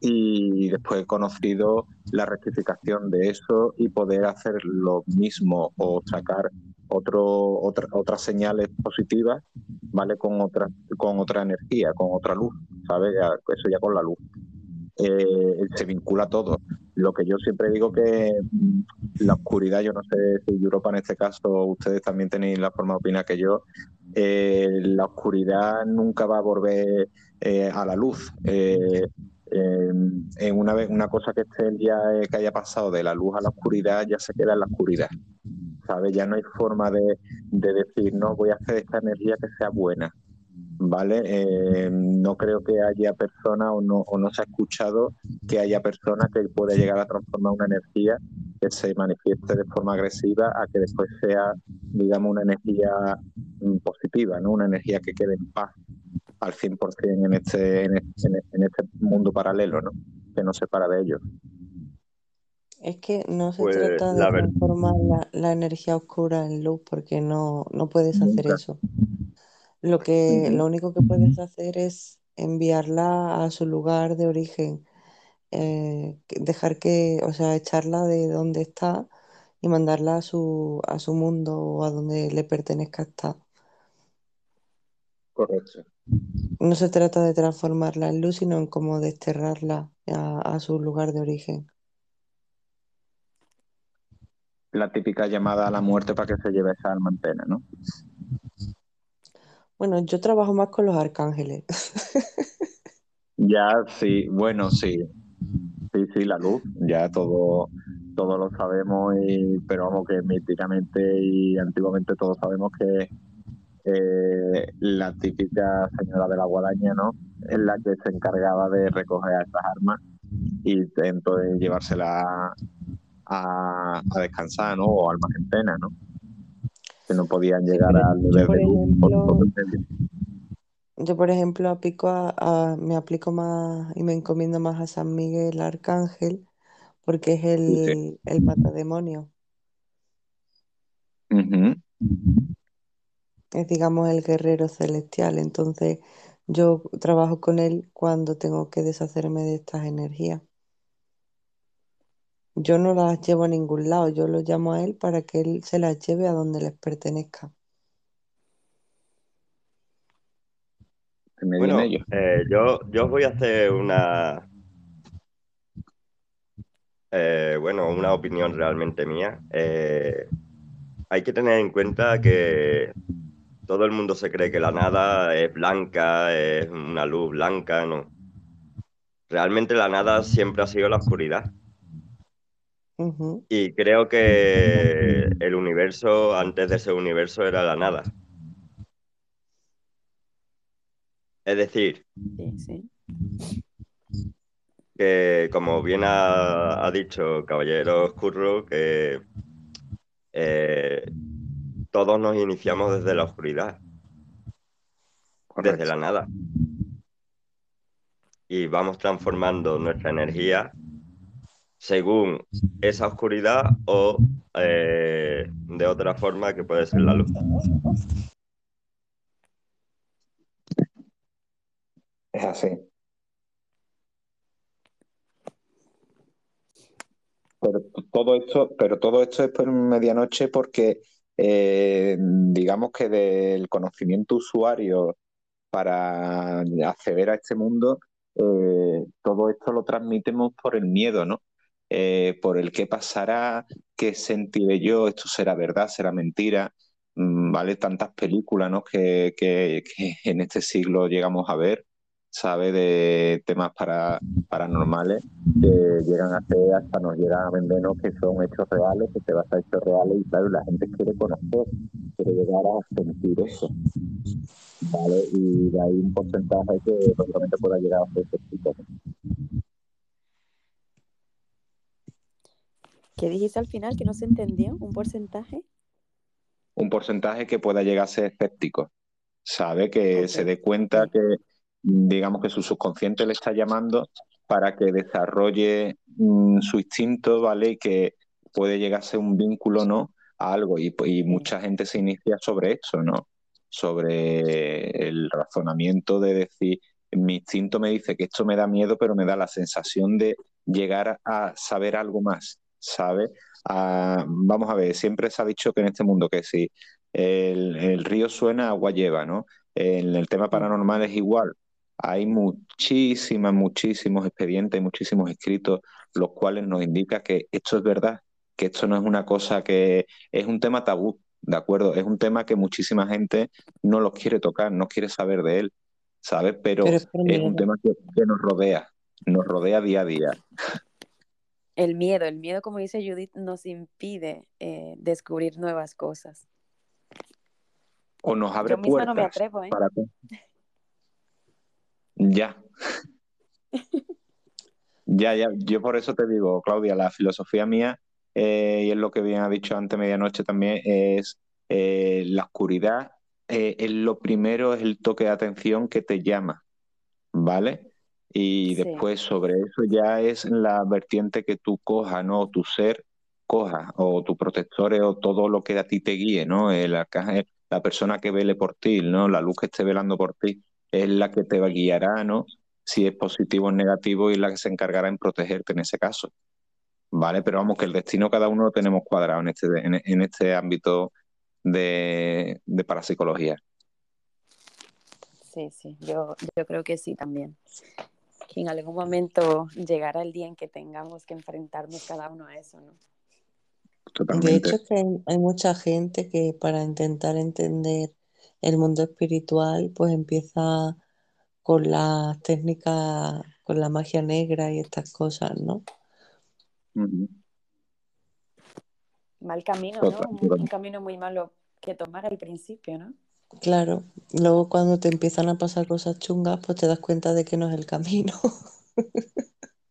y después he conocido la rectificación de eso y poder hacer lo mismo o sacar otro, otra, otras señales positivas, ¿vale? Con otra, con otra energía, con otra luz, ¿sabes? eso ya con la luz. Eh, se vincula todo. Lo que yo siempre digo que mm, la oscuridad, yo no sé si Europa en este caso, ustedes también tenéis la forma de opinar que yo, eh, la oscuridad nunca va a volver eh, a la luz. en una vez una cosa que esté ya que haya pasado de la luz a la oscuridad ya se queda en la oscuridad ¿sabes? ya no hay forma de, de decir no voy a hacer esta energía que sea buena ¿vale? Eh, no creo que haya persona o no, o no se ha escuchado que haya persona que pueda llegar a transformar una energía que se manifieste de forma agresiva a que después sea, digamos, una energía mm, positiva, ¿no? Una energía que quede en paz al 100% en este, en este, en este mundo paralelo, ¿no? Que no se separa de ellos. Es que no se pues, trata de transformar la, energía oscura en luz porque no, no puedes hacer eso. Lo que, lo único que puedes hacer es enviarla a su lugar de origen, eh, dejar que, o sea, echarla de donde está y mandarla a su, a su mundo o a donde le pertenezca estar. Correcto. No se trata de transformarla en luz, sino en como desterrarla a, a su lugar de origen. La típica llamada a la muerte para que se lleve esa alma antena, ¿no? Bueno, yo trabajo más con los arcángeles. ya, sí, bueno, sí. Sí, sí, la luz, ya todo, todo lo sabemos, y, pero vamos que míticamente y antiguamente todos sabemos que eh, la típica señora de la guadaña, ¿no? Es la que se encargaba de recoger a estas armas y entonces llevársela a, a descansar, ¿no? O almas en pena, ¿no? Que no podían llegar al nivel de luz. Yo, por ejemplo, aplico a, me aplico más y me encomiendo más a San Miguel Arcángel porque es el, el matademonio. Es, digamos, el guerrero celestial. Entonces, yo trabajo con él cuando tengo que deshacerme de estas energías. Yo no las llevo a ningún lado, yo lo llamo a él para que él se las lleve a donde les pertenezca. Bueno, eh, yo, yo voy a hacer una, eh, bueno, una opinión realmente mía. Eh, hay que tener en cuenta que todo el mundo se cree que la nada es blanca, es una luz blanca, ¿no? realmente la nada siempre ha sido la oscuridad. Y creo que el universo, antes de ese universo, era la nada. Es decir, Sí, sí. que como bien ha, ha dicho Caballero Oscuro, que eh, todos nos iniciamos desde la oscuridad, Correcto. desde la nada. Y vamos transformando nuestra energía según esa oscuridad o eh, de otra forma que puede ser la luz. Es así. Pero todo esto, pero todo esto es por medianoche porque eh, digamos que del conocimiento usuario para acceder a este mundo, eh, todo esto lo transmitimos por el miedo, ¿no? Eh, por el qué pasará, qué sentiré yo, esto será verdad, será mentira, Mm, ¿vale? Tantas películas, ¿no? que, que- que en este siglo llegamos a ver, ¿sabe? De temas para, paranormales que llegan a ser, hasta nos llegan a vendernos que son hechos reales, que se basan en hechos reales y claro, la gente quiere conocer, quiere llegar a sentir eso, ¿vale? Y de ahí un porcentaje que probablemente pueda llegar a ser ¿Qué dijiste al final que no se entendió? ¿Un porcentaje? un porcentaje que pueda llegar a ser escéptico, ¿sabe? Que se dé cuenta que, digamos, que su subconsciente le está llamando para que desarrolle mm, su instinto, ¿vale? Y que puede llegar a ser un vínculo, ¿no? A algo. Y, y mucha gente se inicia sobre esto, ¿no? Sobre el razonamiento de decir, mi instinto me dice que esto me da miedo, pero me da la sensación de llegar a saber algo más, ¿sabe? Ah, vamos a ver, siempre se ha dicho que en este mundo que si el, el río suena, agua lleva, ¿no? En el tema paranormal es igual. Hay muchísimas, muchísimos expedientes, muchísimos escritos, los cuales nos indican que esto es verdad, que esto no es una cosa que es un tema tabú, ¿de acuerdo? Es un tema que muchísima gente no lo quiere tocar, no quiere saber de él, ¿sabes? Pero Pero es un tema que, que nos rodea, nos rodea día a día. El miedo, el miedo, como dice Judith, nos impide eh, descubrir nuevas cosas. O nos abre Yo misma no me puertas atrevo, ¿eh? para... Ya. Ya, ya, yo por eso te digo, Claudia, la filosofía mía, eh, y es lo que bien ha dicho antes medianoche también, es eh, la oscuridad, es lo primero, es el toque de atención que te llama, ¿vale? Y Sí. después sobre eso ya es la vertiente que tú cojas, ¿no? Tu ser coja, o tus protectores, o todo lo que a ti te guíe, ¿no? El arcángel, la persona que vele por ti, ¿no? La luz que esté velando por ti, es la que te guiará, ¿no? Si es positivo o negativo, y la que se encargará en protegerte en ese caso. ¿Vale? Pero vamos, que el destino cada uno lo tenemos cuadrado en este, en, en este ámbito de, de parapsicología. Sí, sí, yo, yo creo que sí también. Que en algún momento llegará el día en que tengamos que enfrentarnos cada uno a eso, ¿no? De Totalmente. hecho, es que hay, hay mucha gente que para intentar entender el mundo espiritual, pues empieza con las técnicas, con la magia negra y estas cosas, ¿no? Mal camino, ¿no? Un camino muy malo que tomar al principio, ¿no? Claro, luego cuando te empiezan a pasar cosas chungas, pues te das cuenta de que no es el camino.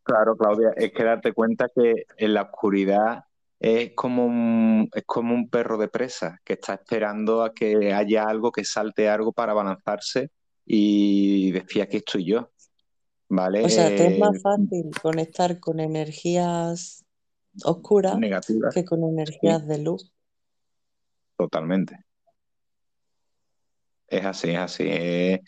Claro, Claudia, es que darte cuenta que en la oscuridad es como un, es como un perro de presa que está esperando a que haya algo, que salte algo para abalanzarse y decir aquí estoy yo, ¿vale? O sea, te es Eh, más fácil conectar con energías oscuras negativas, que con sí, energías de luz. totalmente. Es así, es así. Es.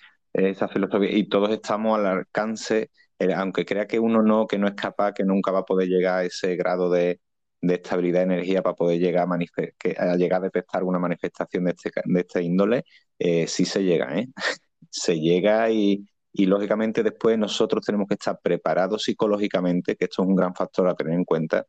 Y todos estamos al alcance, eh, aunque crea que uno no, que no es capaz, que nunca va a poder llegar a ese grado de, de estabilidad de energía para poder llegar a, que- a llegar a detectar una manifestación de este, de este índole, eh, sí se llega, ¿eh? Se llega y, y lógicamente después nosotros tenemos que estar preparados psicológicamente, que esto es un gran factor a tener en cuenta,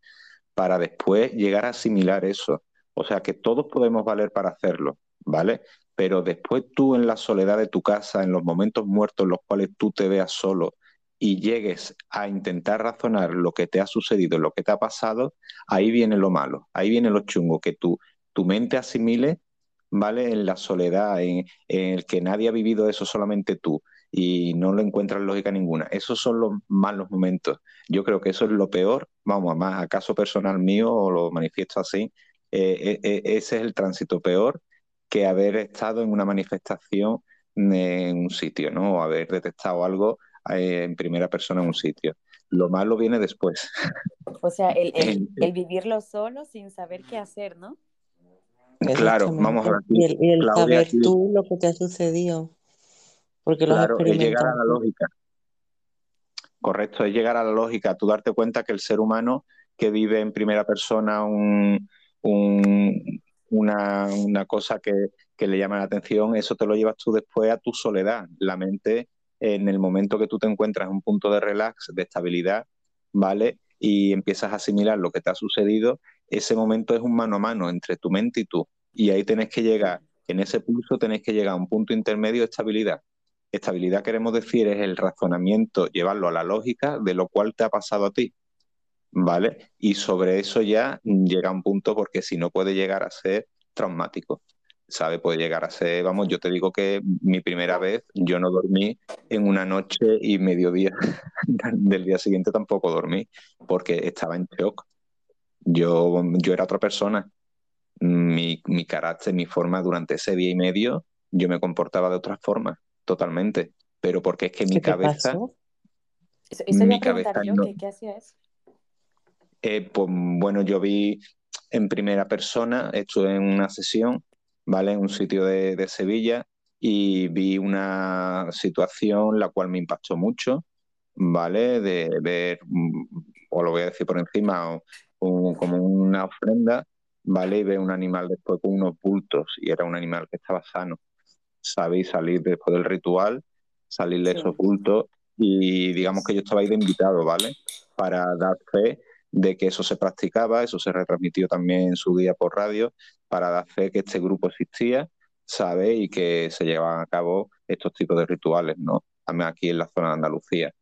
para después llegar a asimilar eso. O sea que todos podemos valer para hacerlo, ¿vale? Pero después tú en la soledad de tu casa, en los momentos muertos en los cuales tú te veas solo y llegues a intentar razonar lo que te ha sucedido, lo que te ha pasado, ahí viene lo malo, ahí viene lo chungo, que tu, tu mente asimile, ¿vale? En la soledad, en, el que nadie ha vivido eso, solamente tú, y no le encuentras lógica ninguna. Esos son los malos momentos. Yo creo que eso es lo peor, vamos, a más, acaso personal mío, o lo manifiesto así, eh, eh, ese es el tránsito peor que haber estado en una manifestación en un sitio, ¿no? O haber detectado algo eh, en primera persona en un sitio. Lo malo viene después. O sea, el, el, el vivirlo solo sin saber qué hacer, ¿no? Claro, vamos a ver. Y el, y el Claudia, saber tú lo que te ha sucedido. Porque lo has Claro, es llegar a la lógica. Correcto, es llegar a la lógica, tú darte cuenta que el ser humano que vive en primera persona un, un- una, una cosa que, que le llama la atención, eso te lo llevas tú después a tu soledad. La mente, en el momento que tú te encuentras en un punto de relax, de estabilidad, ¿vale? Y empiezas a asimilar lo que te ha sucedido, ese momento es un mano a mano entre tu mente y tú. Y ahí tenés que llegar, en ese pulso tenés que llegar a un punto intermedio de estabilidad. Estabilidad queremos decir es el razonamiento, llevarlo a la lógica de lo cual te ha pasado a ti, ¿vale? Y sobre eso ya llega un punto porque si no puede llegar a ser traumático, ¿sabe? Puede llegar a ser, vamos, yo te digo que mi primera vez yo no dormí en una noche y mediodía del día siguiente tampoco dormí porque estaba en shock. Yo, yo era otra persona. Mi, mi carácter, mi forma durante ese día y medio, yo me comportaba de otra forma, totalmente. Pero porque es que mi ¿Qué te cabeza, pasó? Eso, mi cabeza yo, no- ¿qué, qué hacía eso? Eh, pues bueno, yo vi en primera persona, estuve en una sesión, ¿vale? En un sitio de, de Sevilla y vi una situación la cual me impactó mucho, ¿vale? De ver, mm, o lo voy a decir por encima, un- como una ofrenda, ¿vale? Y ver un animal después con unos bultos y era un animal que estaba sano, ¿sabéis? Salir después del ritual, salir de Sí. esos bultos y digamos que yo estaba ahí de invitado, ¿vale? Para dar fe de que eso se practicaba, eso se retransmitió también en su día por radio, para dar fe que este grupo existía, ¿sabe? Y que se llevaban a cabo estos tipos de rituales, ¿no? También aquí en la zona de Andalucía.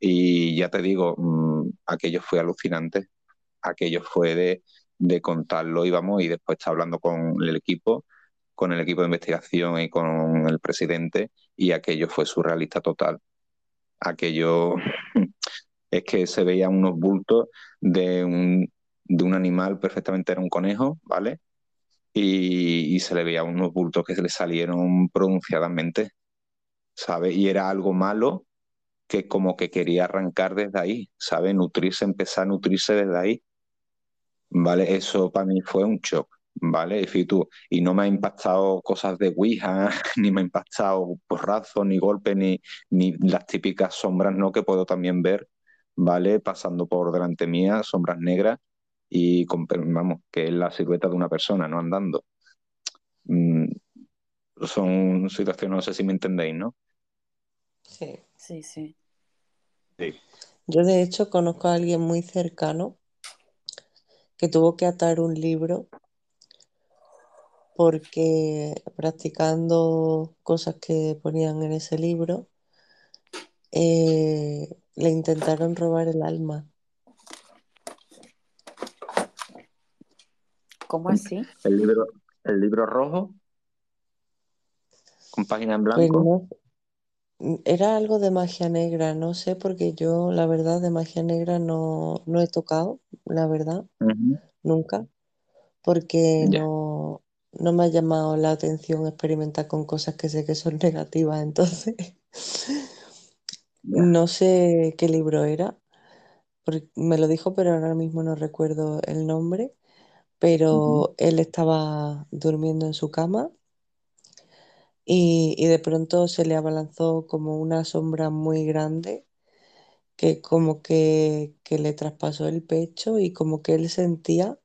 Y ya te digo, mm, aquello fue alucinante, aquello fue de, de contarlo, íbamos, y después está hablando con el equipo, con el equipo de investigación y con el presidente, y aquello fue surrealista total. Aquello es que se veían unos bultos de un, de un animal, perfectamente era un conejo, ¿vale? Y, y se le veían unos bultos que se le salieron pronunciadamente, ¿sabes? Y era algo malo que como que quería arrancar desde ahí, ¿sabes? Nutrirse, empezar a nutrirse desde ahí, ¿vale? Eso para mí fue un shock, ¿vale? Y y no me ha impactado cosas de Ouija, ni me ha impactado porrazos, ni golpes, ni, ni las típicas sombras, ¿no? Que puedo también ver, ¿vale? Pasando por delante mía, sombras negras, y con, vamos, que es la silueta de una persona, ¿no? Andando. Mm, son situaciones, no sé si me entendéis, ¿no? Sí. Sí, sí. Yo de hecho conozco a alguien muy cercano que tuvo que atar un libro porque practicando cosas que ponían en ese libro, eh, le intentaron robar el alma. ¿Cómo así? El libro, el libro rojo, con página en Pues blanco. no, era algo de magia negra, no sé, porque yo la verdad de magia negra no, no he tocado, la verdad, nunca, porque no, no me ha llamado la atención experimentar con cosas que sé que son negativas, entonces. No sé qué libro era, porque me lo dijo, pero ahora mismo no recuerdo el nombre, pero él estaba durmiendo en su cama y, y de pronto se le abalanzó como una sombra muy grande que como que, que le traspasó el pecho y como que él sentía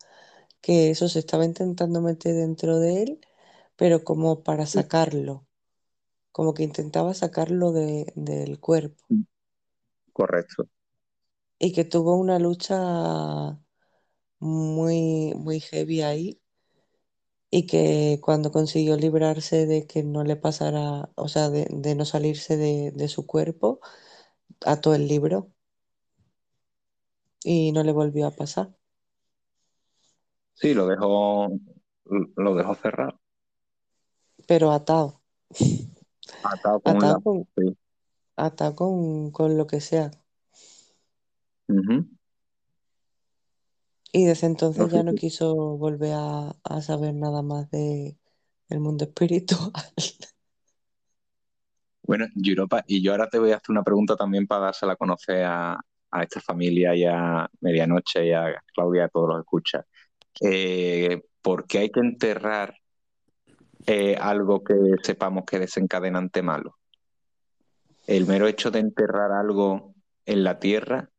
que eso se estaba intentando meter dentro de él, pero como para sacarlo, como que intentaba sacarlo de- del cuerpo Correcto. y que tuvo una lucha muy, muy heavy ahí y que cuando consiguió librarse de que no le pasara, o sea, de, de no salirse de, de su cuerpo, ató el libro y no le volvió a pasar. Sí, lo dejó, lo dejó cerrado. Pero atado. Atado con Atado con, sí. atado con, con lo que sea. Y desde entonces No ya no quiso volver a, a saber nada más de el mundo espiritual. Bueno, Europa, y yo ahora te voy a hacer una pregunta también para dársela a conocer a, a esta familia y a Medianoche y a Claudia, a todos los escuchas. Eh, ¿por qué hay que enterrar eh, algo que sepamos que es desencadenante malo? El mero hecho de enterrar algo en la tierra,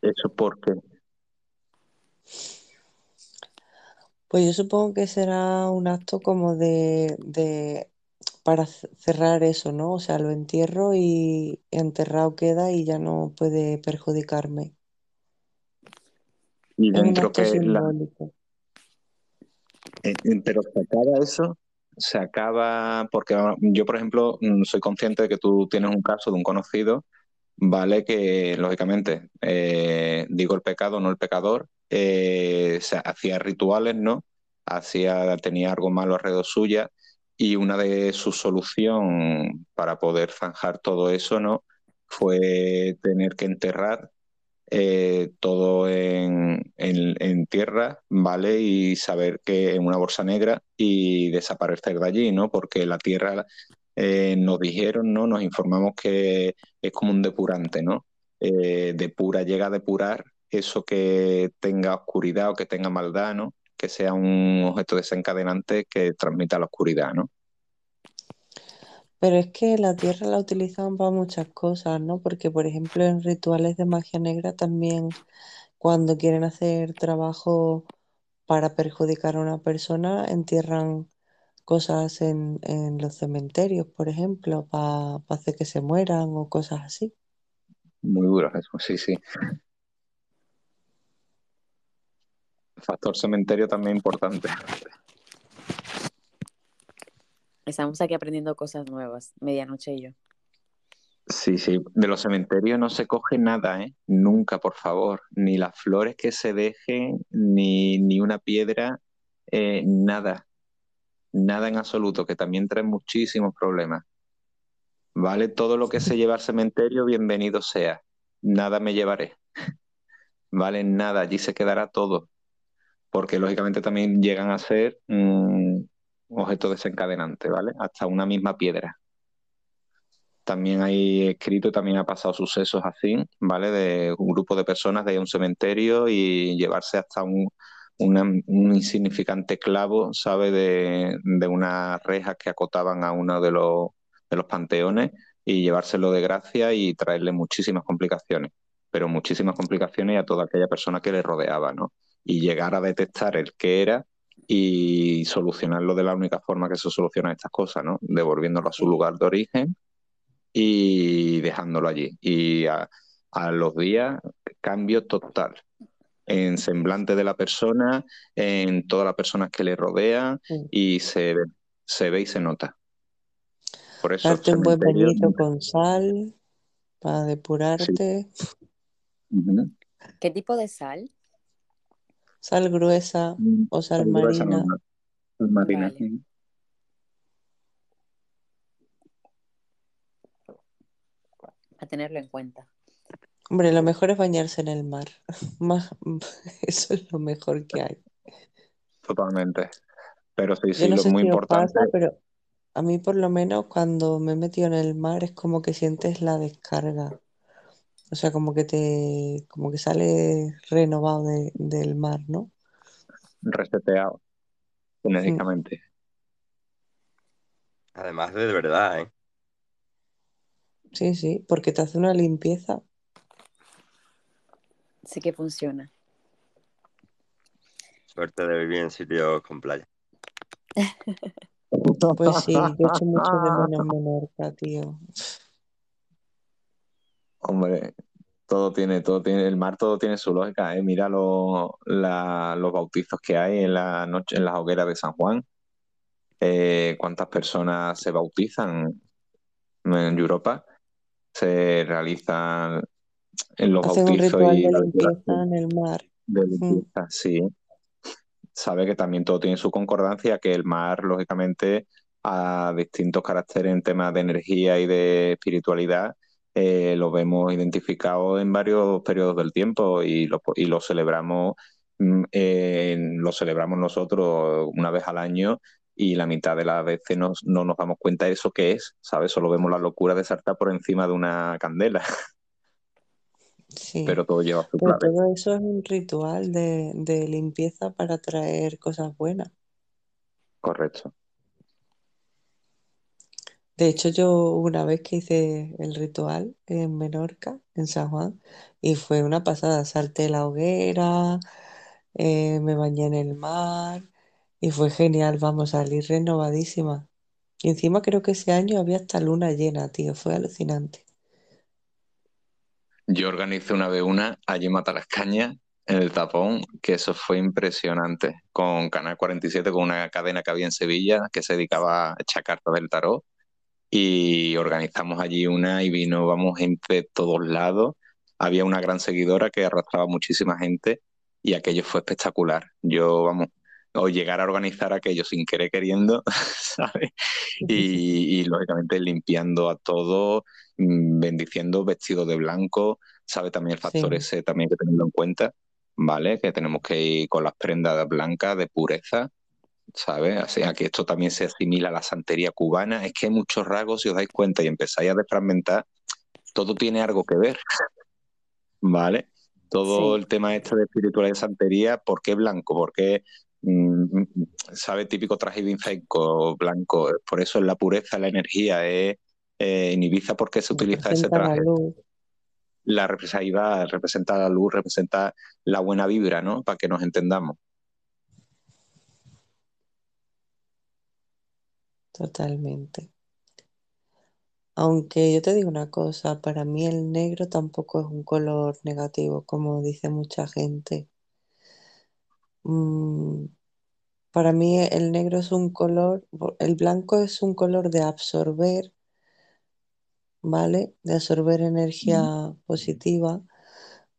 ¿eso por qué? Pues yo supongo que será un acto como de, de para cerrar eso, ¿no? O sea, lo entierro y enterrado queda y ya no puede perjudicarme. Y dentro que la, Pero se acaba eso, se acaba, porque ah, yo, por ejemplo, mm, soy consciente de que tú tienes un caso de un conocido, ¿vale? Que lógicamente, eh, digo el pecado, no el pecador, eh, hacía rituales, ¿no? Hacía, tenía algo malo alrededor suya y una de sus solución para poder zanjar todo eso, ¿no? Fue tener que enterrar eh, todo en, en- en tierra, ¿vale? Y saber que en una bolsa negra y desaparecer de allí, ¿no? Porque la tierra eh, nos dijeron, ¿no? Nos informamos que es como un depurante, ¿no? Eh, depura, llega a depurar eso que tenga oscuridad o que tenga maldad, ¿no? Que sea un objeto desencadenante que transmita la oscuridad, ¿no? Pero es que la tierra la utilizan para muchas cosas, ¿no? Porque, por ejemplo, en rituales de magia negra también, cuando quieren hacer trabajo para perjudicar a una persona, entierran cosas en, en los cementerios, por ejemplo, para hacer que se mueran o cosas así. Muy duro eso, sí, sí. Factor cementerio también importante. Estamos aquí aprendiendo cosas nuevas, medianoche y yo. Sí, sí, de los cementerios no se coge nada, ¿eh? Nunca, por favor. Ni las flores que se dejen, ni, ni una piedra, eh, nada. Nada en absoluto, que también trae muchísimos problemas. ¿Vale? Todo lo que se lleva al cementerio, bienvenido sea. Nada me llevaré. ¿Vale? Nada, allí se quedará todo. Porque lógicamente también llegan a ser objetos desencadenantes, ¿vale? Hasta una misma piedra. También hay escrito, también ha pasado sucesos así, ¿vale? De un grupo de personas de un cementerio y llevarse hasta un, insignificante clavo, ¿sabe? De, de unas rejas que acotaban a uno de los, de los panteones y llevárselo de gracia y traerle muchísimas complicaciones, pero muchísimas complicaciones a toda aquella persona que le rodeaba, ¿no? Y llegar a detectar el qué era y solucionarlo de la única forma que se solucionan estas cosas, ¿no? Devolviéndolo a su lugar de origen y dejándolo allí. Y a, a los días, cambio total en semblante de la persona, en todas las personas que le rodean Sí. y se ve, se ve y se nota. Por eso Darte un buen bañito con sal para Sí. depurarte. ¿Qué tipo de sal? Sal gruesa Mm, o sal sal gruesa marina. normal, sal marina. Vale. A tenerlo en cuenta. Hombre, lo mejor es bañarse en el mar. Más, eso es lo mejor que hay. Totalmente. Pero sí, sí, no lo sé muy si importante, pasa, pero a mí por lo menos cuando me he metido en el mar es como que sientes la descarga. O sea, como que te, como que sale renovado de- del mar, ¿no? reseteado enérgicamente. Además de de verdad, ¿eh? Sí, sí, porque te hace una limpieza. Sí que funciona. Suerte de vivir en sitios con playa. Pues sí, yo echo mucho de menos Menorca, tío. Hombre, todo tiene, todo tiene, el mar todo tiene su lógica, ¿eh? Mira lo- la- los bautizos que hay en la noche, en las hogueras de San Juan. Eh, ¿cuántas personas se bautizan en Europa? se realizan en los Hacen un bautizos ritual y de limpieza en el mar. de Mm, limpieza, sí. Sabe que también todo tiene su concordancia, que el mar, lógicamente, a distintos caracteres en temas de energía y de espiritualidad, eh, lo vemos identificado en varios periodos del tiempo y lo, y lo celebramos, mm, lo celebramos nosotros una vez al año y la mitad de las veces nos- no nos damos cuenta de eso que es, ¿sabes? Solo vemos la locura de saltar por encima de una candela, Sí, pero todo lleva su clave. todo eso es un ritual de, de limpieza para traer cosas buenas. Correcto. De hecho, yo una vez que hice el ritual en Menorca, en San Juan, y fue una pasada. Salté la hoguera, eh, me bañé en el mar y fue genial, vamos, salí renovadísima. Y encima creo que ese año había hasta luna llena, tío, fue alucinante. Yo organicé una vez una allí en Matalascaña, en el tapón, que eso fue impresionante, con Canal 47, con una cadena que había en Sevilla que se dedicaba a echar cartas del tarot. Y organizamos allí una y vino, vamos, gente de todos lados. Había una gran seguidora que arrastraba muchísima gente y aquello fue espectacular. Yo, vamos, o llegar a organizar aquello sin querer queriendo, ¿sabes? Y, y, lógicamente limpiando a todos, mm, bendiciendo vestidos de blanco, ¿sabe? También el factor Sí. ese también hay que tenerlo en cuenta, ¿vale? Que tenemos que ir con las prendas blancas de pureza, ¿sabes? O sea, que esto también se asimila a la santería cubana. Es que hay muchos rasgos, si os dais cuenta y empezáis a desfragmentar, todo tiene algo que ver, ¿vale? Todo Sí. el tema este de espiritualidad y santería, ¿por qué blanco? ¿Por qué, mm, sabe, típico traje blanco, blanco? Por eso es la pureza, la energía, es eh, en Ibiza, ¿por qué se utiliza ese la traje? La representa, representa la luz, representa la buena vibra, ¿no? Para que nos entendamos. Totalmente. Aunque yo te digo una cosa, para mí el negro tampoco es un color negativo, como dice mucha gente. Mm, para mí el negro es un color, el blanco es un color de absorber, ¿vale? De absorber energía positiva,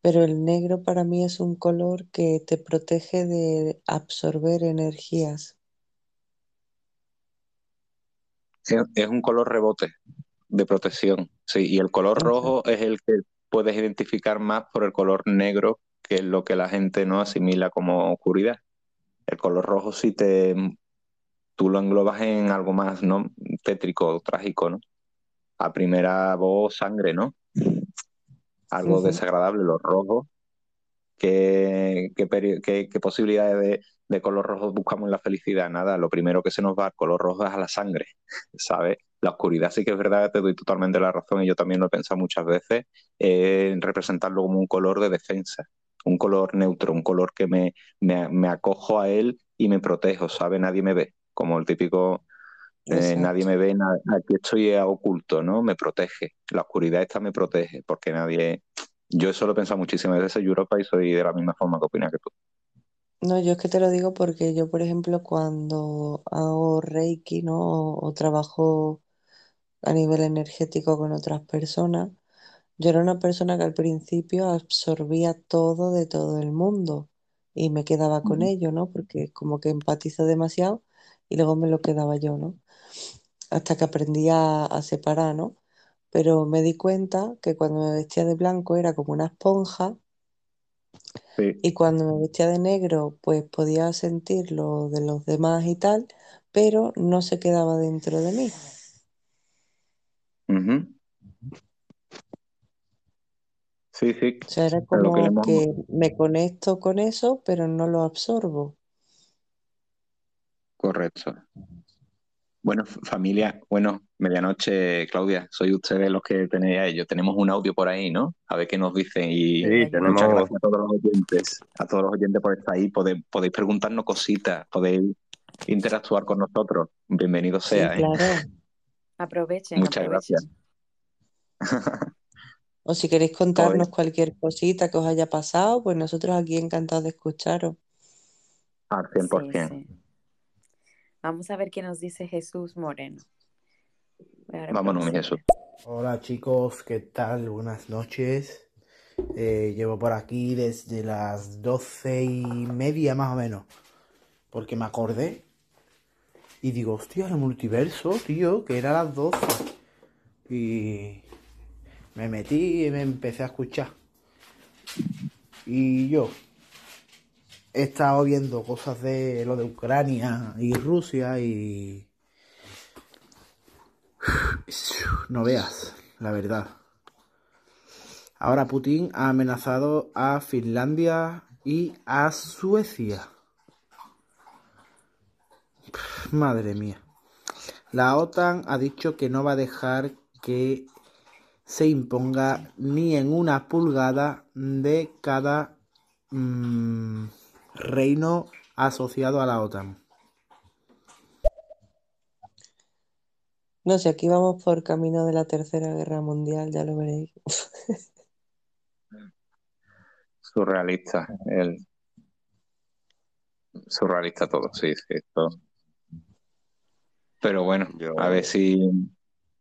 pero el negro para mí es un color que te protege de absorber energías. Es, es un color rebote de protección, sí, y el color rojo es el que puedes identificar más por el color negro, que es lo que la gente no asimila como oscuridad. El color rojo sí te, tú lo englobas en algo más, ¿no? Tétrico, trágico, ¿no? A primera voz, sangre, ¿no? Algo desagradable, los rojos. ¿Qué, qué, peri- qué- qué posibilidades de, de color rojo buscamos en la felicidad? Nada, lo primero que se nos va al color rojo es a la sangre, ¿sabes? La oscuridad sí que es verdad, te doy totalmente la razón y yo también lo he pensado muchas veces, en representarlo como un color de defensa, un color neutro, un color que me, me, me acojo a él y me protejo, ¿sabes? Nadie me ve, como el típico eh, nadie me ve, aquí estoy oculto, ¿no? Me protege. La oscuridad esta me protege, porque nadie. Yo eso lo he pensado muchísimas veces, Europa, y soy de la misma forma que opinas que tú. No, yo es que te lo digo porque yo, por ejemplo, cuando hago Reiki, ¿no? O, o trabajo a nivel energético con otras personas, yo era una persona que al principio absorbía todo de todo el mundo y me quedaba con Ujú. ello, ¿no? Porque como que empatizo demasiado y luego me lo quedaba yo, ¿no? Hasta que aprendí a, a separar, ¿no? Pero me di cuenta que cuando me vestía de blanco era como una esponja Sí. y cuando me vestía de negro pues podía sentir lo de los demás y tal, pero no se quedaba dentro de mí. Sí, sí. O sea, era que como hemos- que me conecto con eso, pero no lo absorbo. Correcto. Bueno, familia, bueno, medianoche, Claudia, soy ustedes los que tenéis a ellos. Tenemos un audio por ahí, ¿no? A ver qué nos dicen. Y Sí, Muchas tenemos, muchas gracias a todos los oyentes, a todos los oyentes por estar ahí. Podéis, podéis preguntarnos cositas, podéis interactuar con nosotros. Bienvenido Sí, sea, ¿eh? claro. Aprovechen, Muchas aprovechen. gracias. O si queréis Pues, contarnos cualquier cosita que os haya pasado, pues nosotros aquí encantados de escucharos. al Sí, 100%. sí. Vamos a ver qué nos dice Jesús Moreno. Vámonos, mi. Jesús. Hola chicos, ¿qué tal? Buenas noches. Eh, llevo por aquí desde las doce y media más o menos. Porque me acordé. Y digo, hostia, el multiverso, tío, que era las doce. Y me metí y me empecé a escuchar. Y yo he estado viendo cosas de lo de Ucrania y Rusia y... No veas, la verdad. Ahora Putin ha amenazado a Finlandia y a Suecia. Madre mía. La OTAN ha dicho que no va a dejar que se imponga ni en una pulgada de cada mmm, reino asociado a la OTAN. No sé, aquí vamos por camino de la Tercera Guerra Mundial, ya lo veréis. Surrealista, el surrealista todo, sí, sí, esto. Pero bueno, Yo- a ver si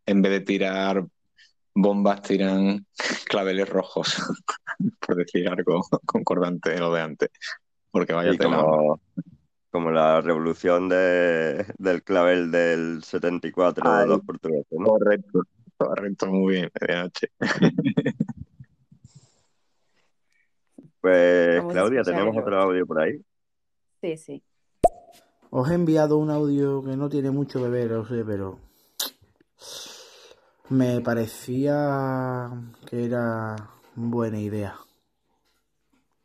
en vez de tirar bombas tiran claveles rojos, por decir algo concordante de lo de antes. Porque vaya Y como, como la revolución de, del clavel del 74 de Ay. los portugueses, ¿no? Correcto, correcto, muy bien, medianoche. Pues Vamos Claudia, tenemos otro audio por ahí. Sí, sí. Os he enviado un audio que no tiene mucho que ver, lo sé, pero me parecía que era buena idea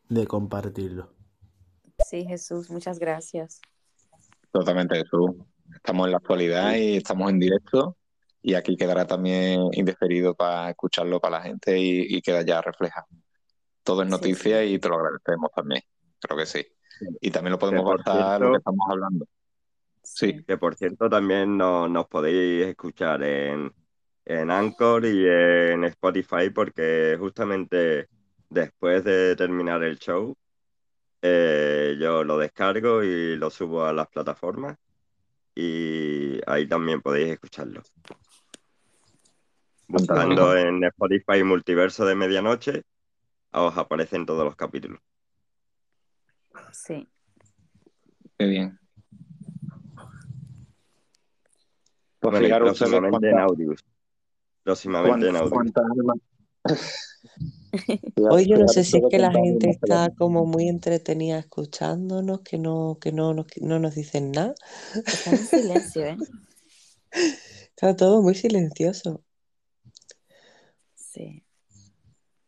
de compartirlo. Sí, Jesús, muchas gracias. Totalmente, Jesús. Estamos en la actualidad y estamos en directo y aquí quedará también indeferido para escucharlo para la gente y, y queda ya reflejado. Todo es Sí, noticia sí. y te lo agradecemos también, creo que sí. Y también lo podemos en lo que estamos hablando. Sí. Que por cierto también no- nos podéis escuchar en, en Anchor y en Spotify porque justamente después de terminar el show eh, yo lo descargo y lo subo a las plataformas y ahí también podéis escucharlo. Buscando en Spotify Multiverso de Medianoche os aparecen todos los capítulos. Sí. Qué bien. Pues Bueno, en Audius. Próximamente en Audius. Hoy yo no sé si es que la gente está como muy entretenida escuchándonos, que no, que no, nos- no nos dicen nada. Están en silencio, ¿eh? Está todo muy silencioso. Sí.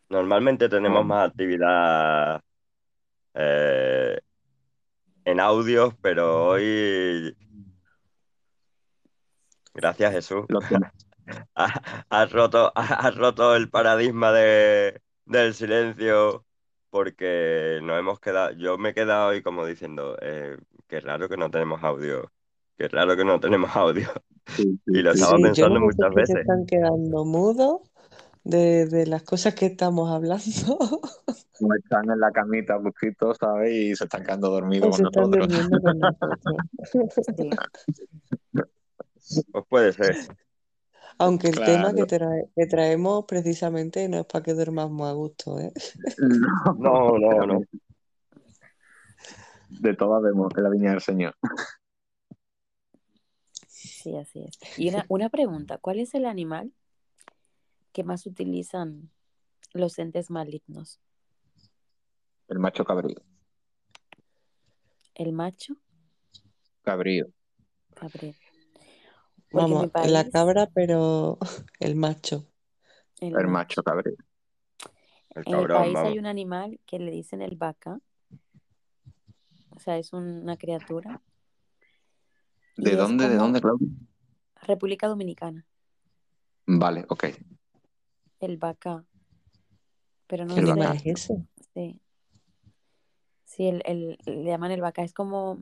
Normalmente tenemos más actividad eh, en audios, pero hoy, gracias Jesús, has roto, has roto el paradigma de, del silencio porque nos hemos quedado, yo me he quedado hoy como diciendo, eh, qué raro que no tenemos audio, qué raro que no tenemos audio. sí, sí, Y lo estaba Sí, yo pensando no muchas es que se veces. están quedando mudos de, de las cosas que estamos hablando Como están en la camita justitos, ¿sabes? Y se están quedando dormidos con se están nosotros. durmiendo con nosotros. Sí. Pues puede ser. Aunque el tema que, trae- que traemos precisamente no es para que durmamos a gusto, ¿eh? No, no, no. De todas vemos en la viña del Señor. Sí, así es. Y una, una pregunta, ¿cuál es el animal que más utilizan los entes malignos? El macho cabrío. ¿El macho? Cabrío. Gabriel. Vamos, la cabra, pero el macho. el El macho. cabrío. El En cabrón, país vamos. hay un animal que le dicen el vaca. O sea, es una criatura. ¿De dónde? ¿De dónde, Claudio? República Dominicana, Vale, ok. el vaca. Pero no ¿Qué El sé, vaca. animal es ese? sí. Sí, el, el- le llaman el vaca. Es como,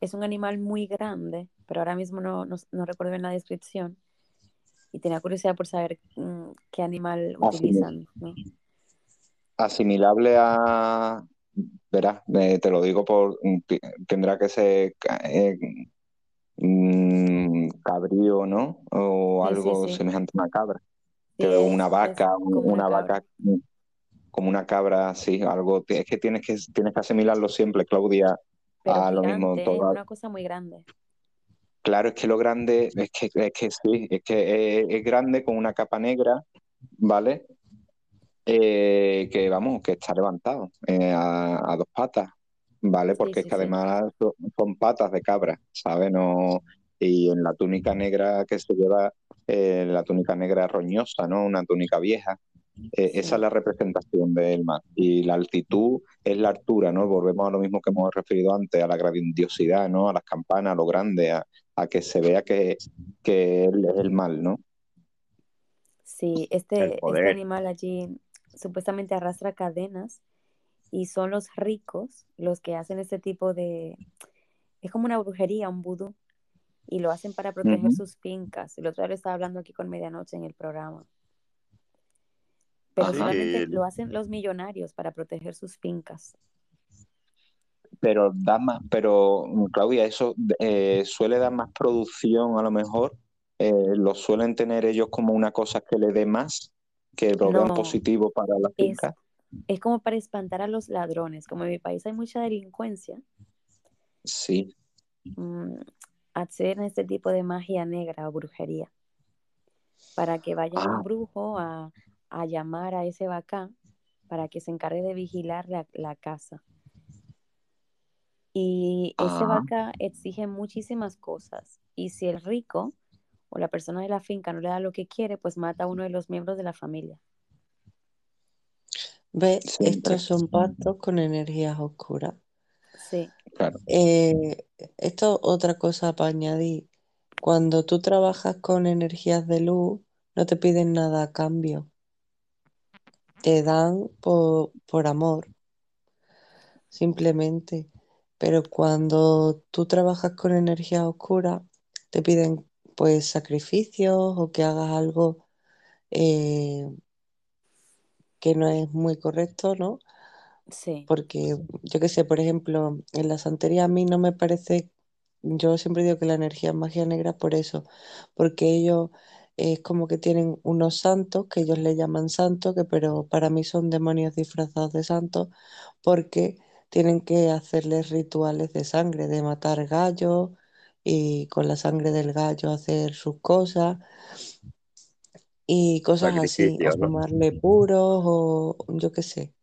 es un animal muy grande, pero ahora mismo no, no, no recuerdo bien la descripción. Y tenía curiosidad por saber mm, qué animal utilizan, ¿no? Asimilable a. Verás, eh, te lo digo por. ti- Tendrá que ser eh, mm, cabrío, ¿no? O Sí, sí, algo sí. semejante a una cabra. que Sí, una vaca, una vaca mm, como una cabra, así, algo, es que tienes que, tienes que asimilarlo siempre, Claudia, Pero a lo mismo, todo, Una cosa muy grande. Claro, es que lo grande, es que, es que sí, es que es, es grande con una capa negra, ¿vale? Eh, que vamos, que está levantado eh, a, a dos patas, ¿vale? Sí, Porque es sí, que además son, son patas de cabra, ¿sabes? No, y en la túnica negra que se lleva, eh, la túnica negra roñosa, ¿no? Una túnica vieja. Eh, esa es la representación del mar. Y la altitud es la altura, ¿no? Volvemos a lo mismo que hemos referido antes, a la grandiosidad, ¿no? A las campanas, a lo grande, a, a que se vea que, que él es el mal, ¿no? sí, este, este animal allí supuestamente arrastra cadenas y son los ricos los que hacen este tipo de... Es como una brujería, un vudú, y lo hacen para proteger sus fincas. El otro día lo estaba hablando aquí con Medianoche en el programa. Pero Ajá. solamente lo hacen los millonarios para proteger sus fincas. Pero da más, pero Claudia, eso eh, suele dar más producción a lo mejor. Eh, lo suelen tener ellos como una cosa que le dé más, que lo No, positivo para la es, finca. es como para espantar a los ladrones. Como en mi país hay mucha delincuencia, Sí. mm, hacen este tipo de magia negra o brujería para que vaya Ah, un brujo a, a llamar a ese bacán para que se encargue de vigilar la, la casa. Y ese ah, vaca exige muchísimas cosas. Y si el rico o la persona de la finca no le da lo que quiere, pues mata a uno de los miembros de la familia. ¿Ves? siempre, Estos son pactos con energías oscuras. Sí, claro. Eh, esto otra cosa para añadir. Cuando tú trabajas con energías de luz, no te piden nada a cambio. Te dan por, por amor, simplemente. Pero cuando tú trabajas con energías oscuras, te piden pues sacrificios o que hagas algo eh, que no es muy correcto, ¿no? sí, Porque yo qué sé, por ejemplo, en la santería a mí no me parece, yo siempre digo que la energía es magia negra por eso, porque ellos es como que tienen unos santos que ellos le llaman santos, que pero para mí son demonios disfrazados de santos, porque tienen que hacerles rituales de sangre, de matar gallos y con la sangre del gallo hacer sus cosas y cosas así, fumarle puros o yo qué sé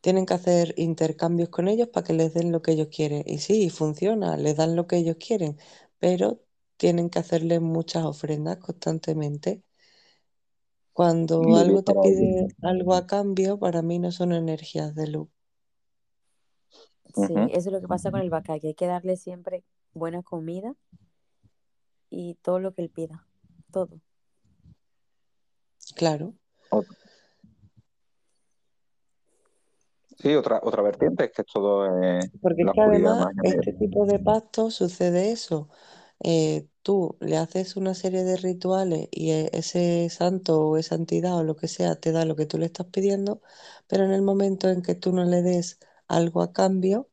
tienen que hacer intercambios con ellos para que les den lo que ellos quieren. Y sí, funciona, les dan lo que ellos quieren, pero tienen que hacerles muchas ofrendas constantemente. Cuando Muy algo te pide algo a cambio, para mí no son energías de luz. sí. Eso es lo que pasa con el vaca, que hay que darle siempre buena comida y todo lo que él pida. Todo. Claro, Sí, otra, otra vertiente es que es todo eh, porque es que además este tipo de pactos sucede eso. Eh, tú le haces una serie de rituales y e- ese santo o esa entidad o lo que sea te da lo que tú le estás pidiendo, pero en el momento en que tú no le des algo a cambio,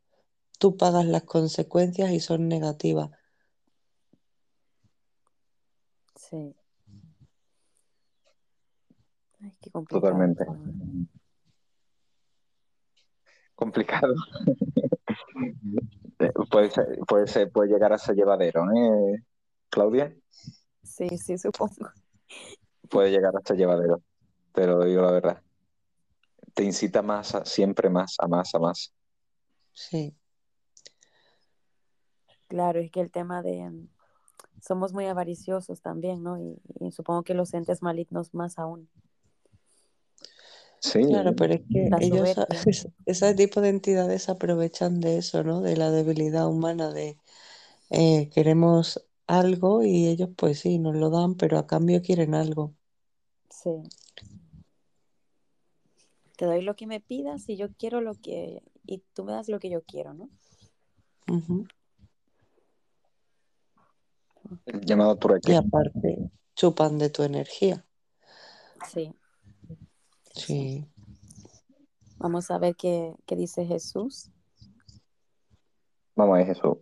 tú pagas las consecuencias y son negativas. Sí. Ay, qué complicado Totalmente. Complicado. Eh, Puede ser- puede ser- puede llegar a ser llevadero, ¿eh, Claudia? Sí, sí, supongo. Puede llegar a ser llevadero, te lo digo la verdad. Te incita más, a- siempre más, a más, a más. Sí, Claro, es que el tema de... mm, Somos muy avariciosos también, ¿no? Y, y supongo que los entes malignos más aún. Sí, claro, pero es que ellos, ese tipo de entidades aprovechan de eso, ¿no? De la debilidad humana, de eh, queremos algo y ellos pues sí, nos lo dan, pero a cambio quieren algo. Sí. Te doy lo que me pidas y yo quiero lo que... Y tú me das lo que yo quiero, ¿no? Ujú. llamado por aquí. Y aparte, chupan de tu energía. Sí. Sí. Vamos a ver qué, qué dice Jesús. Vamos a ver, Jesús.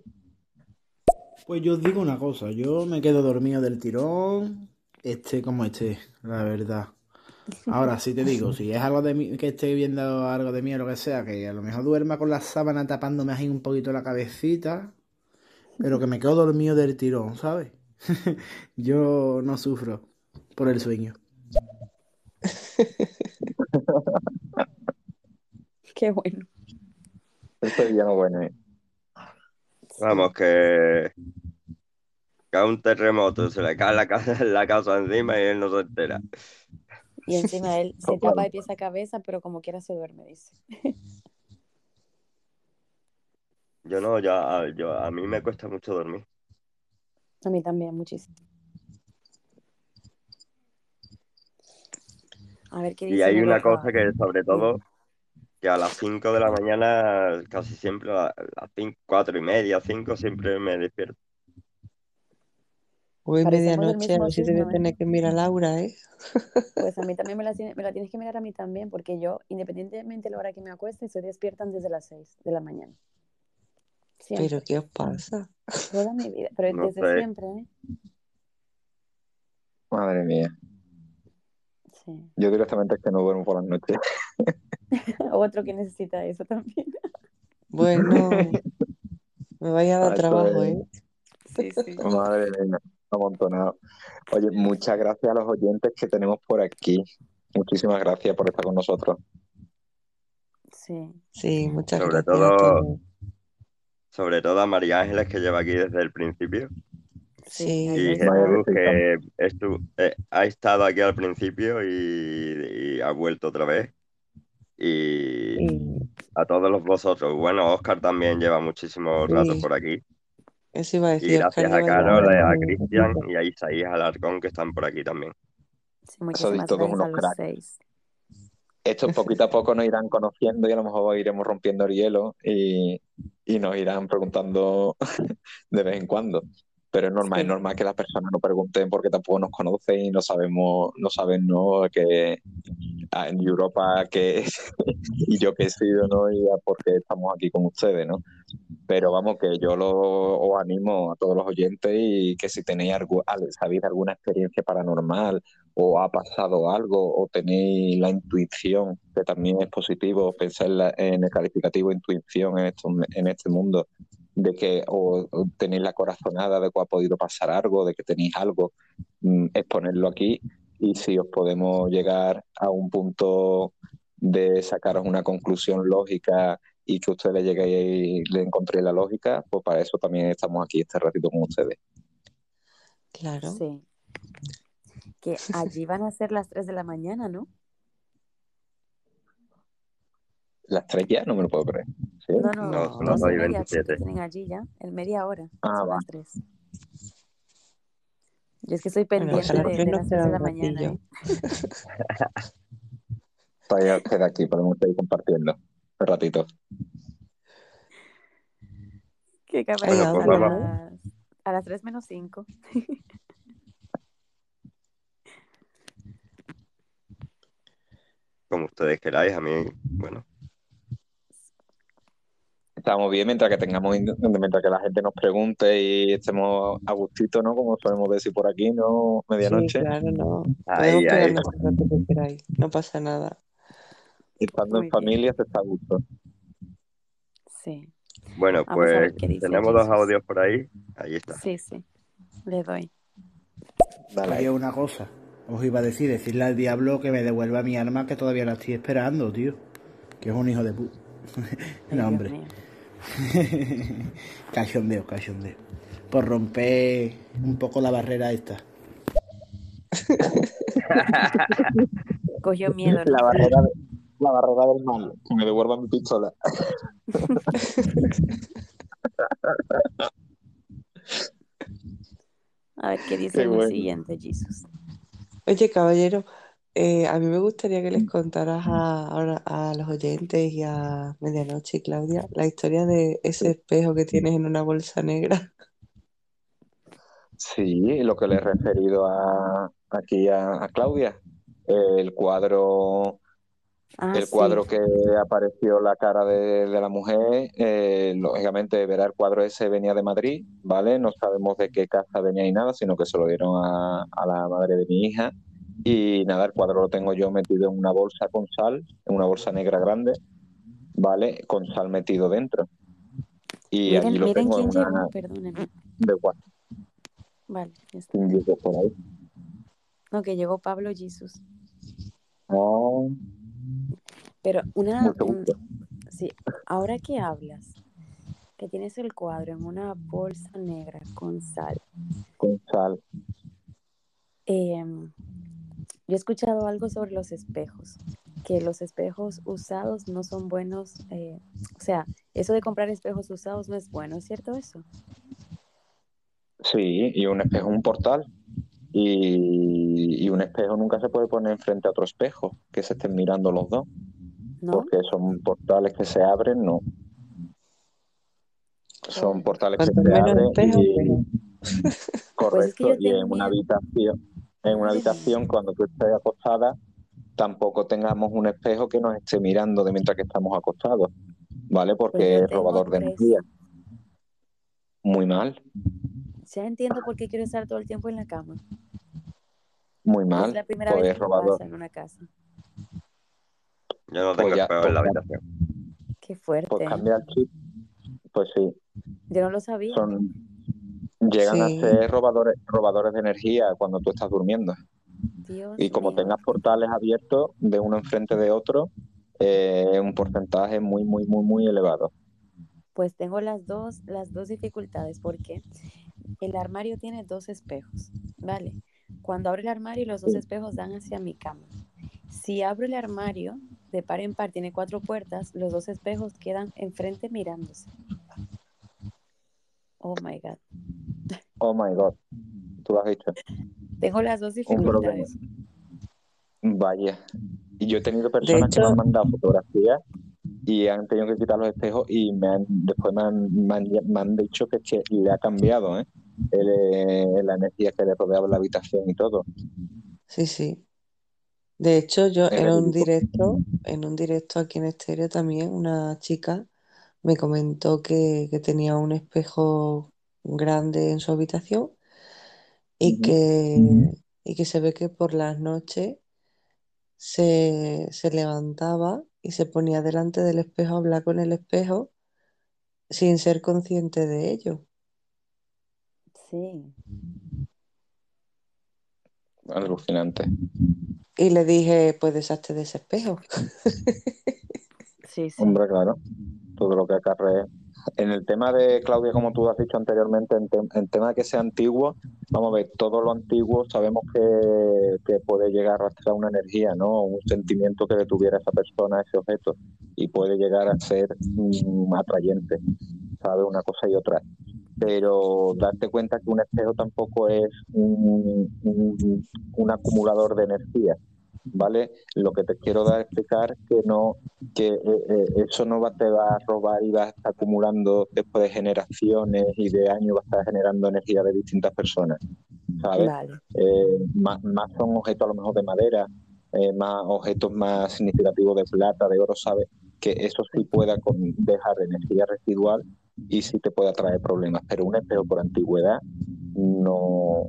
Pues yo os digo una cosa, yo me quedo dormido del tirón, esté como esté, la verdad. Ahora sí te digo, si es algo de mí, que esté viendo algo de mí o lo que sea, que a lo mejor duerma con la sábana tapándome ahí un poquito la cabecita, pero que me quedo dormido del tirón, ¿sabes? Yo no sufro por el sueño. Qué bueno. Esto es no bueno. ¿eh? Vamos, que cae un terremoto, se le cae la casa, la casa encima y él no se entera. Y encima él se tapa de pies a cabeza, pero como quiera se duerme, dice. Yo no, ya, yo, a mí me cuesta mucho dormir. A mí también, muchísimo. A ver qué dice. Y hay una cosa que sobre todo, que a las 5 de la mañana, casi siempre, a las 5, 4 y media, 5, siempre me despierto. Hoy medianoche, a ver si te voy a ¿eh? tener que mirar a Laura, ¿eh? Pues a mí también me la, tiene- me la tienes que mirar a mí también, porque yo, independientemente de la hora que me acueste, estoy despierta antes de las 6 de la mañana. Siempre, Pero ¿qué os pasa? toda mi vida, pero No desde sé. siempre, ¿eh? Madre mía. Sí. Yo directamente es que no duermo por las noches. Otro que necesita eso también. Bueno, me vaya a dar trabajo, es- ¿eh? Sí, sí. Madre mía, amontonado. Oye, muchas gracias a los oyentes que tenemos por aquí. Muchísimas gracias por estar con nosotros. Sí. Sí, muchas Sobre gracias todo-. Sobre todo a María Ángeles, que lleva aquí desde el principio. Sí, Y. Jesús, que estu- eh, ha estado aquí al principio y, y ha vuelto otra vez. Y Y a todos vosotros. Bueno, Oscar también lleva muchísimo rato Sí. por aquí. eso iba a Y decir, gracias Oscar a Carol, a un Cristian y a Isaías Alarcón, que están por aquí también. Sí, muchísimas todos gracias a unos los cracks. Estos poquito a poco nos irán conociendo y a lo mejor iremos rompiendo el hielo y, y nos irán preguntando de vez en cuando. Pero es normal, Sí. es normal que las personas no pregunten porque tampoco nos conocen y no sabemos, no saben, ¿no? Que ah, en Europa que y yo que he sido, ¿no? Y por qué estamos aquí con ustedes, ¿no? Pero vamos, que yo lo, os animo a todos los oyentes y que si tenéis algo, al- sabéis alguna experiencia paranormal o ha pasado algo o tenéis la intuición, que también es positivo pensar en, el calificativo intuición en, estos- en este mundo, de que o, o tenéis la corazonada de que ha podido pasar algo, de que tenéis algo, mm, exponerlo aquí y si os podemos llegar a un punto de sacaros una conclusión lógica y que ustedes le lleguéis y le encontréis la lógica, pues para eso también estamos aquí este ratito con ustedes. Claro. Sí. Que allí van a ser las 3 de la mañana, ¿no? Las tres ya no me lo puedo creer. ¿Sí? No, no, No, son las dos y 2 y media, que 27. tienen allí ya, en media hora. Ah, son va. las 3. Yo es que estoy Bueno, pendiente las de, tres de nos las 3 queda de la mañana. ¿eh? Todavía queda aquí, podemos seguir compartiendo un ratito. Ay, que Bueno, pues a las, a las 3 menos 5. Como ustedes queráis, a mí, bueno, Estamos bien mientras que tengamos, mientras que la gente nos pregunte y estemos a gustito, ¿no? Como solemos decir por aquí, ¿no? Sí, Medianoche. claro, no. No pasa nada. Estando Muy en bien. familia se está a gusto. Sí, Bueno, Vamos pues tenemos dos audios por ahí. Ahí está. sí, sí. Le doy. Dale. Oye, una cosa. Os iba a decir, decirle al diablo que me devuelva mi arma que todavía la estoy esperando, tío. Que es un hijo de puta. No, hombre. cachondeo, cachondeo. Por romper un poco la barrera esta. Cogió miedo, ¿no? La barrera, de- la barrera del mal, que me devuelva mi pistola. A ver qué dice Qué el bueno. siguiente, Jesus. Oye, caballero, eh, a mí me gustaría que les contaras a, ahora a los oyentes y a Medianoche y Claudia la historia de ese espejo que tienes en una bolsa negra. Sí, lo que le he referido a, aquí a, a Claudia. El cuadro Ah, El sí. cuadro que apareció la cara de, de la mujer, eh, lógicamente verá el cuadro ese venía de Madrid, ¿vale? No sabemos de qué casa venía y nada, sino que se lo dieron a, a la madre de mi hija Y nada, el cuadro lo tengo yo metido en una bolsa con sal, en una bolsa negra grande, ¿vale? Con sal metido dentro. Y allí Miren, lo miren tengo en quién una llegó, perdónenme. de WhatsApp. Vale, ya está. disco por ahí. No, que llegó Pablo Jesus. Oh, Pero una, un- sí, ahora que hablas, que tienes el cuadro en una bolsa negra con sal. Con sal. em, yo he escuchado algo sobre los espejos, que los espejos usados no son buenos, eh, o sea, eso de comprar espejos usados no es bueno, ¿es cierto eso? Sí, y un espejo es un portal. Y, y un espejo nunca se puede poner frente a otro espejo, que se estén mirando los dos, ¿No? porque son portales que se abren, no. Son portales que se abren y mejor. Pues es que correcto, y en una habitación, en una habitación cuando tú estés acostada, tampoco tengamos un espejo que nos esté mirando de mientras que estamos acostados, ¿vale? Pues Porque yo es robador de energía. Muy mal, Ya entiendo por qué quiero estar todo el tiempo en la cama. muy Es mal, la primera pues vez es que robador. pasa en una casa. Yo no Pues tengo ya, espejo en la pues, habitación. Qué pues fuerte. ¿eh? cambia el chip, pues sí, Yo no lo sabía. son llegan a ser robadores robadores de energía cuando tú estás durmiendo Dios y como tengas portales abiertos de uno enfrente de otro eh, un porcentaje muy muy muy muy elevado Pues tengo las dos, las dos dificultades, porque el armario tiene dos espejos, ¿vale? Cuando abro el armario, los dos espejos dan hacia mi cama. Si abro el armario, de par en par, tiene cuatro puertas, los dos espejos quedan enfrente mirándose. Oh my God. oh my god tú lo has dicho Tengo las dos dificultades. vaya y yo he tenido personas que me han mandado fotografías y han tenido que quitar los espejos y me han, después me han, me han, me han dicho que, le ha cambiado ¿eh? El, eh, la energía que le rodeaba la habitación y todo Sí, sí. De hecho, yo en un directo, en un directo aquí en Estéreo también, una chica me comentó que, que tenía un espejo grande en su habitación y que, y que se ve que por las noches se, se levantaba y se ponía delante del espejo a hablar con el espejo sin ser consciente de ello. Sí. alucinante Y le dije, pues deshazte de ese espejo. Sí, sí. Hombre, claro, todo lo que acarrea. En el tema de Claudia, como tú has dicho anteriormente, en, tem- en tema de que sea antiguo, vamos a ver, todo lo antiguo sabemos que, que puede llegar a arrastrar una energía, ¿no? Un sentimiento que le tuviera esa persona, ese objeto, y puede llegar a ser mm, atrayente, ¿sabes? Una cosa y otra. Pero darte cuenta que un espejo tampoco es un acumulador de energía, ¿vale? Lo que te quiero dar a explicar que no que eh, eh, eso no va, te va a robar y va a estar acumulando después de generaciones y de años, va a estar generando energía de distintas personas, ¿sabes? Vale. Eh, más, más son objetos a lo mejor de madera, eh, más objetos más significativos de plata, de oro, ¿sabes? Que eso sí pueda con- dejar energía residual y sí te pueda traer problemas, pero un espejo por antigüedad no,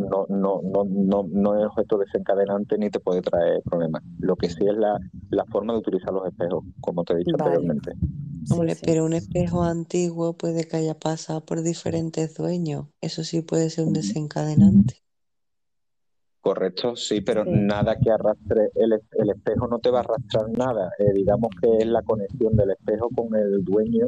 no, no, no, no, no es objeto desencadenante ni te puede traer problemas. Lo que sí es la, la forma de utilizar los espejos, como te he dicho Vale. anteriormente. Sí, Hombre, sí. pero un espejo antiguo puede que haya pasado por diferentes dueños. Eso sí puede ser un desencadenante. Correcto, sí, pero Sí. nada que arrastre, el, es- el espejo no te va a arrastrar nada. Eh, digamos que es la conexión del espejo con el dueño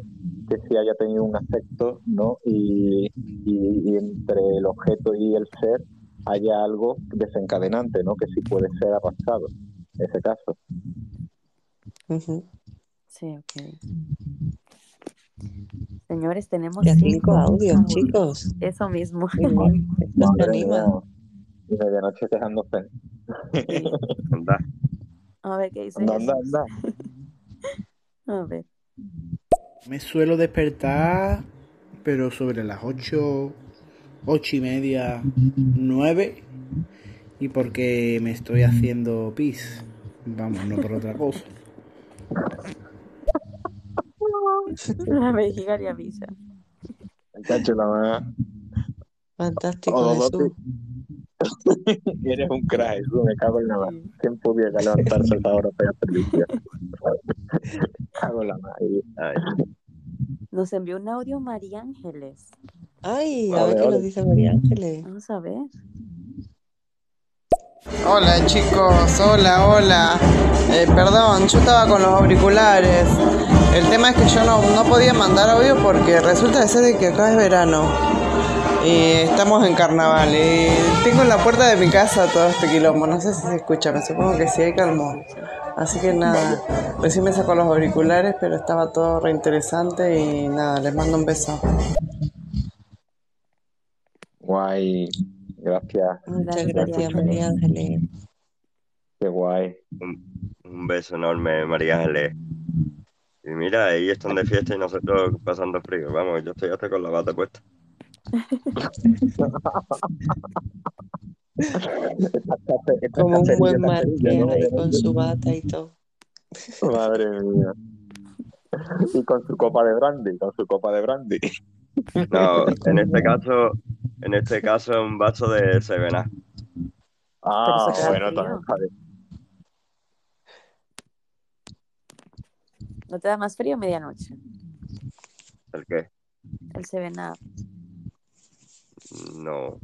que sí haya tenido un afecto, ¿no? Y, y- y entre el objeto y el ser haya algo desencadenante, ¿no? Que sí puede ser arrastrado, en ese caso. Sí, ok. Señores, tenemos Ya cinco audios, chicos. Eso mismo. Anima. y medianoche quejándose. Sí. Anda. A ver qué dice Anda, anda, anda. A ver. Me suelo despertar, pero sobre las 8, 8 y media, 9. Y porque me estoy haciendo pis. Vamos, no por otra cosa. La vejiga le avisa. Fantástico, Jesús. Eres un crack, me cago en la mano. ¿Quién pudiera esa hora para servicio? cago en la. Ay, Nos envió un audio María Ángeles. Ay, a ver qué nos dice María Ángeles. Vamos a ver. Hola chicos, hola, hola. Eh, perdón, yo estaba con los auriculares. El tema es que yo no, no podía mandar audio porque resulta de ser de que acá es verano. Y estamos en carnaval. Y tengo en la puerta de mi casa todo este quilombo. No sé si se escucha, me supongo que sí, hay calmó. Así que nada, recién me sacó los auriculares, pero estaba todo reinteresante y nada, les mando un beso. Guay, gracias, Muchas Gracias, María. Ángeles. qué guay. un, un beso enorme, María Ángeles. Y mira, ahí están de fiesta y nosotros pasando frío. Vamos, yo estoy hasta con la bata puesta. Como un buen marqués ahí con su bata y todo. Madre mía. Y con su copa de brandy, con su copa de brandy. No, en este caso, en este caso es un vaso de Sevena. Ah, bueno, frío. también está bien. ¿No te da más frío medianoche? ¿El qué? El Seven Up. No.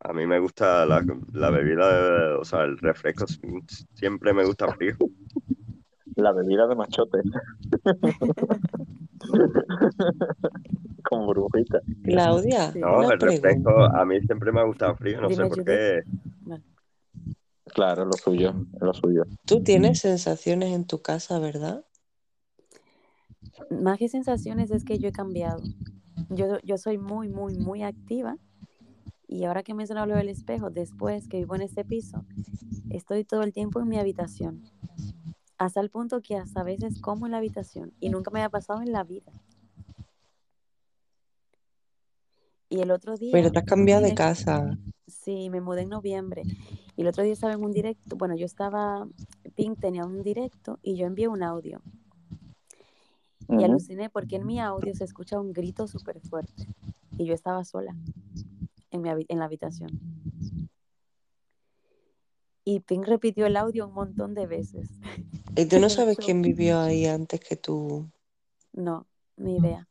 A mí me gusta la, la bebida, o sea, el refresco siempre me gusta frío. La bebida de machote. Con burbujita. Claudia. No, una el refresco pregunta. a mí siempre me ha gustado frío, no sé por qué. Vale. Claro, lo suyo, lo suyo. Tú tienes sensaciones en tu casa, ¿verdad? Más que sensaciones es que yo he cambiado. Yo, yo soy muy, muy, muy activa. Y ahora que menciono lo del espejo, después que vivo en este piso, estoy todo el tiempo en mi habitación. Hasta el punto que hasta a veces como en la habitación. Y nunca me había pasado en la vida. Y el otro día... Pero te has cambiado de casa. Sí, me mudé en noviembre. Y el otro día estaba en un directo. Bueno, yo estaba... Pink tenía un directo y yo envié un audio. Y aluciné porque en mi audio se escucha un grito súper fuerte. Y yo estaba sola en, mi en la habitación. Y Pink repitió el audio un montón de veces. ¿Y tú no sabes quién vivió ahí antes que tú? No, ni idea.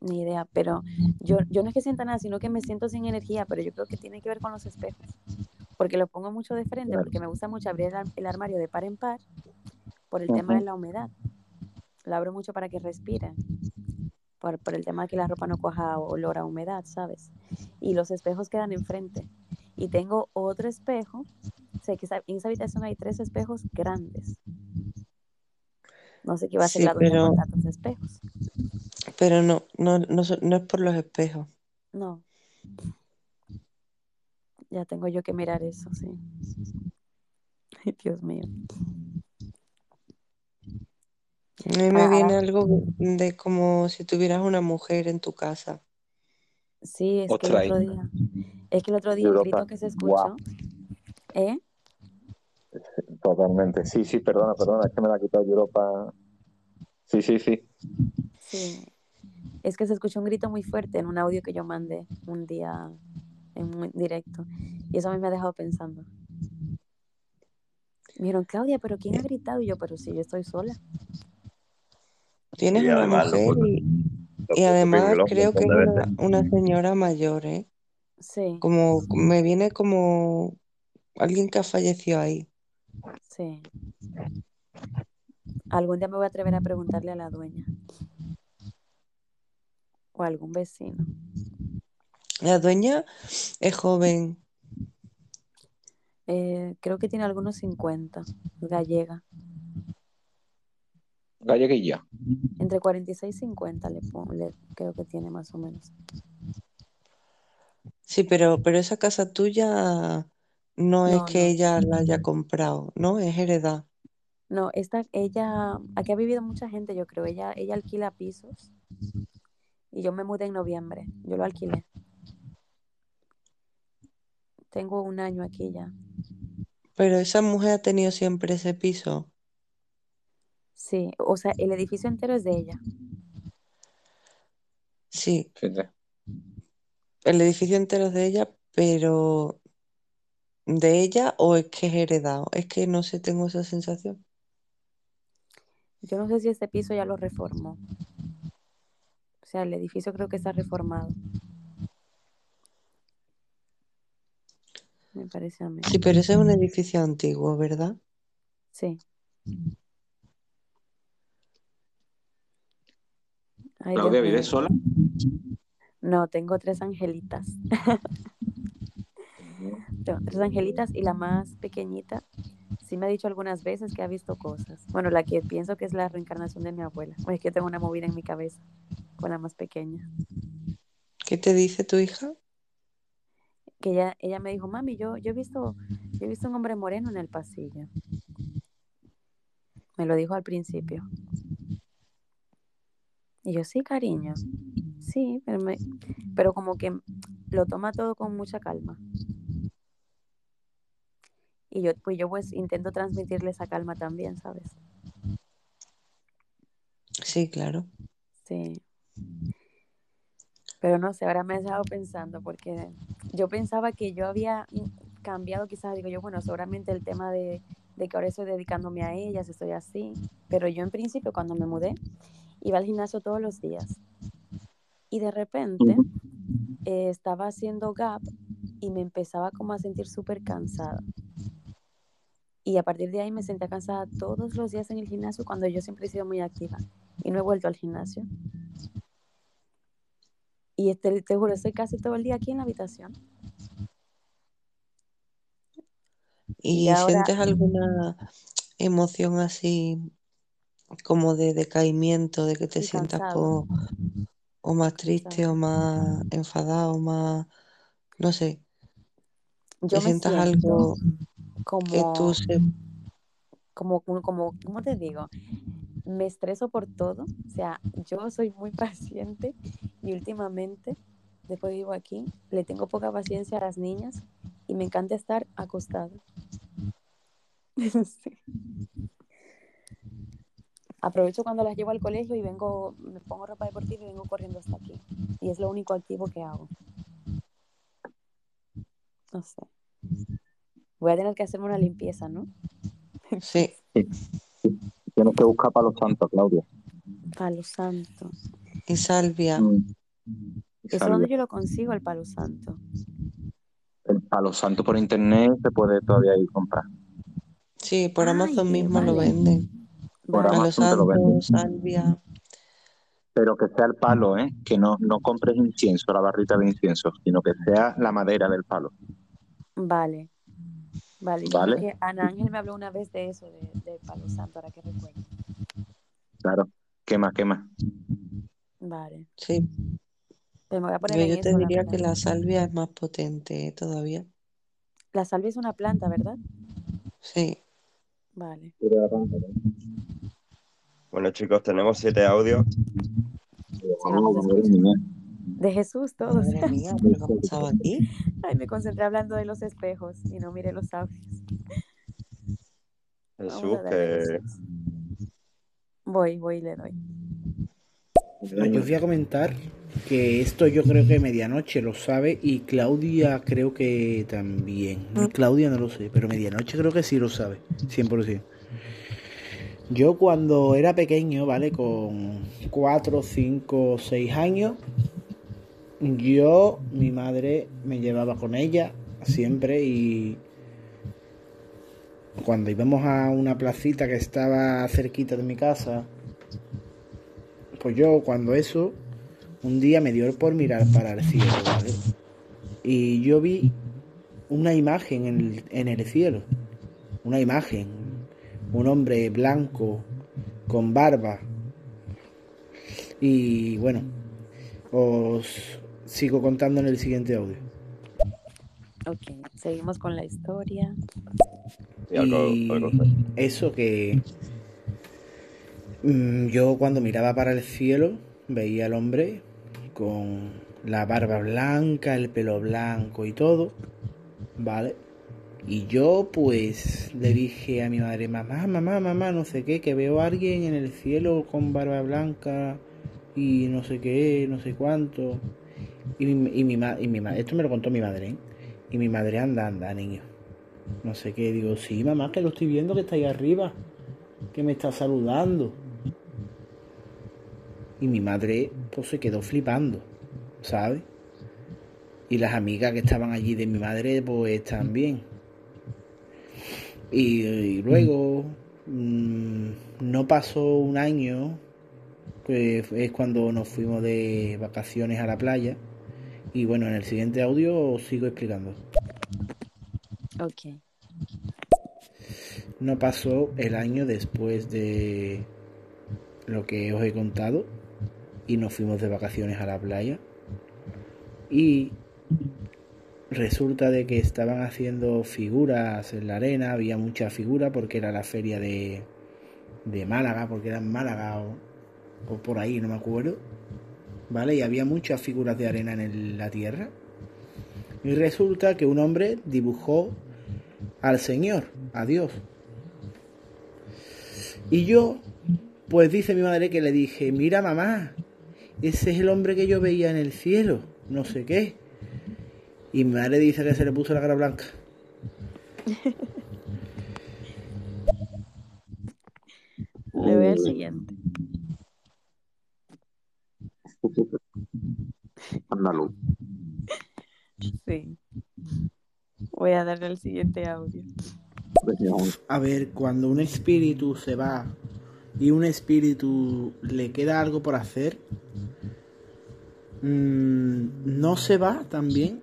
Ni idea. Pero yo, yo no es que sienta nada, sino que me siento sin energía. Pero yo creo que tiene que ver con los espejos. Porque lo pongo mucho de frente, porque me gusta mucho abrir el, ar- el armario de par en par por el tema de la humedad. Lo abro mucho para que respire. Por, por el tema de que la ropa no coja olor a humedad, ¿sabes? Y los espejos quedan enfrente. Y tengo otro espejo. Sé que esa- en esa habitación hay tres espejos grandes. No sé qué va a Sí, la pero- tantos espejos. Pero no, no, no, no es por los espejos. No. Ya tengo yo que mirar eso, sí. Ay, Dios mío. A mí me Ah, viene ah. algo de como si tuvieras una mujer en tu casa. Sí, es que el Otra otro ahí. día, es que el otro día el Europa. grito que se Guau. escuchó, ¿eh? Totalmente. Sí, sí, perdona, perdona, es que me la ha quitado Europa. Sí, sí, sí. Sí. Es que se escuchó un grito muy fuerte en un audio que yo mandé un día en un directo. Y eso a mí me ha dejado pensando. Me dijeron, Claudia, ¿pero quién ha gritado? Y yo, pero si yo estoy sola. Tienes Y una mujer y, Lo y puso además creo que es una señora mayor, ¿eh? Sí, Como me viene como alguien que ha fallecido ahí. sí. Algún día me voy a atrever a preguntarle a la dueña. O a algún vecino. La dueña es joven. Eh, creo que tiene algunos 50, gallega. Galleguilla. Entre 46 y 50 le, le- creo que tiene más o menos. Sí, pero, pero esa casa tuya no es No, que no. ella la haya comprado, ¿no? Es heredad. No, esta, ella, aquí ha vivido mucha gente, yo creo. Ella, ella alquila pisos. Y yo me mudé en noviembre. Yo lo alquilé. Tengo un año aquí ya. Pero esa mujer ha tenido siempre ese piso. Sí, o sea, el edificio entero es de ella. Sí, Fíjate. el edificio entero es de ella, pero ¿de ella o es que es heredado? Es que no sé, tengo esa sensación. Yo no sé si este piso ya lo reformó. O sea, el edificio creo que está reformado. Me parece a mí. Sí, pero ese es un edificio antiguo, ¿verdad? Sí. Ay, Claudia, Dios mío. ¿vives sola? No, tengo tres angelitas. Tengo tres angelitas y la más pequeñita sí me ha dicho algunas veces que ha visto cosas. Bueno, la que pienso que es la reencarnación de mi abuela. Bueno, es que tengo una movida en mi cabeza con la más pequeña. ¿Qué te dice tu hija? Que ella, ella me dijo, mami, yo, yo he visto, yo he visto un hombre moreno en el pasillo. Me lo dijo al principio. Y yo, sí, cariño. Sí, pero, me- pero como que lo toma todo con mucha calma. Y yo, pues yo pues intento transmitirle esa calma también, ¿sabes? Sí, claro. Sí. Pero no sé, ahora me he dejado pensando porque yo pensaba que yo había mm, cambiado, quizás digo yo, bueno, seguramente el tema de, de que ahora estoy dedicándome a ellas, estoy así. Pero yo en principio cuando me mudé iba al gimnasio todos los días. Y de repente eh, estaba haciendo gap y me empezaba como a sentir súper cansada. Y a partir de ahí me sentía cansada todos los días en el gimnasio cuando yo siempre he sido muy activa y no he vuelto al gimnasio. Y este, te juro, estoy casi todo el día aquí en la habitación. ¿Y Y ahora, sientes alguna emoción así como de decaimiento, de que te sí, sientas cansado, o más triste o más enfadado o más, no sé, Yo me sientas algo que tú como, se... como, como, como, ¿cómo te digo? Me estreso por todo. O sea, yo soy muy paciente y últimamente, después vivo aquí, le tengo poca paciencia a las niñas y me encanta estar acostada. Sí. Aprovecho cuando las llevo al colegio y vengo, me pongo ropa deportiva y vengo corriendo hasta aquí. Y es lo único activo que hago. No sé. Voy a tener que hacerme una limpieza, ¿no? Sí, Sí. Tienes que buscar palo santo, Claudia. Palo santo. y salvia. Mm. ¿Eso Salvia. dónde yo lo consigo, el palo santo? El palo santo por internet se puede todavía ir a comprar. Sí, por Ay, Amazon mismo lo venden. Por lo salvia. Pero que sea el palo, ¿eh? Que no, no compres incienso, la barrita de incienso, sino que sea la madera del palo. Vale. Vale. ¿Vale? que Ana Ángel me habló una vez de eso, de, palo santo, ahora que recuerdo. Claro. Quema, quema. Vale. Sí, Pero me voy a poner yo, te diría que la salvia es más potente ¿eh? todavía. La salvia es una planta, ¿verdad? Sí, Vale. Bueno, chicos, tenemos siete audios. De Jesús todos. madre mía, ¿pero qué ha pasado aquí? Ay, me concentré hablando de los espejos y no miré los audios. Jesús, que Jesús. Voy, voy y le doy. Yo voy a comentar que esto yo creo que Medianoche lo sabe y Claudia creo que también. Claudia no lo sé, pero Medianoche creo que sí lo sabe, 100%. Yo cuando era pequeño, ¿vale? Con 4, 5, 6 años, yo, mi madre me llevaba con ella siempre y cuando íbamos a una placita que estaba cerquita de mi casa, pues yo cuando eso, un día me dio por mirar para el cielo, ¿vale? Y yo vi una imagen en el, en el cielo, una imagen, un hombre blanco con barba. Y bueno, os sigo contando en el siguiente audio. Ok, seguimos con la historia. y eso que mm, yo cuando miraba para el cielo veía al hombre con la barba blanca, el pelo blanco y todo, ¿vale? Y yo pues le dije a mi madre, mamá, mamá, mamá, no sé qué, que veo a alguien en el cielo con barba blanca y no sé qué, no sé cuánto. Y mi, y mi, y mi esto me lo contó mi madre, ¿eh? Y mi madre anda, anda, niño. No sé qué, digo, sí, mamá, que lo estoy viendo que está ahí arriba, que me está saludando. Y mi madre, pues se quedó flipando, ¿sabes? Y las amigas que estaban allí de mi madre, pues también. Y, y luego, mm, no pasó un año, que es cuando nos fuimos de vacaciones a la playa. Y bueno, en el siguiente audio os sigo explicando. Ok. No pasó el año después de lo que os he contado y nos fuimos de vacaciones a la playa y resulta de que estaban haciendo figuras en la arena, había muchas figuras porque era la feria de, de Málaga, porque era en Málaga o, o por ahí, no me acuerdo, ¿vale? Y había muchas figuras de arena en la tierra y resulta que un hombre dibujó al Señor, a Dios. Y yo, pues dice mi madre que le dije, mira mamá, ese es el hombre que yo veía en el cielo, no sé qué. Y mi madre dice que se le puso la cara blanca. Le voy al siguiente. Andaluz. Sí. Voy a darle al siguiente audio. A ver, cuando un espíritu se va y un espíritu le queda algo por hacer, mm, no se va también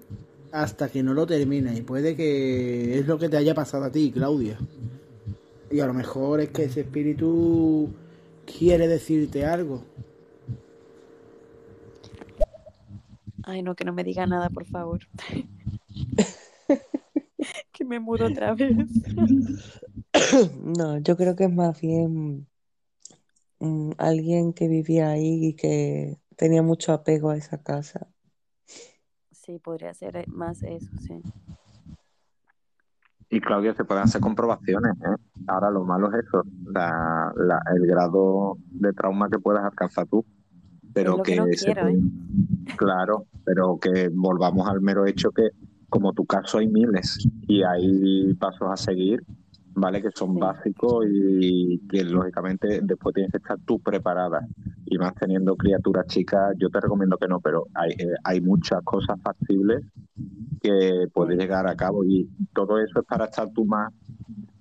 hasta que no lo termina. Y puede que es lo que te haya pasado a ti, Claudia. Y a lo mejor es que ese espíritu quiere decirte algo. Ay, no, que no me diga nada, por favor. que me mudo otra vez. No, yo creo que es más bien mm, alguien que vivía ahí y que tenía mucho apego a esa casa. Sí, podría ser eh, más eso, sí. Y Claudia, se pueden hacer comprobaciones, ¿eh? Ahora lo malo es eso, la- la- el grado de trauma que puedas alcanzar tú. Pero Es lo que no quiero, ¿eh? Claro, pero que volvamos al mero hecho que, como tu caso, hay miles y hay pasos a seguir, ¿vale? Que son Sí. básicos y que, lógicamente, después tienes que estar tú preparada. Y más teniendo criaturas chicas, yo te recomiendo que no, pero hay, eh, hay muchas cosas factibles que puedes llegar a cabo y todo eso es para estar tú más,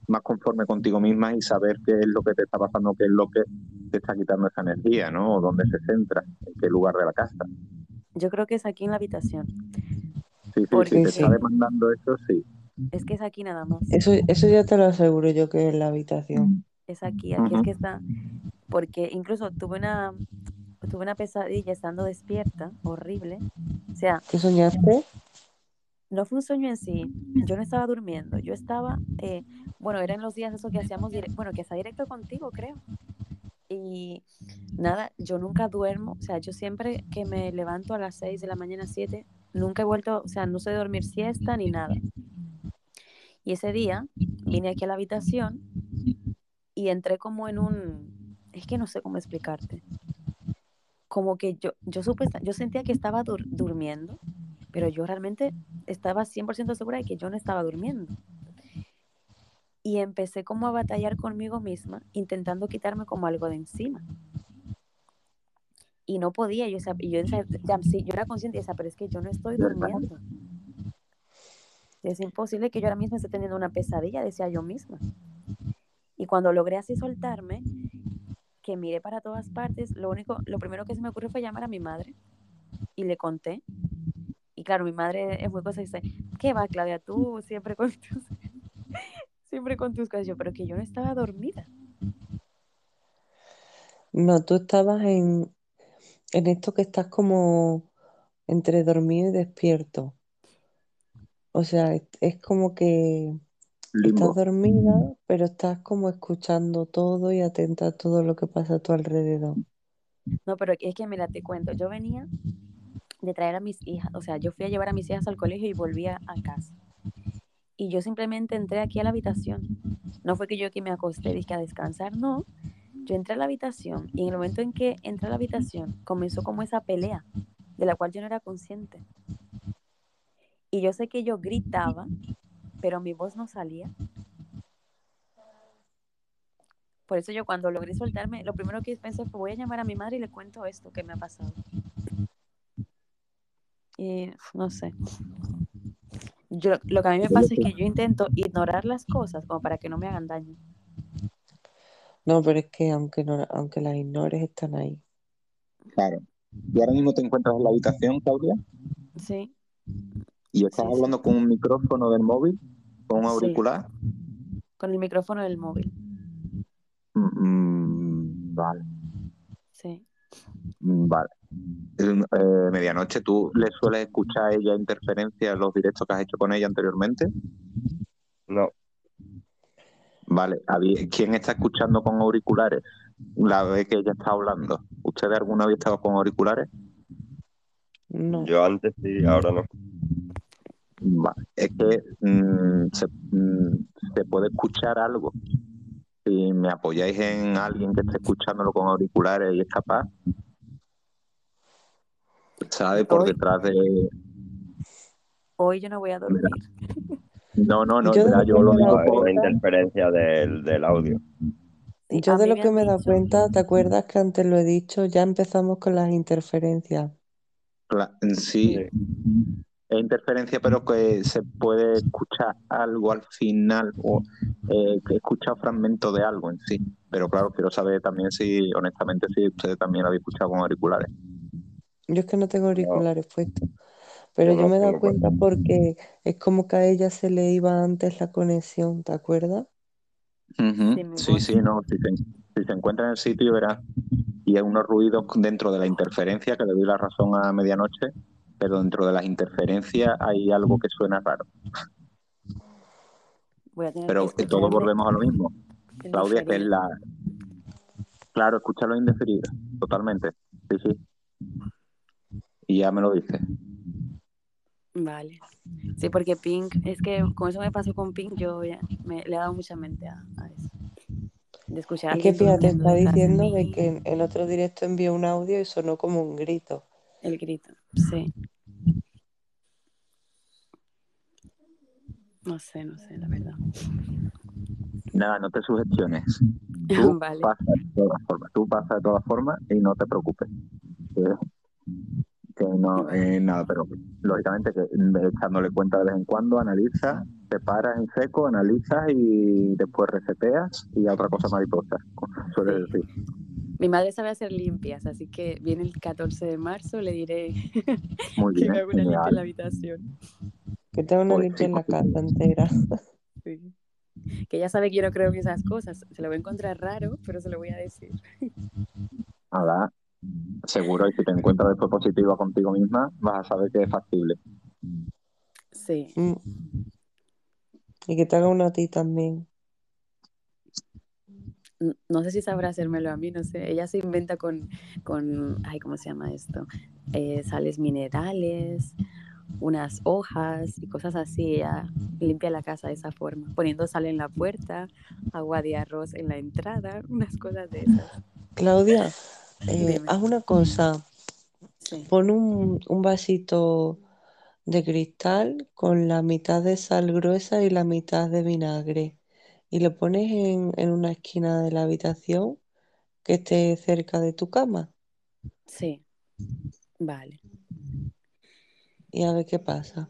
más conforme contigo misma y saber qué es lo que te está pasando, qué es lo que te está quitando esa energía, ¿no? O dónde se centra, en qué lugar de la casa. Yo creo que es aquí en la habitación. Sí, sí, Porque si te está demandando eso, sí. Es que es aquí nada más. Eso, eso ya te lo aseguro yo que es la habitación. Es aquí, aquí es que está. Porque incluso tuve una, tuve una pesadilla estando despierta, horrible. O sea, ¿Qué soñaste? no fue un sueño en sí. Yo no estaba durmiendo. Yo estaba, eh, bueno, eran los días esos que hacíamos, bueno, que hacía directo contigo, creo. Y nada, yo nunca duermo. O sea, yo siempre que me levanto a las 6 de la mañana, 7, nunca he vuelto, o sea, no sé dormir siesta ni nada. Y ese día vine aquí a la habitación y entré como en un, es que no sé cómo explicarte. Como que yo, yo supe, yo sentía que estaba dur- durmiendo, pero yo realmente estaba 100% segura de que yo no estaba durmiendo. Y empecé como a batallar conmigo misma, intentando quitarme como algo de encima. Y no podía, yo, yo, sí, yo era consciente y decía, pero es que yo no estoy durmiendo. Es imposible que yo ahora mismo esté teniendo una pesadilla, decía yo misma. Y cuando logré así soltarme, que miré para todas partes, lo único, lo primero que se me ocurrió fue llamar a mi madre y le conté. Y claro, mi madre es muy cosa y dice, ¿qué va, Claudia? Tú siempre con tus, siempre con tus cosas. Yo, pero que yo no estaba dormida. No, tú estabas en, en esto que estás como entre dormido y despierto. O sea, es, es como que estás dormida, pero estás como escuchando todo y atenta a todo lo que pasa a tu alrededor. No, pero es que mira, te cuento, yo venía de traer a mis hijas, o sea, yo fui a llevar a mis hijas al colegio y volví a, a casa. Y yo simplemente entré aquí a la habitación. No fue que yo que me acosté y dije a descansar, no. Yo entré a la habitación y en el momento en que entré a la habitación comenzó como esa pelea. de la cual yo no era consciente. Y yo sé que yo gritaba, pero mi voz no salía. Por eso yo cuando logré soltarme, lo primero que pensé fue voy a llamar a mi madre y le cuento esto que me ha pasado. Y no sé. Yo, lo que a mí me pasa es que yo intento ignorar las cosas como para que no me hagan daño. No, pero es que aunque, no, aunque las ignores, están ahí. Claro. ¿Y ahora mismo te encuentras en la habitación, Claudia? Sí. ¿Y estás Sí, sí. hablando con un micrófono del móvil? ¿Con un Sí. auricular? Con el micrófono del móvil. Mm, vale, Sí. mm, vale. Eh, medianoche, ¿tú le sueles escuchar a ella interferencias en los directos que has hecho con ella anteriormente? No, Vale, ¿quién está escuchando con auriculares la vez que ella está hablando? ¿Ustedes alguna vez estado con auriculares? No. yo antes sí, ahora no. Es que mm, se, mm, se puede escuchar algo. Si me apoyáis en alguien que esté escuchándolo con auriculares y es capaz, sabe por Hoy- detrás de... Hoy yo no voy a dormir. No, no, no, Yo yo lo digo por... la interferencia del, del audio. Yo de lo que me he dado cuenta, ¿te acuerdas que antes lo he dicho? Ya empezamos con las interferencias. Sí, Sí. Es interferencia, pero que se puede escuchar algo al final o eh, que fragmentos de algo en sí. Pero claro, quiero saber también si, honestamente, si ustedes también lo habéis escuchado con auriculares. Yo es que no tengo auriculares puestos. Pero Yo yo no me he dado cuenta porque es como que a ella se le iba antes la conexión, ¿te acuerdas? Sí, sí, no. Si se, si se encuentra en el sitio, verá. Y hay unos ruidos dentro de la interferencia, que le doy la razón a medianoche, pero dentro de las interferencias hay algo que suena raro. Voy a tener Pero que todos volvemos a lo mismo. Claudia, que es la. Claro, escúchalo indeferido, totalmente. Sí, sí. Y ya me lo dices. Vale. Sí, porque Pink, es que con eso me pasó con Pink, yo ya me, le he dado mucha mente a, a eso. De escuchar Es que fíjate, está diciendo de que en, en otro directo envió un audio y sonó como un grito. el grito. Sí. No sé, no sé, la verdad. Nada, no te sugestiones. Tú Vale. pasa de todas formas. Tú pasa de todas formas y no te preocupes. Que, que no, eh, nada, pero lógicamente que echándole cuenta de vez en cuando, analiza, te paras en seco, analizas y después reseteas y a otra cosa mariposa, suele Sí. decir. Mi madre sabe hacer limpias, así que viene el 14 de marzo, le diré Muy que me haga una limpia en la habitación. Que tenga una Pues limpia en la casa entera. Sí. Que ya sabe que yo no creo en esas cosas. Se lo voy a encontrar raro, pero se lo voy a decir. Nada, seguro, y si te encuentras después positiva contigo misma, vas a saber que es factible. Sí. Mm. Y que te haga una a ti también. No sé si sabrá hacérmelo a mí, no sé. Ella se inventa con, con ay, ¿cómo se llama esto? Eh, sales minerales, unas hojas y cosas así. Ella limpia la casa de esa forma, poniendo sal en la puerta, agua de arroz en la entrada, unas cosas de esas. Claudia, eh, haz una cosa. Sí. Pon un, un vasito de cristal con la mitad de sal gruesa y la mitad de vinagre. Y lo pones en, en una esquina de la habitación que esté cerca de tu cama. Sí. Vale. Y a ver qué pasa.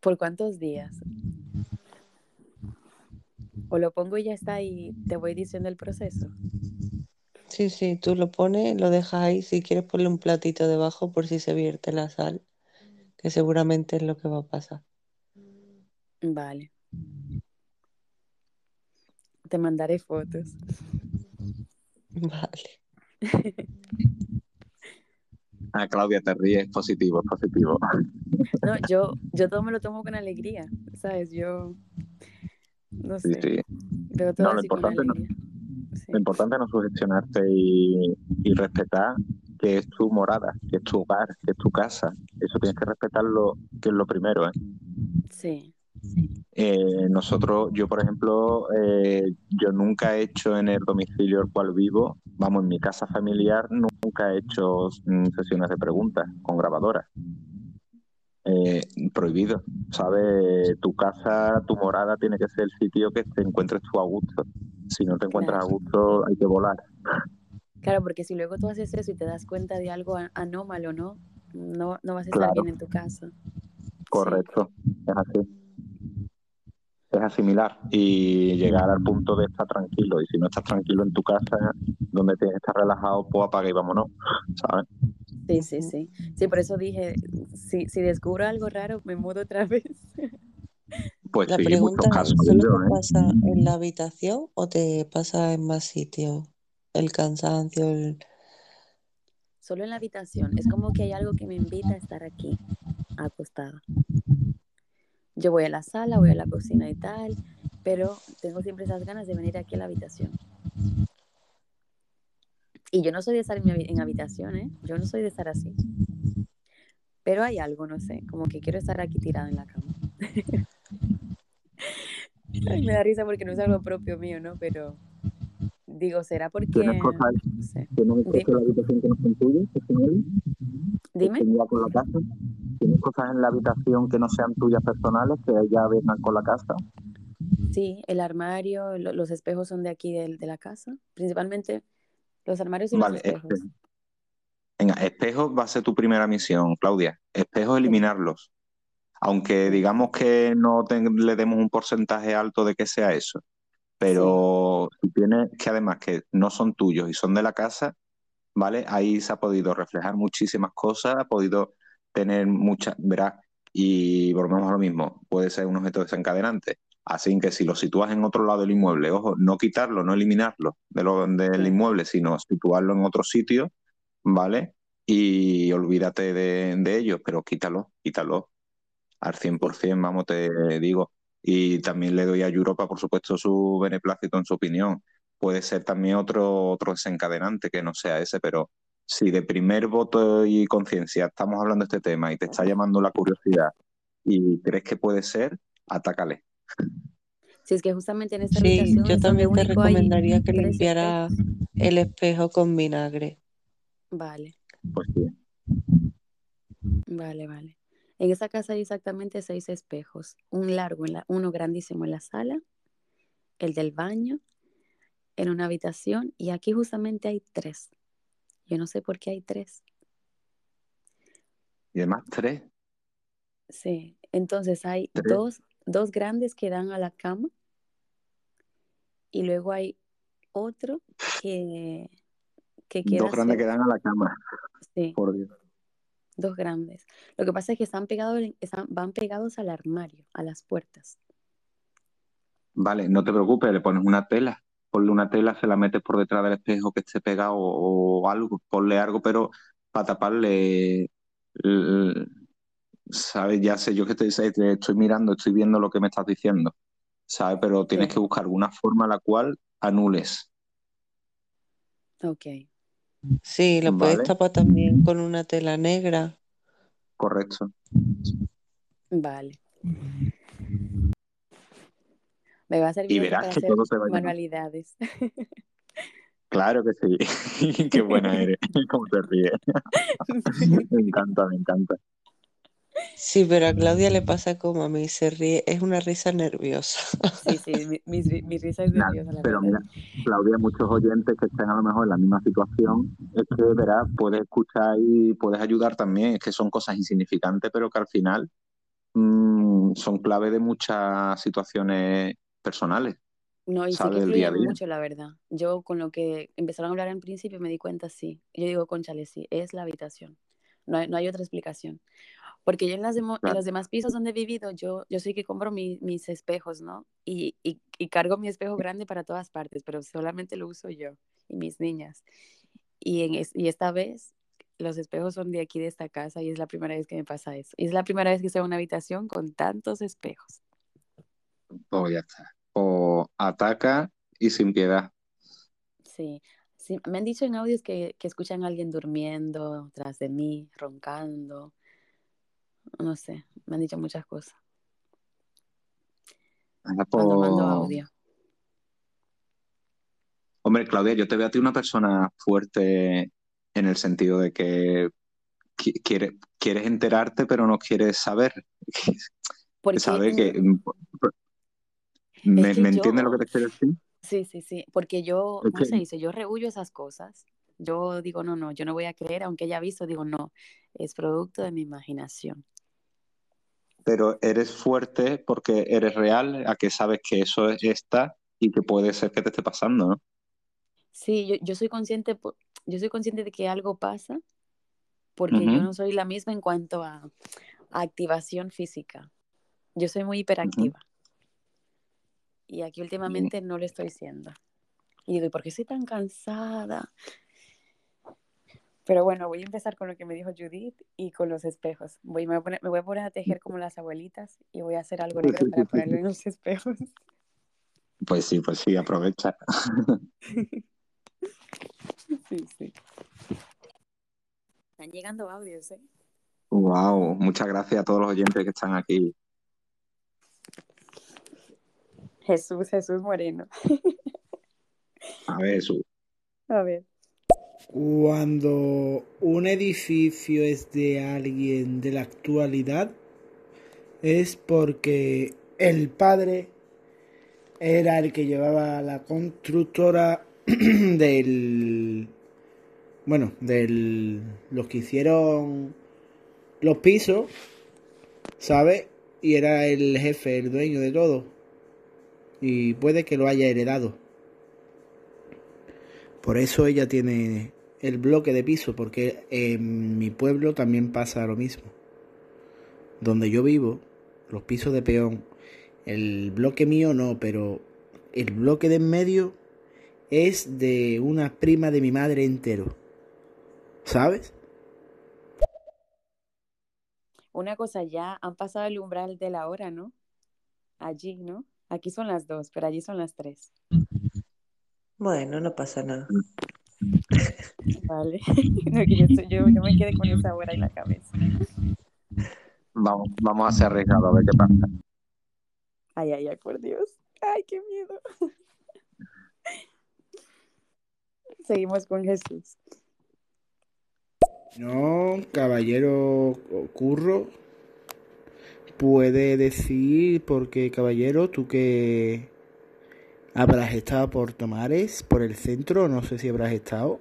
¿Por cuántos días? O lo pongo y ya está y te voy diciendo el proceso. Sí, sí, tú lo pones, lo dejas ahí. Si quieres ponle un platito debajo por si se vierte la sal, que seguramente es lo que va a pasar. Vale. Te mandaré fotos. Vale. Ah, Claudia, te ríes, positivo, es positivo. No, yo, yo todo me lo tomo con alegría, ¿sabes? Yo no sé, sí. veo todo No, lo así con importante no-. Sí, Lo importante es no sugestionarte y, y respetar que es tu morada, que es tu hogar, que es tu casa. Eso tienes que respetarlo, que es lo primero. ¿eh? sí, Eh, nosotros, yo por ejemplo, eh, yo nunca he hecho en el domicilio el cual vivo vamos, en mi casa familiar nunca he hecho mm, sesiones de preguntas con grabadoras. Eh, prohibido, ¿sabes? Tu casa, tu morada tiene que ser el sitio que te encuentres tú a gusto. Si no te encuentras Claro. a gusto, hay que volar. Claro, porque si luego tú haces eso y te das cuenta de algo anómalo, ¿no? No, no vas a estar Claro. bien en tu casa. Correcto, es así. Es asimilar y llegar al punto de estar tranquilo. Y si no estás tranquilo en tu casa, donde tienes que estar relajado, pues apaga y vámonos, ¿sabes? Sí, sí, sí. Sí, por eso dije, si, si descubro algo raro, me mudo otra vez. Pues La sí, pregunta muchos es, casos. ¿solo yo, te ¿eh? pasa en la habitación o te pasa en más sitios? El cansancio, el... Solo en la habitación. Es como que hay algo que me invita a estar aquí, acostada. Yo voy a la sala, voy a la cocina y tal, pero tengo siempre esas ganas de venir aquí a la habitación. Y yo no soy de estar en, mi en habitación, ¿eh? Yo no soy de estar así. Pero hay algo, no sé, como que quiero estar aquí tirada en la cama. Ay, me da risa porque no es algo propio mío, ¿no? Pero digo, ¿será porque... ¿Tienes cosas, No sé. en la habitación que no son tuyas? que él? Dime. que con la casa? ¿Tienes cosas en la habitación que no sean tuyas personales, que ya vengan con la casa? Sí, el armario, lo- los espejos son de aquí del- de, la casa, principalmente los armarios y Vale, los espejos. este, venga, espejos va a ser tu primera misión, Claudia. Espejos, Sí. eliminarlos. Aunque Sí. digamos que no te- le demos un porcentaje alto de que sea eso. Pero si tienes que además que no son tuyos y son de la casa, ¿vale? Ahí se ha podido reflejar muchísimas cosas, ha podido tener muchas, verás, y volvemos a lo mismo, puede ser un objeto desencadenante. Así que si lo sitúas en otro lado del inmueble, ojo, no quitarlo, no eliminarlo de lo, del inmueble, sino situarlo en otro sitio, ¿vale? Y olvídate de, de ello, pero quítalo, quítalo al 100%, vamos, te digo. Y también le doy a Europa, por supuesto, su beneplácito en su opinión. Puede ser también otro, otro desencadenante que no sea ese, pero si de primer voto y conciencia estamos hablando de este tema y te está llamando la curiosidad y crees que puede ser, atácale. Si es que justamente en esta Sí, habitación yo también te recomendaría que limpiara espejos. el espejo con vinagre. Vale, Pues sí. vale, vale. En esa casa hay exactamente seis espejos. Un largo, en la- uno grandísimo en la sala, el del baño, en una habitación y aquí justamente hay tres. Yo no sé por qué hay tres. Y además, tres. Sí, entonces hay Tres. dos, dos grandes que dan a la cama y luego hay otro que, que queda Dos grandes que dan a la cama, Sí, por Dios. dos grandes. Lo que pasa es que están pegados, están, van pegados al armario, a las puertas. Vale, no te preocupes, le pones una tela. Ponle una tela, se la metes por detrás del espejo que esté pegado o, o algo. Ponle algo, pero para taparle. el- ¿Sabes? Ya sé yo que te, te estoy mirando, estoy viendo lo que me estás diciendo. ¿Sabes? Pero tienes Sí. que buscar alguna forma la cual anules. Ok, Sí, lo puedes tapar también con una tela negra. Correcto. vale. Me va a Y servir eso verás para que hacer todo te va manualidades. Claro que sí. Qué buena eres. Cómo te ríes. Me encanta, me encanta. Sí, pero a Claudia le pasa como a mí, se ríe, es una risa nerviosa. Sí, sí, mi, mi, ri- mi risa es nerviosa, pero verdad. mira, Claudia, muchos oyentes que estén a lo mejor en la misma situación, es que verás, puedes escuchar y puedes ayudar también, es que son cosas insignificantes, pero que al final mm, son clave de muchas situaciones personales, No, y sí que día. mucho, la verdad. Yo con lo que empezaron a hablar en principio me di cuenta, sí. Yo digo, conchale, sí, es la habitación. No hay, no hay otra explicación. Porque yo en, las en los demás pisos donde he vivido, yo, yo soy que compro mi- mis espejos, ¿no? Y, y, y cargo mi espejo grande para todas partes, pero solamente lo uso yo y mis niñas. Y, en es- y esta vez los espejos son de aquí, de esta casa, y es la primera vez que me pasa eso. Y es la primera vez que estoy en una habitación con tantos espejos. Pues ya está. O ataca y sin piedad. Sí, sí, me han dicho en audios que, que escuchan a alguien durmiendo tras de mí, roncando, no sé, me han dicho muchas cosas Anda, cuando mando audio. Hombre, Claudia, yo te veo a ti una persona fuerte en el sentido de que qui- quiere- quieres enterarte, pero no quieres saber. Porque ¿Sabes? Que, mm, ¿me, es que me entiendes lo yo, que te quiero decir? sí, sí, sí, porque yo, ¿cómo que, se dice? Yo rehuyo esas cosas. Yo digo, no, no, yo no voy a creer, aunque haya visto, digo, no, es producto de mi imaginación. pero eres fuerte porque eres real, a que sabes que eso es- está y que puede ser que te esté pasando, ¿no? Sí, yo, yo soy consciente, yo soy consciente de que algo pasa porque yo Ujú, no soy la misma en cuanto a, a activación física. Yo soy muy hiperactiva y aquí últimamente no lo estoy siendo. Y digo, ¿y por qué estoy tan cansada? Pero bueno, voy a empezar con lo que me dijo Judith y con los espejos. Voy, me voy a poner, me voy a poner a tejer como las abuelitas y voy a hacer algo negro para ponerlo en los espejos. Pues sí, pues sí, aprovecha. Sí, sí. Están llegando audios, ¿eh? Wow, muchas gracias a todos los oyentes que están aquí. Jesús, Jesús Moreno. A ver, su, A ver. Cuando un edificio es de alguien de la actualidad, es porque el padre era el que llevaba la constructora del, bueno, del, los que hicieron los pisos, ¿sabes? Y era el jefe, el dueño de todo. Y puede que lo haya heredado. Por eso ella tiene el bloque de piso, porque en mi pueblo también pasa lo mismo. Donde yo vivo, los pisos de peón, el bloque mío no, pero el bloque de en medio es de una prima de mi madre entero. ¿Sabes? Una cosa, ya han pasado el umbral de la hora, ¿no? Allí, ¿no? Aquí son las dos, pero allí son las tres. Bueno, no pasa nada. Vale. No, yo, yo me quedé con esa hora en la cabeza. vamos, vamos a ser arriesgados a ver qué pasa. Ay, ay, ay, por Dios. Ay, qué miedo. Seguimos con Jesús. No, caballero Curro puede decir, porque caballero, tú que habrás estado por Tomares, por el centro, no sé si habrás estado,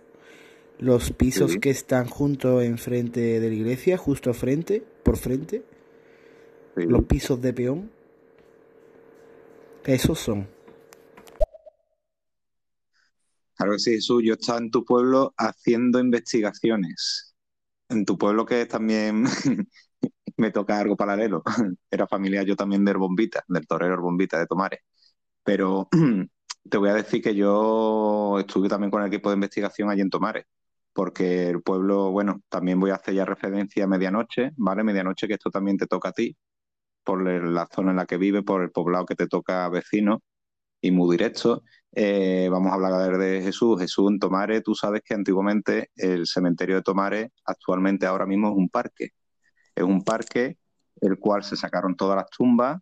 los pisos que están junto enfrente de la iglesia, justo frente, por frente, los pisos de peón, esos son. Claro que sí, Jesús. Yo estaba en tu pueblo haciendo investigaciones. En tu pueblo que también me toca algo paralelo. Era familiar yo también del Bombita, del torero Bombita de Tomares. Pero te voy a decir que yo estuve también con el equipo de investigación allí en Tomares, porque el pueblo, bueno, también voy a hacer ya referencia a medianoche, ¿vale? Medianoche, que esto también te toca a ti, por la zona en la que vive, por el poblado que te toca vecino y muy directo. Eh, vamos a hablar de Jesús. Jesús en Tomares, tú sabes que antiguamente el cementerio de Tomares actualmente ahora mismo es un parque. Es un parque el cual se sacaron todas las tumbas,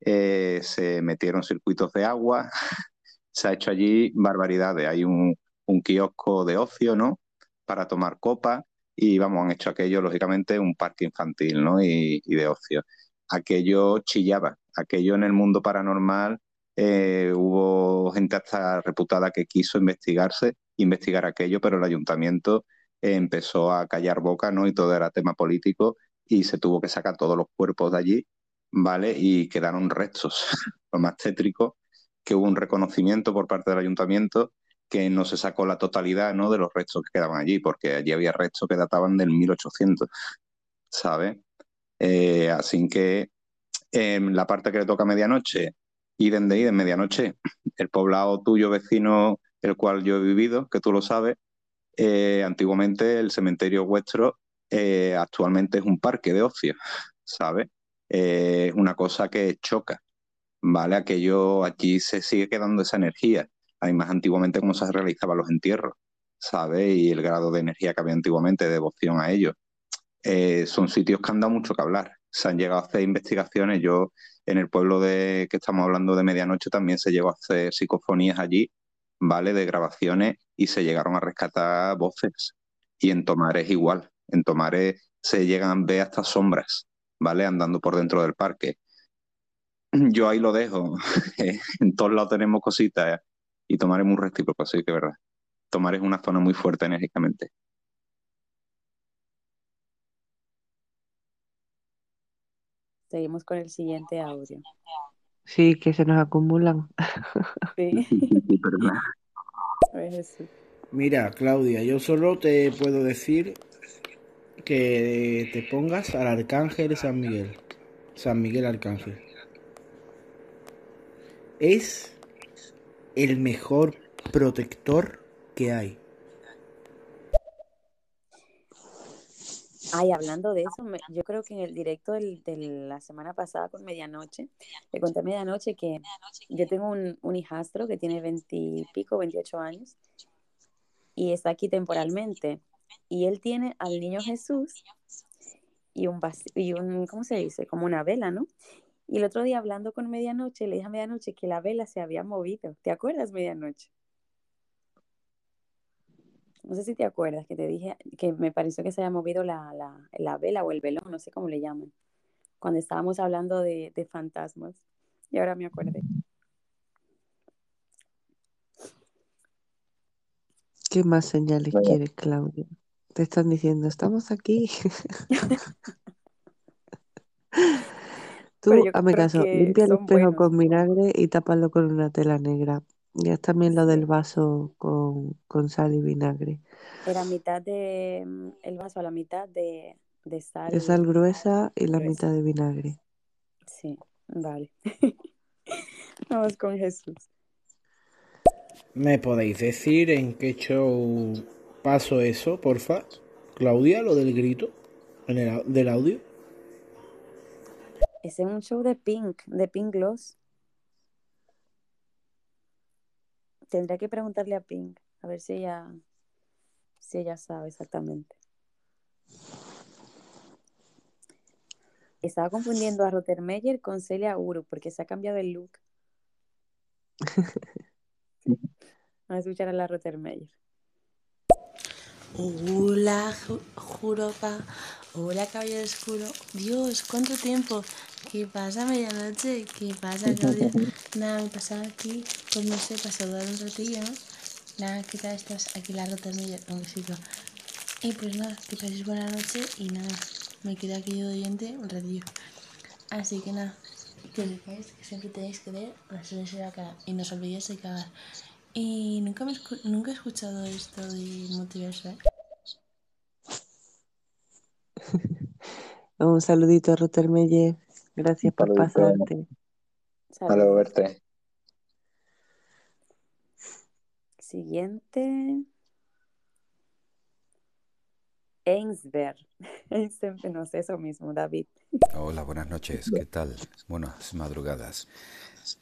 eh, se metieron circuitos de agua, se ha hecho allí barbaridades. Hay un, un kiosco de ocio, ¿no? Para tomar copas y vamos, han hecho aquello, lógicamente, un parque infantil, ¿no? Y, de ocio. Aquello chillaba, aquello en el mundo paranormal eh, hubo gente hasta reputada que quiso investigarse, investigar aquello, pero el ayuntamiento empezó a callar boca, ¿no? Y todo era tema político y se tuvo que sacar todos los cuerpos de allí, ¿vale? Y quedaron restos. Lo más tétrico, que hubo un reconocimiento por parte del ayuntamiento que no se sacó la totalidad, ¿no? De los restos que quedaban allí, porque allí había restos que databan del 1800, ¿sabes? Eh, así que eh, la parte que le toca a medianoche, idem de medianoche, el poblado tuyo vecino, el cual yo he vivido, que tú lo sabes, eh, antiguamente el cementerio vuestro eh, actualmente es un parque de ocio, ¿sabes? Eh, Es una cosa que choca, ¿vale? Aquello aquí se sigue quedando esa energía. Además, antiguamente cómo se realizaban los entierros, ¿sabes? Y el grado de energía que había antiguamente, de devoción a ellos. Eh, son sitios que han dado mucho que hablar. Se han llegado a hacer investigaciones. Yo, en el pueblo de que estamos hablando de medianoche, también se llegó a hacer psicofonías allí ¿vale? De grabaciones y se llegaron a rescatar voces. Y en Tomares igual. En Tomares se llegan a ver hasta sombras, ¿vale? Andando por dentro del parque. Yo ahí lo dejo. en todos lados tenemos cositas y Tomares es muy recíproco, así que verdad. Tomares es una zona muy fuerte enérgicamente. Seguimos con el siguiente audio. Sí, que se nos acumulan. Sí. Mira, Claudia, yo solo te puedo decir que te pongas al arcángel San Miguel. San Miguel Arcángel. Es el mejor protector que hay. Ay, hablando de eso, yo creo que en el directo de la semana pasada con Medianoche, le conté a Medianoche que yo tengo un, un hijastro que tiene 20 y pico, 28 años, y está aquí temporalmente. Y él tiene al niño Jesús y un, vas- y un, ¿cómo se dice? Como una vela, ¿no? Y el otro día hablando con Medianoche, le dije a Medianoche que la vela se había movido. ¿Te acuerdas, Medianoche? No sé si te acuerdas que te dije que me pareció que se había movido la, la, la vela o el velón, no sé cómo le llaman, cuando estábamos hablando de, de fantasmas. Y ahora me acordé. ¿Qué más señales Bueno. quieres, Claudia? Te están diciendo, estamos aquí. Tú, hazme caso, limpia el espejo buenos. con vinagre y tápalo con una tela negra. Y haz también lo del vaso con, con sal y vinagre. Era mitad de mm, el vaso a la mitad de, de sal. De sal gruesa y la gruesa. mitad de vinagre. Sí, vale. Vamos con Jesús. ¿Me podéis decir en qué show paso eso, porfa? Claudia, lo del grito en el, del audio. Ese es un show de Pink, de Pink Gloss. Tendré que preguntarle a Pink, a ver si ella, si ella sabe exactamente. Estaba confundiendo a Rottermeier con Celia Uru porque se ha cambiado el look. A escuchar a la Rottermeier. Hola, Ju- Juropa. Hola, Caballero Oscuro. Dios, ¿cuánto tiempo? ¿Qué pasa medianoche? ¿Qué pasa, Claudia? Nada, me pasaba aquí, pues no sé, para saludar un ratillo, ¿no? Nada, ¿qué tal estás? Aquí la Rottermeier, un besito. Y pues nada, que paséis buena noche y nada, me quedo aquí de oyente un ratillo. Así que nada, que sepáis que siempre tenéis que ver de la cara y no os olvidéis de cagar. Y nunca, me escu- nunca he escuchado esto de multiverso, ¿eh? Un saludito, Rottermeier. Gracias por pasarte. Hasta verte. Siguiente. Ainsberg. Ainsberg, no sé, eso mismo, David. Hola, buenas noches. ¿Qué tal? Buenas madrugadas.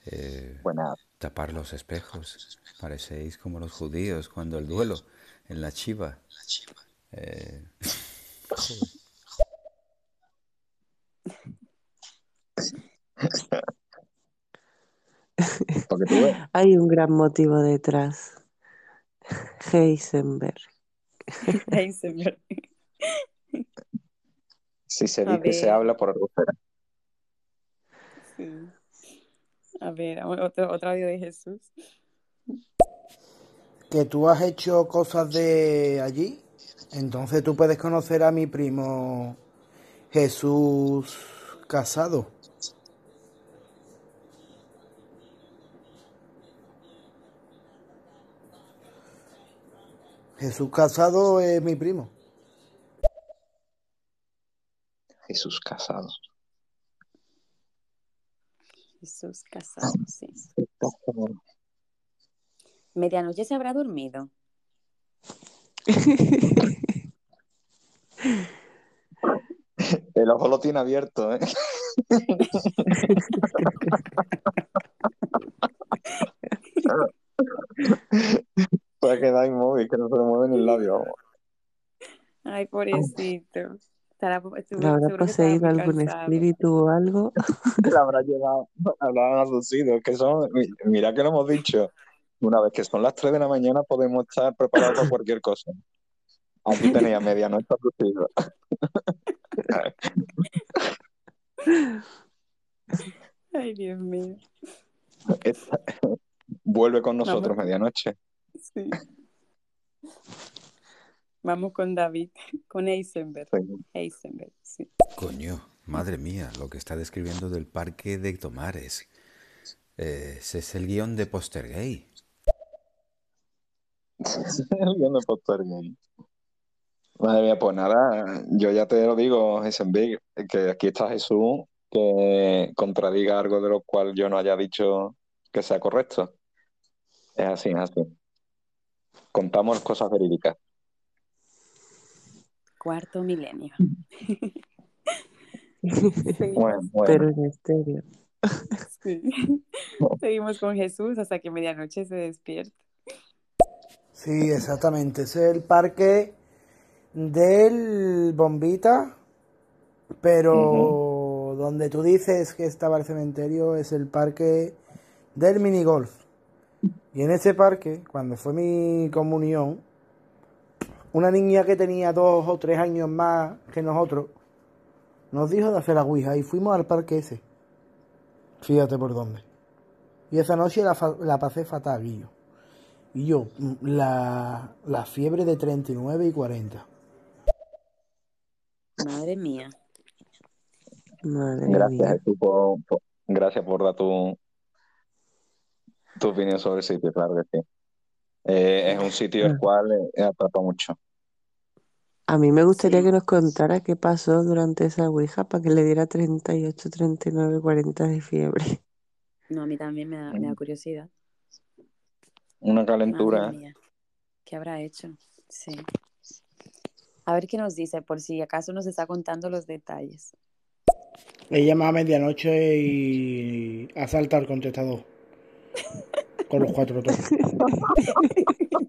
Eh, Buena. tapar los espejos. Parecéis como los judíos cuando el duelo en la chiva. Eh. Hay un gran motivo detrás. Heisenberg. Ainsberg. Si se A dice, se habla por algo será. Sí. A ver, otro, otro audio de Jesús. Que tú has hecho cosas de allí. Entonces tú puedes conocer a mi primo Jesús Casado. Jesús Casado es mi primo. Jesús casado. Jesús casado, sí. Medianoche se habrá dormido. El ojo lo tiene abierto, ¿eh? Puede quedar inmóvil, que no se le mueve ni el labio. Ay, pobrecito. Estará, seguro, ¿Le habrá poseído algún cansado. espíritu o algo? La habrá llevado, hablaban aducido, que son, mi- mira que lo hemos dicho, Una vez que son las 3 de la mañana podemos estar preparados para cualquier cosa. Aquí tenéis a medianoche a tus hijos. Ay, Dios mío. Esta- Vuelve con nosotros Vamos. medianoche. Sí. Vamos con David, con Eisenberg. Eisenberg, sí. Coño, madre mía, lo que está describiendo del parque de Tomares. Eh, ese es el guion de Poster Gay. El guion de Potter Game. Madre mía, pues nada, yo ya te lo digo, Heisenberg, que aquí está Jesús, que contradiga algo de lo cual yo no haya dicho que sea correcto. Es así, es así. Contamos cosas verídicas. Cuarto milenio. Bueno. Pero en estéreo. sí. Seguimos con Jesús hasta que medianoche se despierte. Sí, exactamente. Ese es el parque del Bombita, pero donde tú dices que estaba el cementerio es el parque del minigolf. Y en ese parque, cuando fue mi comunión, una niña que tenía dos o tres años más que nosotros, nos dijo de hacer la Ouija y fuimos al parque ese. Fíjate por dónde. Y esa noche la, la pasé fatal, Guillo. Y yo, mm, la, la fiebre de 39 y 40. Madre mía. Madre Gracias, mía. Jesús, por, por- gracias por dar tu, tu opinión sobre el sitio, claro que sí. Eh, es un sitio el cual eh, atrapa mucho. A mí me gustaría Sí. que nos contara qué pasó durante esa ouija para que le diera 38, 39, 40 de fiebre. No, a mí también me da, me da curiosidad. Una Madre calentura. mía. ¿Qué habrá hecho? Sí. A ver qué nos dice, por si acaso nos está contando los detalles. Le llama a medianoche y asalta al contestador. Con los cuatro toques.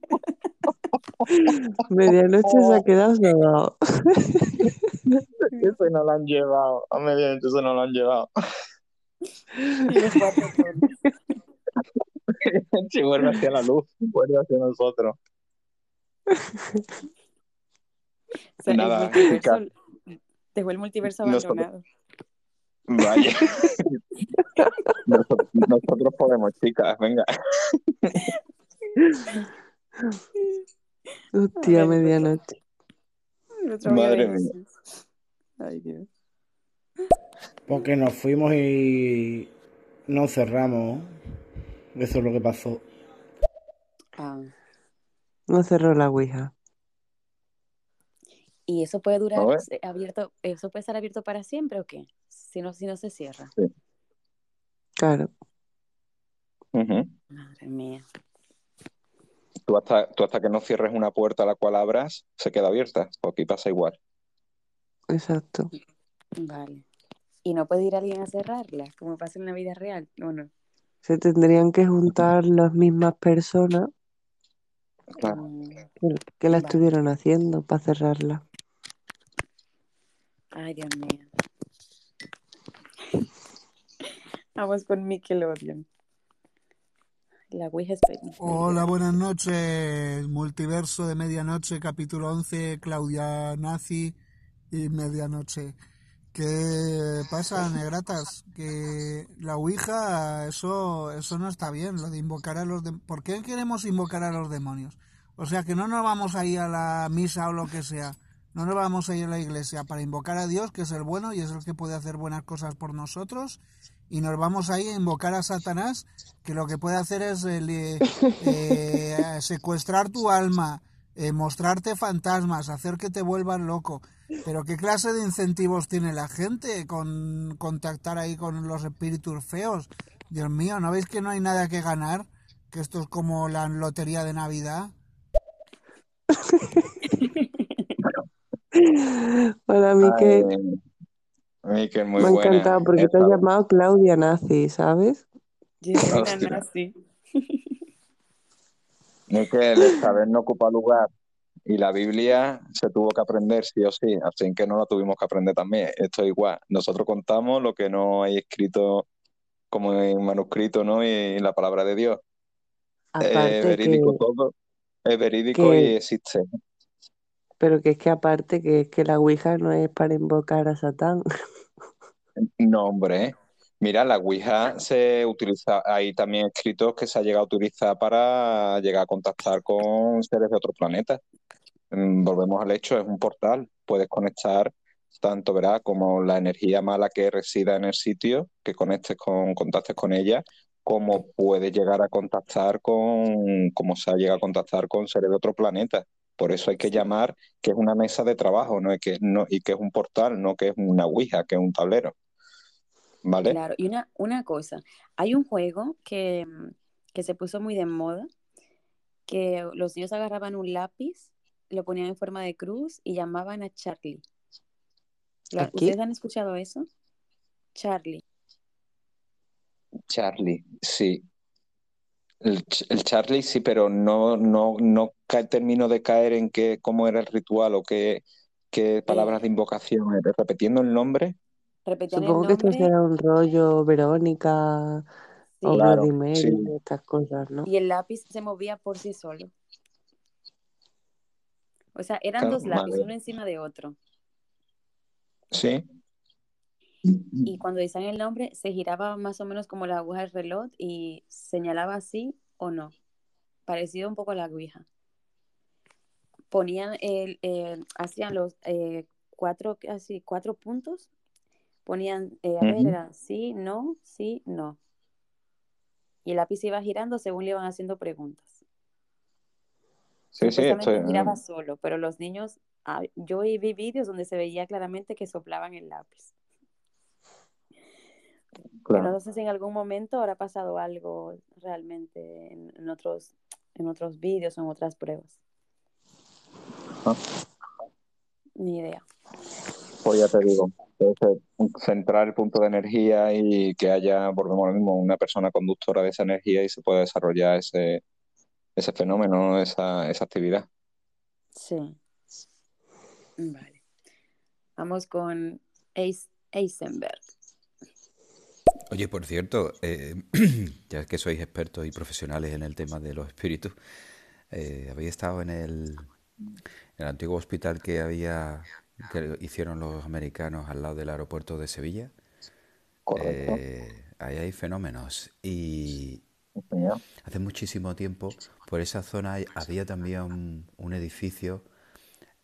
Medianoche se ha quedado. Eso no lo han llevado. A medianoche eso no lo han llevado. Si vuelve hacia la luz, vuelve hacia nosotros. O sea, Nada, el dejó el multiverso Nosotros- abandonado. Vaya. Nosotros, nosotros podemos, chicas, venga. Hostia, Ay, medianoche. Madre mía. Ay, Dios. Porque nos fuimos y nos cerramos. Eso es lo que pasó. Ah, No cerró la ouija. ¿Y eso puede durar ver. eh, abierto, eso puede estar abierto para siempre o qué? Si no, si no se cierra. Claro. Madre mía. Tú hasta, tú hasta que no cierres una puerta a la cual abras, se queda abierta. Pues aquí pasa igual. Exacto. Vale. ¿Y no puede ir alguien a cerrarla, como pasa en la vida real? ¿O no? Se tendrían que juntar las mismas personas Claro. Mm, que, que la Vale. estuvieron haciendo para cerrarla. Ay, Dios mío. Vamos con Nickelodeon. La Ouija Hola, buenas noches. Multiverso de Medianoche, capítulo 11, Claudia Nazi y Medianoche. ¿Qué pasa, negratas? Que la Ouija, eso, eso no está bien, lo de invocar a los demonios. ¿Por qué queremos invocar a los demonios? O sea, que no nos vamos a ir a la misa o lo que sea. No nos vamos a ir a la iglesia para invocar a Dios, que es el bueno y es el que puede hacer buenas cosas por nosotros. Y nos vamos ahí a invocar a Satanás, que lo que puede hacer es eh, eh, secuestrar tu alma, eh, mostrarte fantasmas, hacer que te vuelvas loco. Pero ¿qué clase de incentivos tiene la gente con contactar ahí con los espíritus feos? Dios mío, ¿no veis que no hay nada que ganar? Que esto es como la lotería de Navidad. Hola, Miquel. Ay, Miquel, muy Me ha buena. encantado porque te ha Esta- llamado Claudia Nazi, ¿sabes? Hostia. nazi. Miquel, esta vez no ocupa lugar. Y la Biblia se tuvo que aprender sí o sí, así que no la tuvimos que aprender también. Esto es igual. Nosotros contamos lo que no hay escrito como en manuscrito, ¿no? Y en la palabra de Dios. Es Aparte verídico que, todo, es verídico y existe. Pero que es que aparte que es que la Ouija no es para invocar a Satán. No, hombre. Mira, la Ouija se utiliza, hay también escritos que se ha llegado a utilizar para llegar a contactar con seres de otro planeta. Mm, Volvemos al hecho, es un portal. Puedes conectar tanto, verás, como la energía mala que resida en el sitio, que conectes con, contactes con ella, como puedes llegar a contactar con, como se ha llegado a contactar con seres de otro planeta. Por eso hay que llamar que es una mesa de trabajo, no es que, no, y que es un portal, no que es una Ouija, que es un tablero. ¿Vale? claro. Y una, una cosa, hay un juego que, mm, que se puso muy de moda, que los niños agarraban un lápiz, lo ponían en forma de cruz y llamaban a Charlie. ¿Lo- Aquí, ¿Ustedes han escuchado eso? Charlie. Charlie, sí. El, el Charlie sí, pero no, no, no termino de caer en qué, cómo era el ritual o qué, qué palabras de invocación. era. Repitiendo el nombre, repetían el supongo que esto será un rollo Verónica o claro, Bloody sí, estas cosas, ¿no? y el lápiz se movía por sí solo. O sea, eran claro, dos lápices, uno encima de otro. sí, Y cuando decían el nombre, se giraba más o menos como la aguja del reloj y señalaba sí o no. Parecido un poco a la ouija. Ponían el, eh, hacían los eh, cuatro, así, cuatro puntos. Ponían, eh, a ver, era sí, no, sí, no. Y el lápiz iba girando según le iban haciendo preguntas. Sí, sí, esto Supuestamente es, giraba mm, solo, pero los niños, yo vi vídeos donde se veía claramente que soplaban el lápiz. Pero no sé si en algún momento habrá pasado algo realmente en, en otros, en otros vídeos o en otras pruebas. Ah, Ni idea. Pues ya te digo, centrar el punto de energía y que haya, volvemos lo mismo, una persona conductora de esa energía y se pueda desarrollar ese, ese fenómeno, esa, esa actividad. Sí, vale. Vamos con Eis- Eisenberg. Oye, por cierto, eh, ya que sois expertos y profesionales en el tema de los espíritus, eh, ¿habéis estado en el, en el antiguo hospital que había, que hicieron los americanos al lado del aeropuerto de Sevilla? Correcto. Eh, ahí hay fenómenos. Y hace muchísimo tiempo, por esa zona había también un, un edificio